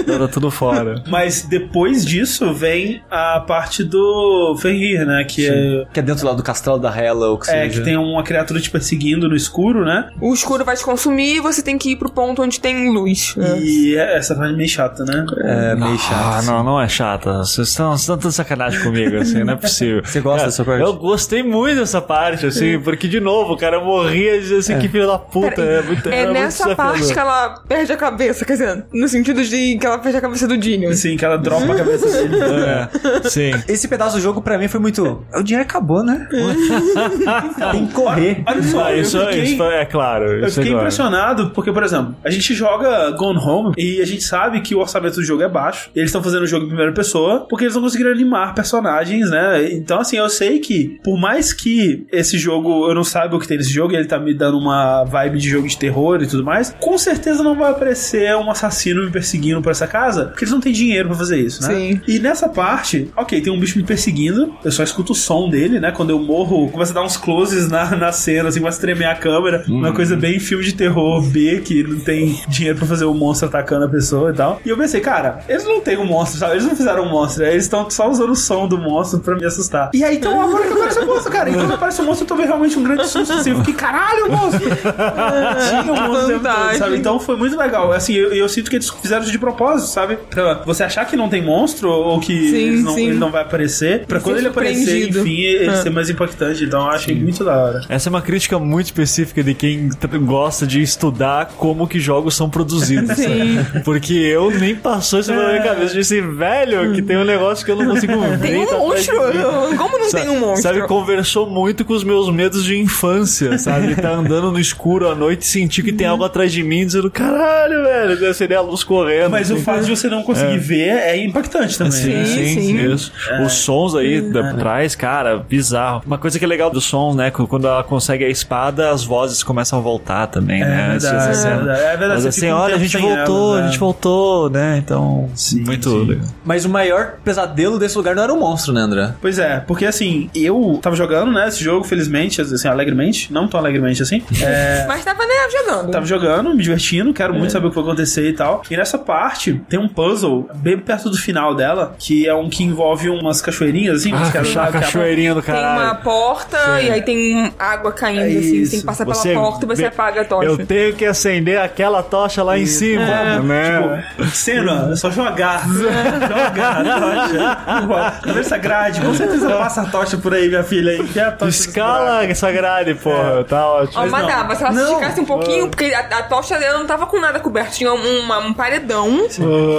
então, tá tudo fora. Mas depois disso vem a parte do Fenrir, né? Que é. Que é dentro lá do castelo da Hela, ou que É, seja. que tem uma criatura te perseguindo no escuro, né? O escuro vai te consumir e você tem que ir pro ponto onde tem luz. né? E é- essa parte é meio chata, né? É meio chato. Ah, assim. não, não é chata. Vocês estão vocês estão sacanagem comigo, assim, não é possível. Você gosta dessa parte? Eu gostei muito dessa parte, assim, porque, de novo, cara, eu morria de assim, que filho da puta. É muito, É nessa parte que ela perde a cabeça, quer dizer, no sentido de que ela perde a cabeça do Dinion. Assim, que ela dropa a cabeça dele. [LAUGHS] É, sim. Esse pedaço do jogo pra mim foi muito. O dinheiro acabou, né? [LAUGHS] Tem que correr. Olha só, Ah, isso, fiquei, isso é claro. eu isso é fiquei claro. impressionado porque, por exemplo, a gente joga Gone Home e a gente sabe que o orçamento do jogo é baixo. Eles estão fazendo o jogo jogo em primeira pessoa, porque eles não conseguiram animar personagens, né? Então, assim, eu sei que, por mais que esse jogo, eu não saiba o que tem nesse jogo, e ele tá me dando uma vibe de jogo de terror e tudo mais, com certeza não vai aparecer um assassino me perseguindo por essa casa, porque eles não têm dinheiro pra fazer isso, né? Sim. E nessa parte, ok, tem um bicho me perseguindo, eu só escuto o som dele, né? Quando eu morro, começa a dar uns closes na, na cena, assim, começa a tremer a câmera, uma coisa bem filme de terror B, que não tem dinheiro pra fazer o monstro atacando a pessoa e tal. E eu pensei, cara, eles não têm um monstro, sabe? Eles não fizeram um monstro, eles estão só usando o som do monstro pra me assustar. E aí, então, agora que aparece o monstro, cara, e quando [LAUGHS] aparece o monstro, eu tomei realmente um grande susto, assim, eu fiquei, caralho, o monstro! [LAUGHS] Tinha um monstro todo, sabe? Então foi muito legal. Assim, eu, eu sinto que eles fizeram isso de propósito, sabe? Pra você achar que não tem monstro ou que Sim, eles não- sim. ele não vai aparecer, pra quando ele aparecer, enfim, ele Ah. ser mais impactante. Então eu achei muito da hora. Essa é uma crítica muito específica de quem gosta de estudar como que jogos são produzidos. Sim. [LAUGHS] Porque eu nem passou isso pela minha cabeça. Eu disse, velho, que tem um negócio que eu não consigo ver. Tem tá um de monstro? [LAUGHS] Como não tem um monstro? Sabe, conversou muito com os meus medos de infância, sabe? Tá andando no escuro à noite e sentir que tem algo atrás de mim, dizendo, caralho, velho, deve ser a luz correndo. Mas o assim. fato de você não conseguir ver é impactante também. Sim, né? sim, sim. isso. Os sons aí da trás, cara, bizarro. Uma coisa que é legal do som, né? Quando ela consegue a espada, as vozes começam a voltar também, né? verdade, Essa é verdade. É verdade, Mas assim, olha, a gente voltou, elas, a gente né? voltou, né? Então, muito sim. legal. Mas o maior pesadelo desse lugar não era o monstro, né, André? Pois é, porque assim, eu tava jogando, né, esse jogo, felizmente, assim, alegremente, não tão alegremente assim. [LAUGHS] É, Mas tava, né, jogando. Tava jogando, me divertindo, quero muito saber o que vai acontecer e tal. E nessa parte tem um puzzle bem perto do final dela, que é um que envolve umas cachoeirinhas, assim, Ah, que a- cachoeirinha do Tem uma caralho. porta e aí tem água caindo, É assim. Você isso. tem que passar pela Você porta e você apaga a tocha. Eu tenho que acender aquela tocha lá em cima, né? Tipo, cena, é só jogar. Jogar a tocha. Conversa essa grade, com certeza passa a tocha por aí, minha filha. Aí, que é a tocha Escala essa grade, porra, tá ótimo. Ó, mas não. dava, se ela Não. esticasse um pouquinho, porque a, a tocha dela não tava com nada coberto, tinha um, uma- um paredão,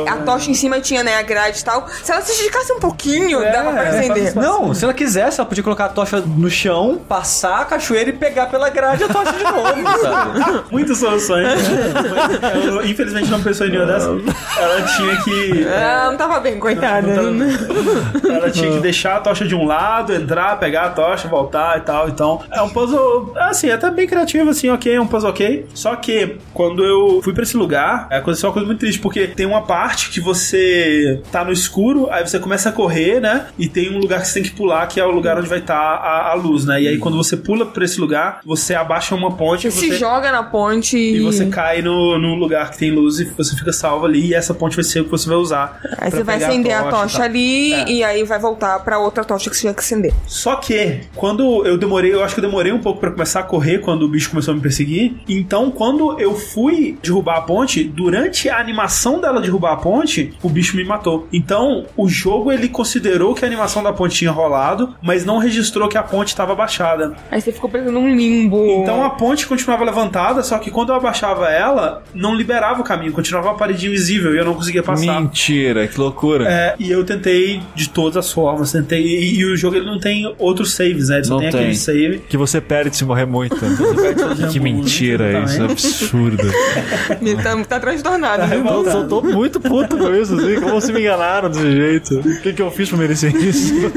a tocha em cima tinha, né, a grade e tal. Se ela se esticasse um pouquinho, É, dava pra é, acender. Não, se ela quisesse, ela podia colocar a tocha no chão, passar a cachoeira e pegar pela grade a tocha de novo, [LAUGHS] sabe? Muitas soluções. [LAUGHS] Eu, infelizmente não pensou em nenhuma dessas. Ela tinha que. Ah, não tava bem, coitada. Ela [LAUGHS] tinha que deixar a tocha de um lado, entrar, pegar a tocha, voltar e tal. Então, é um puzzle, assim, até bem criativo, assim, ok, é um puzzle ok. Só que, quando eu fui pra esse lugar, aconteceu uma coisa muito triste, porque tem uma parte que você tá no escuro, aí você começa a correr, né? E tem um lugar que você tem que pular, que é o lugar onde vai estar a, a luz, né? E aí, quando você pula pra esse lugar, você abaixa uma ponte Você se joga na ponte E você cai no, no lugar que tem luz e você fica salvo ali e essa ponte vai ser o que você vai usar. Aí você vai acender a tocha tal. ali É. e aí vai voltar pra outra tocha que você tiver que acender. Só que, quando eu demorei, eu acho que eu demorei um pouco pra começar a correr quando o bicho começou a me perseguir. Então, quando eu fui derrubar a ponte, durante a animação dela derrubar a ponte, o bicho me matou. Então, o jogo ele considerou que a animação da ponte tinha rolado, mas não registrou que a ponte estava baixada. Aí você ficou preso num limbo. Então a ponte continuava levantada, só que quando eu abaixava ela, não liberava o caminho, continuava uma parede invisível e eu não conseguia passar. Mentira, que loucura. É, e eu tentei de todas as formas, tentei. E, e o jogo ele não tem outros saves, né? Ele só Não tem, tem. aquele save. Que você perde se morrer muito. [LAUGHS] que mentira isso, é absurdo. [LAUGHS] Me tá, tá transtornado. viu? Eu tô, muito puto com isso, assim. Como vocês me enganaram desse jeito? O que, que eu fiz pra merecer isso? [LAUGHS]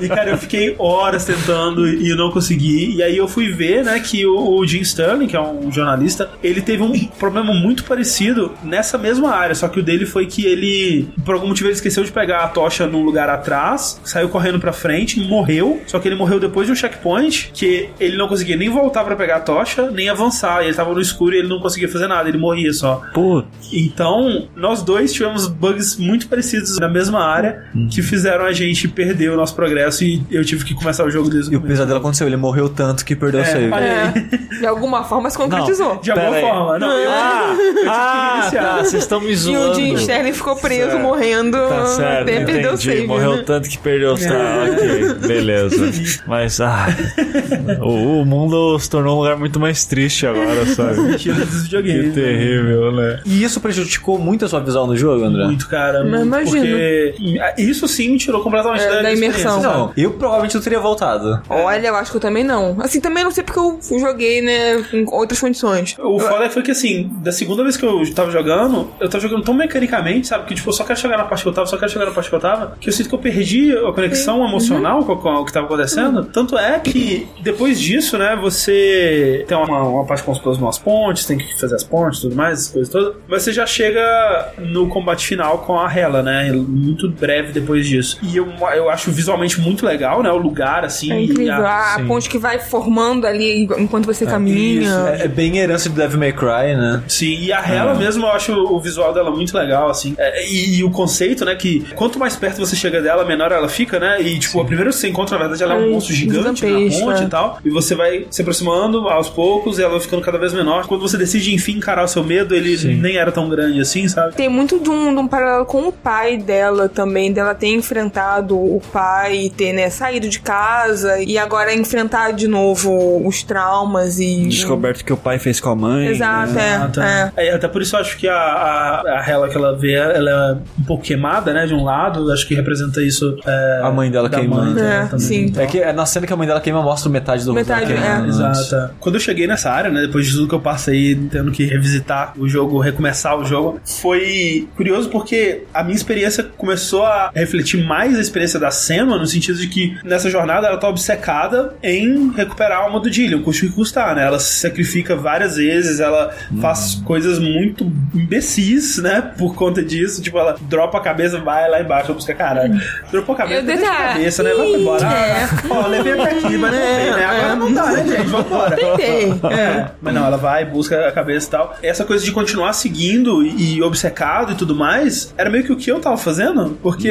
E cara, eu fiquei horas tentando e não consegui. E aí eu fui ver, né, que o, o Jim Sterling, que é um jornalista, ele teve um problema muito parecido nessa mesma área. Só que o dele foi que ele, por algum motivo, ele esqueceu de pegar a tocha num lugar atrás, saiu correndo pra frente, morreu. Só que ele morreu depois de um checkpoint que ele não conseguia nem voltar pra pegar a tocha, nem avançar. E ele tava no escuro e ele não conseguia fazer nada, ele morria só. Putz. Então, nós dois tivemos bugs muito parecidos na mesma área que fizeram a gente perder o nosso progresso e eu tive que começar o jogo desde E o o começo. pesadelo aconteceu, ele morreu tanto que perdeu o save. É, de alguma forma se concretizou. De alguma aí. forma. Não, [LAUGHS] eu, Ah, ah iniciar. tá, vocês estão me E zoando. o Jim Sterling ficou preso, Certo. morrendo, Tá certo, o entendi. save. Morreu né? tanto que perdeu os tá, ok, beleza. [LAUGHS] Mas, ah, o, o mundo se tornou um lugar muito mais triste agora, [LAUGHS] sabe? Que videogames. terrível, né? E isso prejudicou muito a sua visão no jogo, André? Muito, cara. Mas muito, imagino. Porque isso sim me tirou completamente É, da, da imersão. Não, eu provavelmente não teria voltado. Olha, eu acho que eu também não. Assim, também não sei porque eu joguei, né, em outras condições. O foda foi que, assim, da segunda vez que eu tava jogando, eu tava jogando tão mecanicamente, sabe? Que, tipo, eu só quero chegar chegar na parte que eu tava, só quero chegar na parte que eu tava, que eu sinto que eu perdi a conexão emocional com, com o que tava acontecendo. Tanto é que depois disso, né, você tem uma, uma parte com os planos umas pontes, tem que fazer as pontes e tudo mais, as coisas todas. Mas você já chega no combate final com a Hela, né? Muito breve depois disso. E eu, eu acho visualmente muito legal, né? O lugar, assim. É incrível. a- A, ponte que vai formando ali enquanto você caminha. isso, É, é bem herança do Devil May Cry, né? Sim, e a Hela mesmo, eu acho o visual dela muito legal, assim. É, e, e o conceito, né, que quanto mais perto você chega dela, menor ela fica, né? E, tipo, a primeira que você encontra, na verdade, ela é um É, monstro gigante na gigantesca, ponte é. e tal. E você vai se aproximando aos poucos e ela vai ficando cada vez menor. Quando você decide, enfim, encarar o seu medo, ele nem era tão grande assim, sabe? Tem muito de um, de um paralelo com o pai dela também, dela ter enfrentado o pai e ter, né, saído de casa e agora enfrentar de novo os traumas e. Descoberto que o pai fez com a mãe. Exato, né? é. Ah, tá. É, até por isso eu acho que a, a, a Hela que ela vê, ela é um pouco queimada, né, de um lado. Acho que representa isso. é, A mãe dela queimando. mãe dela É, também. sim. É que é, na cena que a mãe dela queima, mostra metade do rosto Metade, dela é. né? Exato. Quando eu cheguei nessa área, né, depois de tudo que eu passei tendo que revisitar o jogo, recomeçar o jogo, foi curioso porque a minha experiência começou a refletir mais a experiência da Senna, no sentido de que nessa jornada ela tá obcecada em recuperar a alma do Dillion, o que custar, né? Ela se sacrifica várias vezes, ela faz coisas muito imbecis, né, por conta disso. Tipo, ela dropa a cabeça, vai lá embaixo, busca caralho. Dropou a cabeça, deixa a cabeça, né? Vai embora. É. Ah, Ó, levei até aqui, mas não tem, né? Agora não dá, né, gente? Vambora. Tentei. É, mas não, ela vai, busca a cabeça e tal. Essa coisa de continuar seguindo e, e obcecado e tudo mais, era meio que o que eu tava fazendo, porque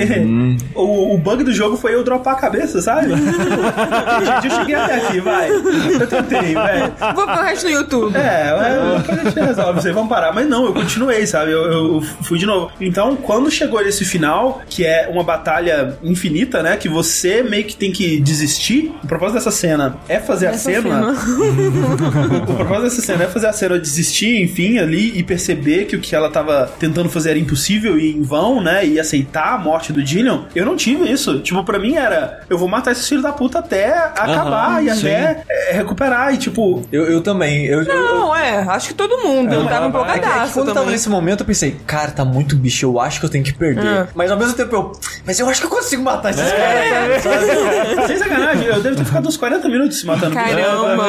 o, o bug do jogo foi eu dropar a cabeça, sabe? gente, eu cheguei até aqui, vai. Eu tentei, velho. Vou pro resto do YouTube. É, é, depois a gente resolve aí, vamos parar. Mas não, eu continuei, sabe? Eu, eu fui de novo. Então, quando chegou nesse final, que é uma batalha infinita, né? Que você meio que tem que desistir. O propósito dessa cena é fazer a Essa cena. [LAUGHS] o propósito dessa cena é fazer a cena desistir, enfim, ali e perceber que o que ela tava tentando fazer era impossível e em vão, né? E aceitar a morte do Dillion. Eu não tive isso. Tipo, pra mim era: eu vou matar esse filho da puta até acabar e sim. até é, recuperar. E tipo, Eu, eu também. Eu, eu, Não, é, acho que todo mundo. Eu tava É que- é que empolgadaço quando eu tava também. nesse momento, eu pensei, cara, tá muito bicho, eu acho que eu tenho que perder. É. Mas ao mesmo tempo eu. Mas eu acho que eu consigo matar esses caras. sabe? [LAUGHS] Sem sacanagem, eu devo ter ficado uns 40 minutos se matando. Caramba.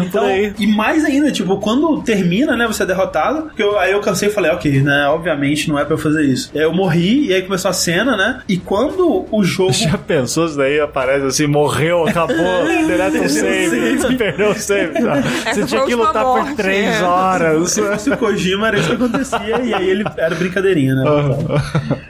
Então, e mais ainda, tipo, quando termina, né, você é derrotado, que eu, aí eu cansei e falei, ok, né, obviamente não é pra eu fazer isso. Aí eu morri, e aí começou a cena, né, e quando o jogo... Já pensou isso daí? Aparece assim, morreu, acabou, [LAUGHS] deleta o save, perdeu o save. Tá. Você tinha que lutar por morte, três é. horas. Se fosse o Kojima, era isso que acontecia, e aí ele era brincadeirinha, né?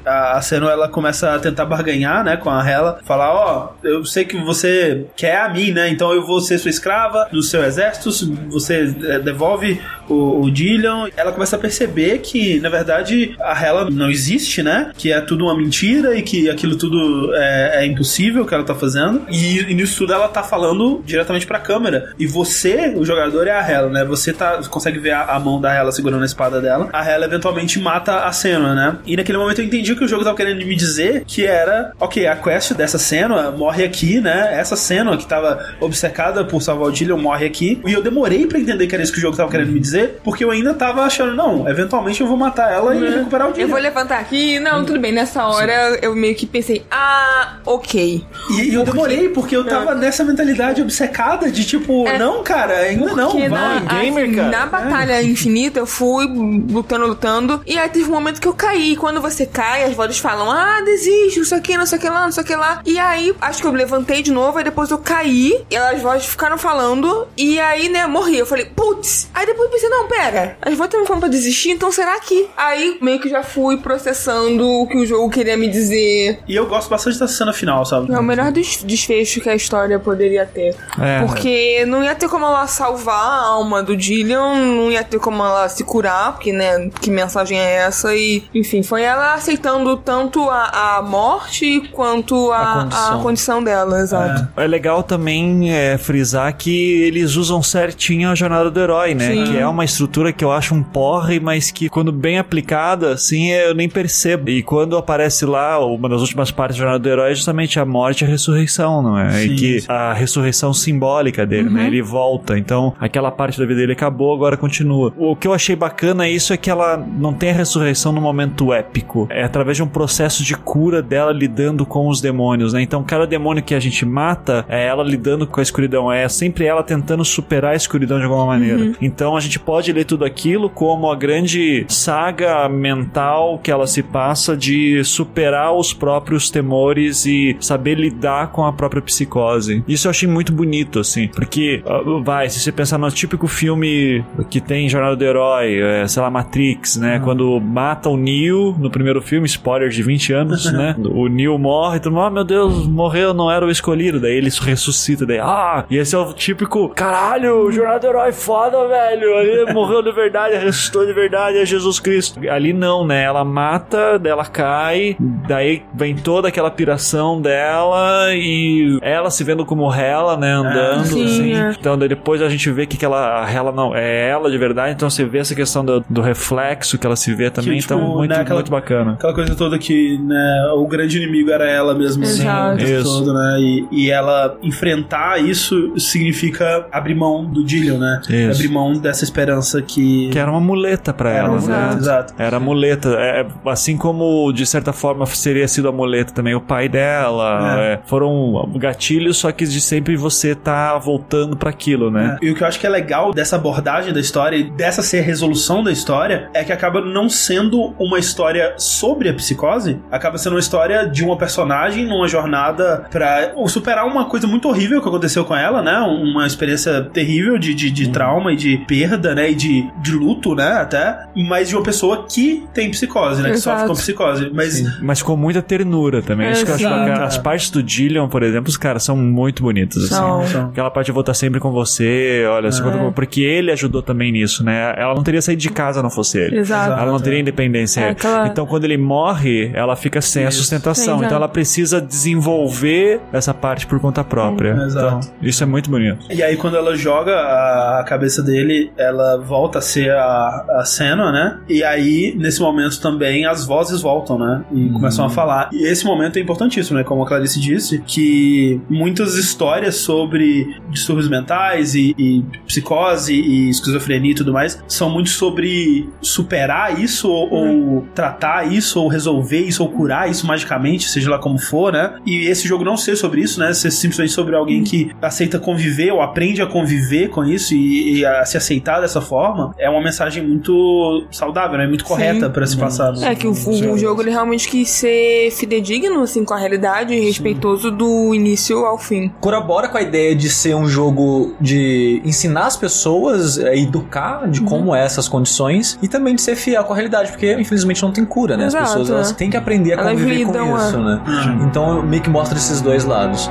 A Seno, ela começa a tentar barganhar, né, com a Hela, falar, ó, eu sei que você quer a mim, né, então eu vou ser sua escrava do seu exército, você eh, devolve o, o Dillion. Ela começa a perceber que, na verdade, a Hela não existe, né, que é tudo uma mentira e que aquilo tudo é, é impossível que ela tá fazendo. E, e nisso tudo ela tá falando diretamente pra câmera. E você, o jogador, é a Hela, né, você tá, consegue ver a, a mão da Hela segurando a espada dela. A Hela eventualmente mata a Senna, né, e naquele momento eu entendi o que o jogo tava querendo me dizer, que era, ok, a quest dessa Senna morre aqui, né, essa Senna que tava obcecada por salvar o Dillion morre aqui. E eu demorei pra entender que era isso que o jogo tava querendo me dizer, porque eu ainda tava achando, não, eventualmente eu vou matar ela e recuperar o Dillion. Eu vou levantar aqui. Não, tudo bem. Nessa hora eu meio que pensei, ah, ok. E, e eu demorei, porque eu tava nessa mentalidade obcecada de tipo, É. não, cara, ainda não, vai. na, gamer, cara. na batalha infinita eu fui lutando, lutando. E aí teve um momento que eu caí. E quando você cai, as vozes falam: Ah, desiste, não sei o que, não sei o que lá, não sei o que lá. E aí, acho que eu levantei de novo, aí depois eu caí. E as vozes ficaram falando. E aí, né, morri. Eu falei, putz. Aí depois eu pensei, não, pera. As vozes estão falando pra desistir, então será que? Aí meio que já fui processando o que o jogo queria me dizer. E eu gosto bastante dessa cena final, sabe? É o melhor des- desfecho que a história poderia ter. É. Porque não ia ter como ela salvar a alma do Dillion, não ia ter como ela se curar, porque, né, que mensagem é essa? E, enfim, foi ela aceitando tanto a, a morte quanto a, A a condição. condição. dela, exato. É legal também é, frisar que eles usam certinho a jornada do herói, né? Sim. Que é uma estrutura que eu acho um porre, mas que quando bem aplicada, assim, eu nem percebo. E quando aparece lá, uma das últimas partes da jornada do herói é justamente a morte e a ressurreição, não é? Sim, e que sim. a ressurreição simbólica dele, né? Ele volta. Então, aquela parte da vida dele acabou, agora continua. O que eu achei bacana isso é que ela não tem a ressurreição no momento épico. É através de um processo de cura dela lidando com os demônios, né? Então, cada demônio que a gente mata é ela lidando com a escuridão. É sempre ela tentando superar a escuridão de alguma maneira. Então, a gente pode ler tudo aquilo como a grande saga mental que ela se passa de superar os próprios temores e saber lidar com a própria psicose. Isso eu achei muito bonito, assim, porque, ah, vai, se você pensar no típico filme que tem Jornada do Herói, é, sei lá, Matrix, né? Quando mata o Neo no primeiro filme, spoiler de 20 anos, né? [LAUGHS] O Neo morre, todo mundo, ah, meu Deus, morreu, não era o escolhido. Daí ele ressuscita, daí, ah, e esse é o típico, caralho, Jornada do Herói foda, velho. Ele morreu de verdade, ressuscitou de verdade, é Jesus Cristo. Ali não, né? Ela mata, daí ela cai, daí vem toda aquela piração dela e ela se vendo como Hela, né? Andando, Sim, assim. é. Então daí depois a gente vê que aquela a Hela não é ela de verdade, então você vê essa questão do, do reflexo que ela se vê também, tipo, então muito, né, aquela- muito bacana. Aquela coisa toda que, né, o grande inimigo era ela mesmo, assim, o todo, né? E, e ela enfrentar isso significa abrir mão do Dillion, né? Isso. Abrir mão dessa esperança que. Que era uma muleta pra Era ela, uma né? muleta, exato. Era a muleta, é, assim como de certa forma seria sido a muleta também o pai dela. É. é, foram gatilhos, só que de sempre você tá voltando pra aquilo, né? E o que eu acho que é legal dessa abordagem da história e dessa ser a resolução da história é que acaba não sendo uma história sobre a psicose, acaba sendo uma história de uma personagem numa jornada pra superar uma coisa muito horrível que aconteceu com ela, né? Uma experiência terrível de, de, de trauma e de perda, né? E de, de luto, né? Até, mas de uma pessoa que tem psicose, né? Que Exato. sofre com psicose. Mas Mas com muita ternura também. Isso que eu acho bacana. As partes do Dillion, por exemplo, os caras são muito bonitos, assim. São. São. Aquela parte de vou estar sempre com você, olha, É. porque ele ajudou também nisso, né? Ela não teria saído de casa não fosse ele. Exato. Ela não teria independência. É, aquela- Então, quando ele morre, ela fica sem a Isso. sustentação. Sim, então, ela precisa desenvolver essa parte por conta própria. Exato. Então, isso é muito bonito. E aí, quando ela joga a a cabeça dele, ela volta a ser a, a Senna, né? E aí, nesse momento também, as vozes voltam, né? E começam a falar. E esse momento é importantíssimo, né? Como a Clarice disse, que muitas histórias sobre distúrbios mentais e, e psicose e esquizofrenia e tudo mais são muito sobre superar isso ou, ou tratar isso ou resolver isso ou curar isso magicamente, seja lá como for, né? E esse jogo não ser sobre isso, né? Ser simplesmente sobre alguém que aceita conviver ou aprende a conviver com isso e, e a se aceitar dessa forma, é uma mensagem muito saudável, né? Muito correta pra se passar. no- É que o, o jogo ele realmente quis ser fidedigno assim com a realidade e respeitoso do início ao fim. corrobora com a ideia de ser um jogo de ensinar as pessoas, é, educar de como é essas condições e também de ser fiel com a realidade, porque infelizmente não tem cura, né? As Exato, pessoas elas têm que aprender a Elas conviver com lidam, é. isso, né? Então meio que mostra esses dois lados.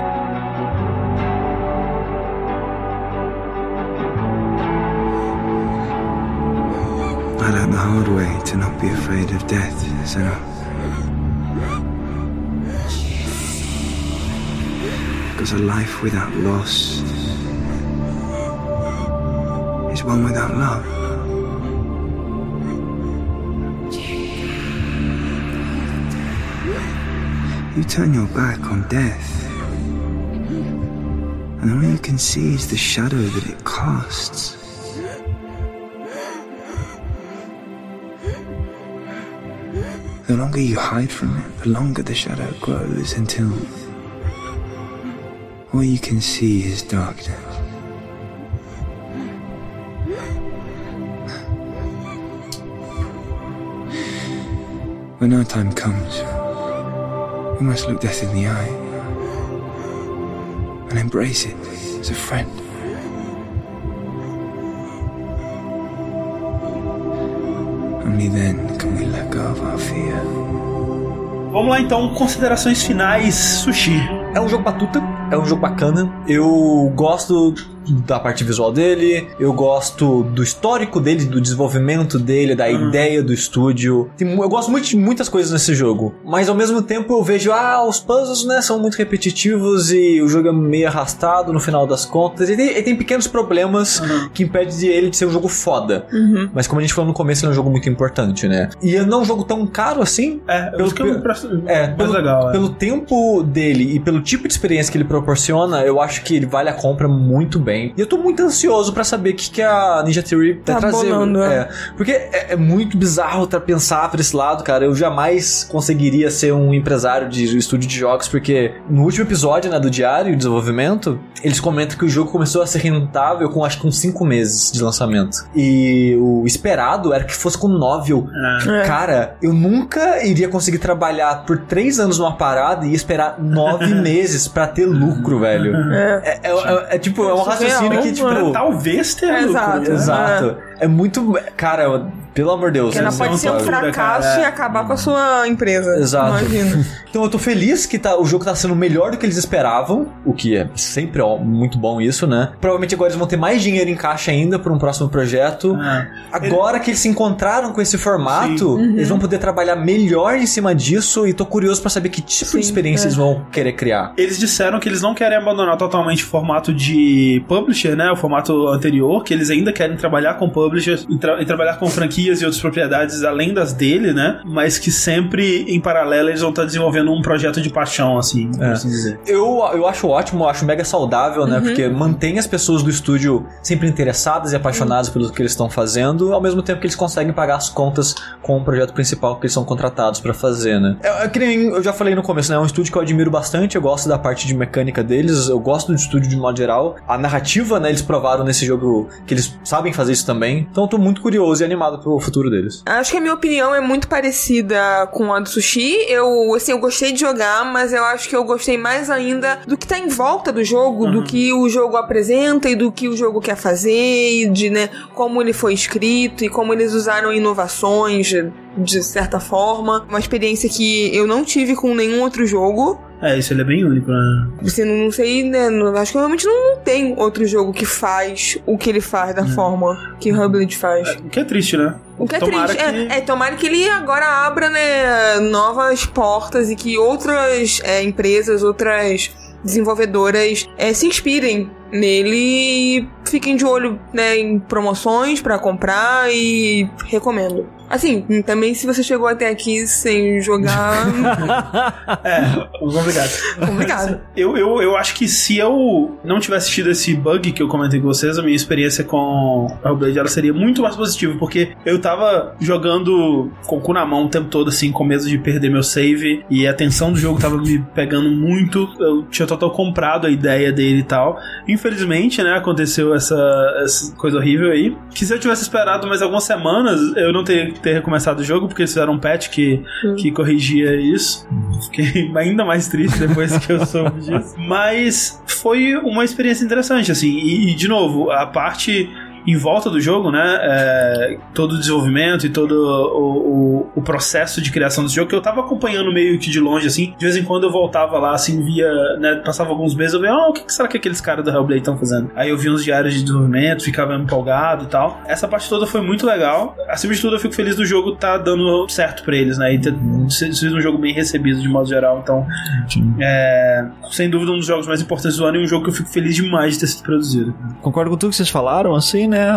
I learned the hard way to not be afraid of death, Senna. Because a life without loss is one without love. You turn your back on death, and all you can see is the shadow that it casts. The longer you hide from it, the longer the shadow grows until all you can see is darkness. When our time comes, we must look death in the eye and embrace it as a friend. Only then can we let go of our fear. Vamos lá então, considerações finais, Sushi. É um jogo batuta, é um jogo bacana. Eu gosto da parte visual dele, eu gosto do histórico dele, do desenvolvimento dele, da ideia do estúdio. Tem eu gosto muito de muitas coisas nesse jogo, mas ao mesmo tempo eu vejo, ah, os puzzles, né, são muito repetitivos e o jogo é meio arrastado no final das contas. E tem, e tem pequenos problemas que impedem de ele de ser um jogo foda. Mas como a gente falou no começo, ele é um jogo muito importante, né? E ele não é um jogo tão caro assim, É, eu Pelo- que preço é, pelo, legal. é. pelo tempo dele e pelo tipo de experiência que ele proporciona, eu acho que ele vale a compra muito bem. E eu tô muito ansioso pra saber o que, que a Ninja Theory vai Tá trazer. bolando, é. é. Porque é, é muito bizarro pensar pra esse lado, cara. Eu jamais conseguiria ser um empresário de estúdio de jogos, porque no último episódio, né, do Diário de Desenvolvimento, eles comentam que o jogo começou a ser rentável com acho que uns 5 meses de lançamento. E o esperado era que fosse com novel. É. Cara, eu nunca iria conseguir trabalhar por três anos numa parada e esperar nove [LAUGHS] meses pra ter lucro, velho. É. É, é- é- é tipo, é um raciocínio que, tipo. Talvez ter É, lucro, exato, né? Exato. É muito. Cara, eu- pelo amor de Deus. Porque ela é pode ser um fracasso cara, é. e acabar com a sua empresa. Exato. Imagina. [LAUGHS] Então eu tô feliz que tá, o jogo tá sendo melhor do que eles esperavam, o que é sempre ó, muito bom isso, né? Provavelmente agora eles vão ter mais dinheiro em caixa ainda pra um próximo projeto. É. Agora que eles se encontraram com esse formato, eles vão poder trabalhar melhor em cima disso e tô curioso pra saber que tipo Sim, de experiência é. eles vão querer criar. Eles disseram que eles não querem abandonar totalmente o formato de publisher, né? O formato anterior, que eles ainda querem trabalhar com publishers e, tra- e trabalhar com franquias e outras propriedades além das dele, né? Mas que sempre, em paralelo, eles vão estar desenvolvendo um projeto de paixão, assim, por É. assim dizer. Eu, eu acho ótimo, eu acho mega saudável, né? Porque mantém as pessoas do estúdio sempre interessadas e apaixonadas pelo que eles estão fazendo, ao mesmo tempo que eles conseguem pagar as contas com o projeto principal que eles são contratados pra fazer, né? É, é que nem eu já falei no começo, né? É um estúdio que eu admiro bastante, eu gosto da parte de mecânica deles, eu gosto do estúdio de modo geral. A narrativa, né? Eles provaram nesse jogo que eles sabem fazer isso também. Então eu tô muito curioso e animado pro futuro deles. Acho que a minha opinião é muito parecida com a do Sushi. Eu, assim, eu gostei de jogar, mas eu acho que eu gostei mais ainda do que tá em volta do jogo, do que o jogo apresenta e do que o jogo quer fazer, e de, né, como ele foi escrito e como eles usaram inovações de certa forma. Uma experiência que eu não tive com nenhum outro jogo. É, isso ele é bem único, né? Assim, não, não sei, né? não- acho que realmente não, não tem outro jogo que faz o que ele faz da forma que o Hubblade faz. O que é triste, né? O que é Tomara triste. que- É, é, tomara que ele agora abra, né, novas portas e que outras é, empresas, outras desenvolvedoras é, se inspirem nele e fiquem de olho né, em promoções pra comprar e recomendo. Assim, também se você chegou até aqui sem jogar, [LAUGHS] É, complicado. complicado. Eu, eu, eu acho que se eu não tivesse tido esse bug que eu comentei com vocês, a minha experiência com Hellblade ela seria muito mais positiva, porque eu tava jogando com o cu na mão o tempo todo, assim, com medo de perder meu save, e a tensão do jogo tava me pegando muito. Eu tinha total comprado a ideia dele e tal. Infelizmente, né, aconteceu essa, essa coisa horrível aí. Que se eu tivesse esperado mais algumas semanas, eu não teria ter recomeçado o jogo, porque eles fizeram um patch que, que corrigia isso. Fiquei [LAUGHS] ainda mais triste depois que eu soube disso. [LAUGHS] Mas foi uma experiência interessante, assim. E, e, de novo, a parte em volta do jogo, né? é, todo o desenvolvimento e todo o, o, o processo de criação desse jogo, que eu tava acompanhando meio que de longe, assim. De vez em quando eu voltava lá, assim, via, né? Passava alguns meses, eu via, oh, o que, será que aqueles caras do Hellblade estão fazendo? Aí eu vi uns diários de desenvolvimento, ficava empolgado e tal. Essa parte toda foi muito legal. Acima de tudo, eu fico feliz do jogo tá dando certo pra eles, né? E ter sido um jogo bem recebido de modo geral. Então, é, sem dúvida, um dos jogos mais importantes do ano e um jogo que eu fico feliz demais de ter sido produzido. Concordo com tudo que vocês falaram, assim, né?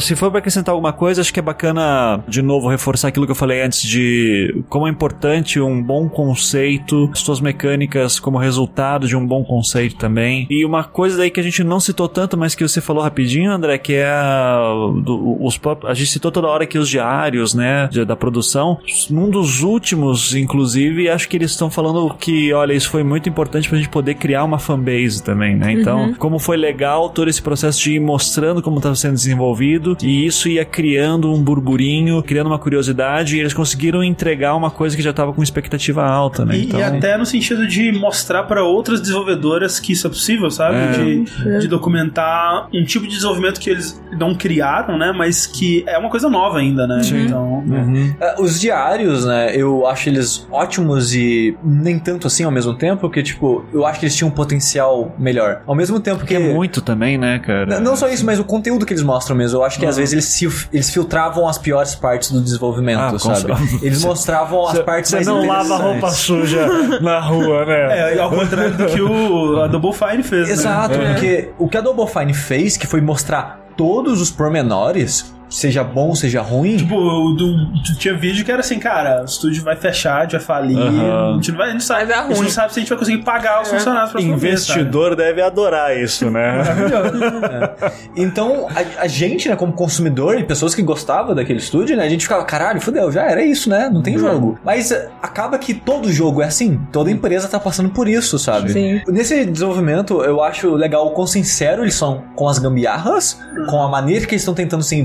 Se for pra acrescentar alguma coisa, acho que é bacana, de novo, reforçar aquilo que eu falei antes de como é importante um bom conceito, suas mecânicas como resultado de um bom conceito também. E uma coisa daí que a gente não citou tanto, mas que você falou rapidinho, André, que é a, do- os a gente citou toda hora aqui os diários, né, da produção. Num dos últimos, inclusive, acho que eles estão falando que, olha, isso foi muito importante pra gente poder criar uma fanbase também, né? Então, como foi legal todo esse processo de ir mostrando como estava sendo sendo desenvolvido e isso ia criando um burburinho, criando uma curiosidade e eles conseguiram entregar uma coisa que já tava com expectativa alta, né? E, Então, e até no sentido de mostrar para outras desenvolvedoras que isso é possível, sabe? É. De, de documentar um tipo de desenvolvimento que eles não criaram, né? Mas que é uma coisa nova ainda, né? Então, Uhum. É, Os diários, né, eu acho eles ótimos e nem tanto assim ao mesmo tempo, porque, tipo, eu acho que eles tinham um potencial melhor. Ao mesmo tempo que. Que é muito também, né, cara? N- Não só isso, mas o conteúdo que eles mostram mesmo. Eu acho que às Ah. vezes eles, se- eles filtravam as piores partes do desenvolvimento, Ah, sabe? Eles mostravam as partes Você mais não lava roupa suja na rua, né? é, ao contrário do que o, a Double Fine fez, né? Exato, porque o que a Double Fine fez, que foi mostrar todos os pormenores, seja bom, seja ruim. Tipo, o do- tinha vídeo que era assim, cara, o estúdio vai fechar, a gente vai falir, Aham. a gente não vai, a gente sabe, Vai dar a gente não sabe se a gente vai conseguir pagar os funcionários pra Investidor deve adorar isso, né? Então, a, a gente, né, como consumidor e pessoas que gostavam daquele estúdio, né, a gente ficava, caralho, fudeu, já era isso, né? Não tem jogo. Mas eh, acaba que todo jogo é assim. Toda empresa tá passando por isso, sabe? Sim. Nesse desenvolvimento, eu acho legal o quão sincero eles são com as gambiarras, com a maneira que eles estão tentando ser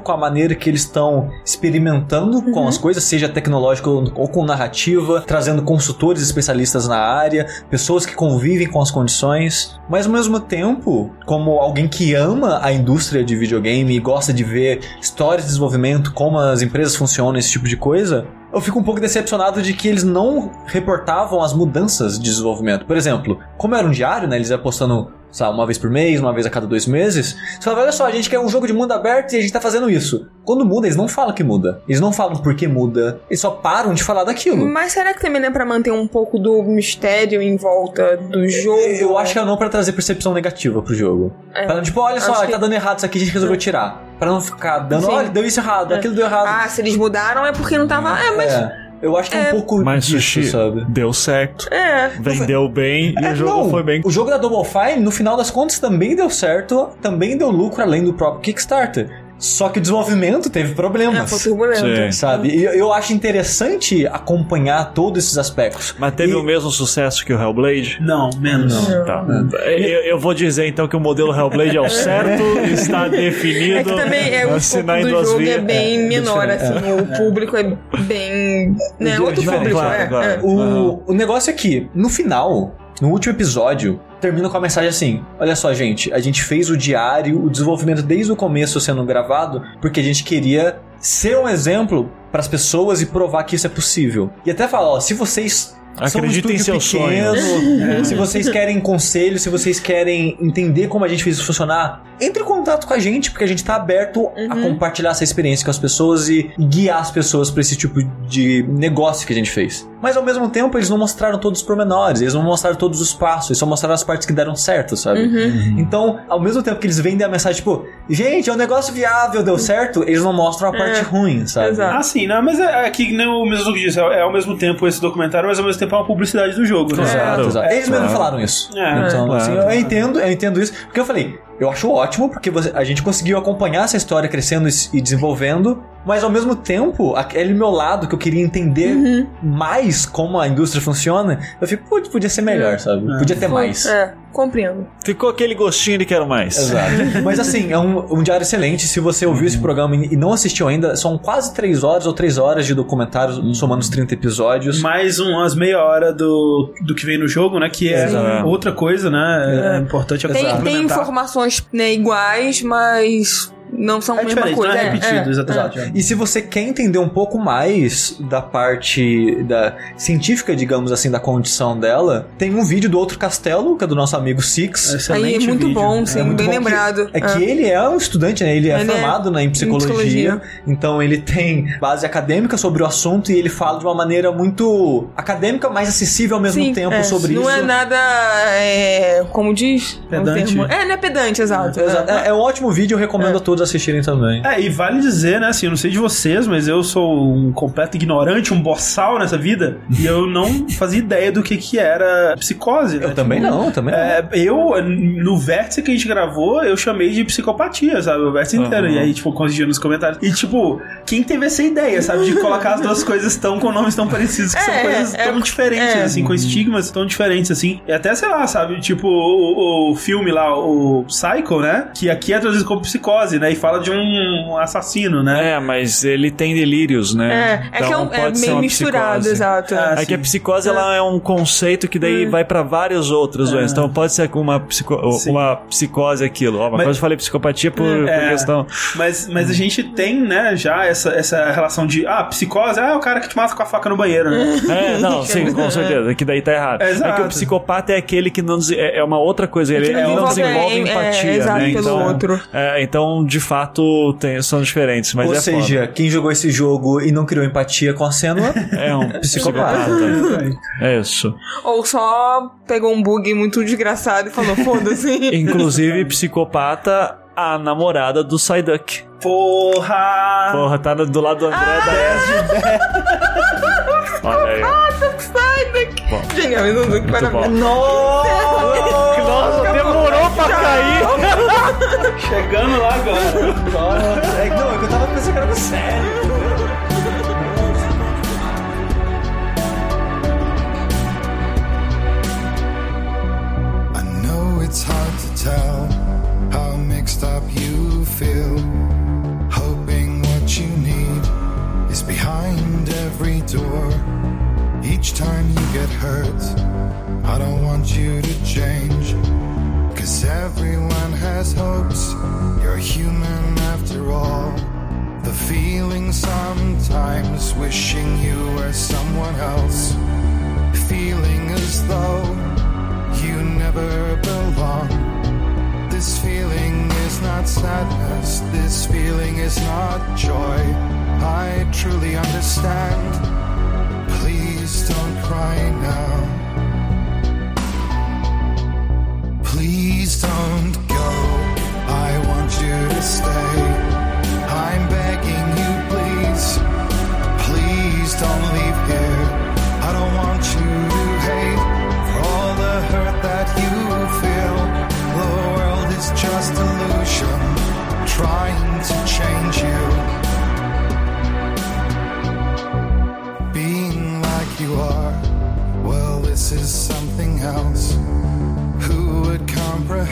com a maneira que eles estão experimentando com as coisas, seja tecnológico ou, ou com narrativa, trazendo consultores especialistas na área, pessoas que convivem com as condições, mas ao mesmo tempo, como alguém que ama a indústria de videogame e gosta de ver histórias de desenvolvimento, como as empresas funcionam, esse tipo de coisa, eu fico um pouco decepcionado de que eles não reportavam as mudanças de desenvolvimento. Por exemplo, como era um diário, né? Eles iam postando, sabe, uma vez por mês, uma vez a cada dois meses. Você fala, olha só, a gente quer um jogo de mundo aberto e a gente tá fazendo isso. Quando muda, eles não falam que muda. Eles não falam por que muda. Eles só param de falar daquilo. Mas será que também não é pra manter um pouco do mistério em volta do jogo? Eu acho que é não pra trazer percepção negativa pro jogo. É. Pra, tipo, olha só, que- tá dando errado isso aqui, a gente resolveu tirar. Pra não ficar dando, Sim. olha, deu isso errado, É. aquilo deu errado. Ah, se eles mudaram é porque não tava. É, mas. É. Eu acho que é, um pouco Mas disso, Sushi sabe? deu certo. É. Vendeu bem e É, o jogo não, foi bem. O jogo da Double Fine, no final das contas, também deu certo, também deu lucro além do próprio Kickstarter. Só que o desenvolvimento teve É, problemas. foi turbulento. Sim. Sabe? E eu, acho interessante acompanhar todos esses aspectos. Mas teve E- o mesmo sucesso que o Hellblade? Não, menos. Tá. Eu, eu vou dizer então que o modelo Hellblade é o certo, [LAUGHS] está definido. É que também é, o em do jogo é vias. bem menor, diferente. assim. O público é bem. Né, outro diferente, público, claro, é. claro. é. O, o negócio é que, no final, no último episódio, termina com a mensagem assim: Olha só, gente, a gente fez o diário, o desenvolvimento desde o começo sendo gravado, porque a gente queria ser um exemplo para as pessoas e provar que isso é possível. E até fala: Ó, se vocês. São um em seus pequeno, Se vocês querem conselho, se vocês querem entender como a gente fez isso funcionar, entre em contato com a gente, porque a gente tá aberto a compartilhar essa experiência com as pessoas e guiar as pessoas para esse tipo de negócio que a gente fez. Mas ao mesmo tempo, eles não mostraram todos os pormenores, eles não mostraram todos os passos, eles só mostraram as partes que deram certo, sabe? Então, ao mesmo tempo que eles vendem a mensagem, tipo, gente, é um negócio viável, deu certo, eles não mostram a parte ruim, sabe? exato. Ah, sim, não, mas é, é que nem o mesmo que disse, é, é ao mesmo tempo esse documentário, mas ao mesmo tempo é uma publicidade do jogo, né? Claro. Exato. Eles mesmos Claro. falaram isso. É, então, claro. assim, eu entendo, eu entendo isso. Porque eu falei, eu acho ótimo, porque você- a gente conseguiu acompanhar essa história crescendo e, e desenvolvendo, mas ao mesmo tempo, aquele meu lado que eu queria entender mais como a indústria funciona, eu fico, putz, podia ser melhor, sabe? Podia ter mais. É, compreendo. Ficou aquele gostinho de quero mais. Exato. [LAUGHS] Mas assim, é um, um diário excelente. Se você ouviu esse programa e não assistiu ainda, são quase 3 horas ou 3 horas de documentário, somando os 30 episódios. Mais umas meia hora do, do que vem no jogo, né? Que é Sim. outra coisa, né? É, importante Tem, tem informações né, iguais, mas não são É a mesma diferente, coisa. não é É, repetido, é, exatamente. E se você quer entender um pouco mais da parte da científica, digamos assim, da condição dela, tem um vídeo do outro castelo, que é do nosso amigo Six. Aí Excelente é muito vídeo. bom, sim, É muito bem bom que- lembrado. É que ele é um estudante, né? Ele é Ele é formado né, em psicologia, psicologia. Então ele tem base acadêmica sobre o assunto e ele fala de uma maneira muito acadêmica, mas acessível ao mesmo Sim, tempo é, sobre não isso. é nada. É, como diz? É um Pedante. termo- É, não é pedante, exato. É, é um ótimo vídeo, eu recomendo É. a todos assistirem também. É, e vale dizer, né, assim, eu não sei de vocês, mas eu sou um completo ignorante, um boçal nessa vida, e eu não [LAUGHS] fazia ideia do que que era psicose, né? Eu também não, eu também não. É, eu, no vértice que a gente gravou, eu chamei de psicopatia, sabe? O vértice inteiro. Aham. E aí, tipo, corrigindo nos comentários. E, tipo, quem teve essa ideia, sabe? De colocar as duas [LAUGHS] coisas tão com nomes tão parecidos, que são É, coisas é, tão diferentes, é. assim, com estigmas tão diferentes, assim. E até, sei lá, sabe? Tipo, o, o filme lá, o Psycho, né? Que aqui é traduzido como psicose, né? E fala de um assassino, né? É, mas ele tem delírios, né? É, é que é, um- Então é pode ser meio uma misturado, psicose. exato. Ah, É que a sim. psicose ela é um conceito que Hum. daí vai pra várias outras doenças. Então pode ser uma, psico, Sim. uma psicose aquilo. Ó, uma Mas- coisa eu falei psicopatia por, por É. questão. Mas, mas a gente tem, né, já essa, essa relação de, ah, psicose, ah, é o cara que te mata com a faca no banheiro, né? É, não, [LAUGHS] sim, com certeza. Que daí tá errado. É, Exato. que o psicopata é aquele que não. É, é uma outra coisa. Ele, ele não desenvolve- é, empatia. é, né? então, outro. é, então, de fato, tem- são diferentes. Mas Ou é seja, foda. quem jogou esse jogo e não criou empatia com a Senua [LAUGHS] é um [LAUGHS] psicopata. é isso. Ou só pegou um bug muito desgraçado e falou, foda-se. [LAUGHS] Inclusive, psicopata, a namorada do Psyduck. Porra! Porra, tá do lado do André da 10 de 10. Olha aí. Daqui. Bom. Genial, não que parabéns. Nossa, pra cair. Chegando lá agora. É não, é que eu tava pensando que era sério. I know it's hard to tell how mixed up you feel. Hoping what you need is behind every door. Each time you get hurt, I don't want you to change. Cause everyone has hopes, you're human after all. The feeling sometimes wishing you were someone else. Feeling as though you never belong. This feeling is not sadness, this feeling is not joy. I truly understand. Please don't cry now. Please don't go. I want you to stay.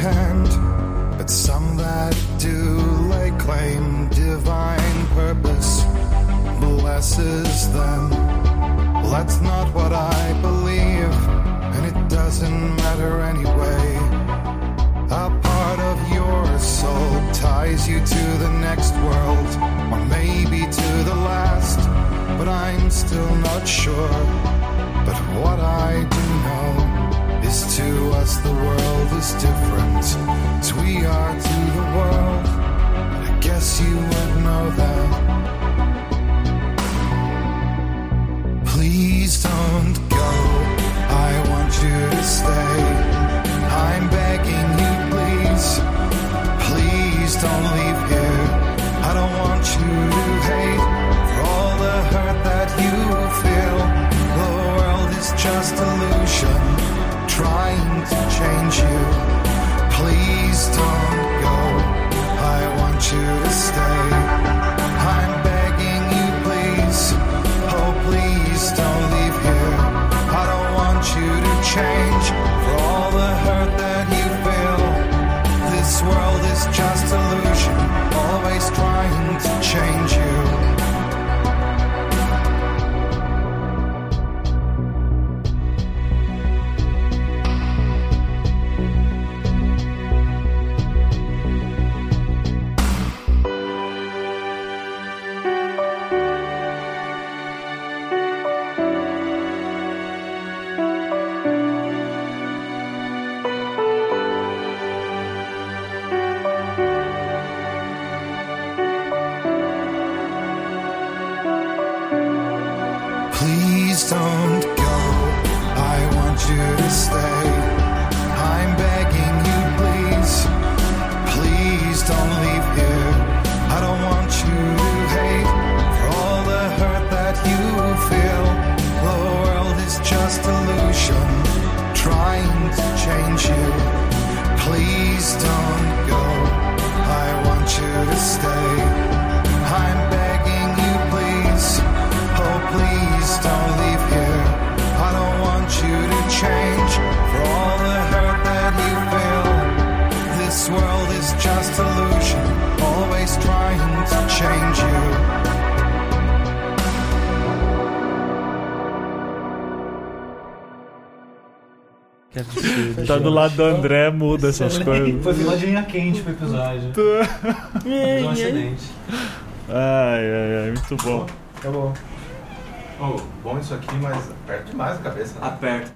Comprehend? But some that do lay claim divine purpose blesses them. Well, that's not what I believe, and it doesn't matter anyway. A part of your soul ties you to the next world, or maybe to the last, but I'm still not sure. But what I do is to us the world is different, as we are to the world. I guess you would know that. Please don't go. I want you to stay. I'm begging you, please. Please don't leave here. Change you. Please don't go. I want you to stay. Tá do lado do André, muda essas coisas. Foi final de linha quente pro episódio. Ai, um acidente. Ai, ai, ai, muito bom. Acabou. Oh, bom isso aqui, mas perto demais a cabeça. Né? Aperta.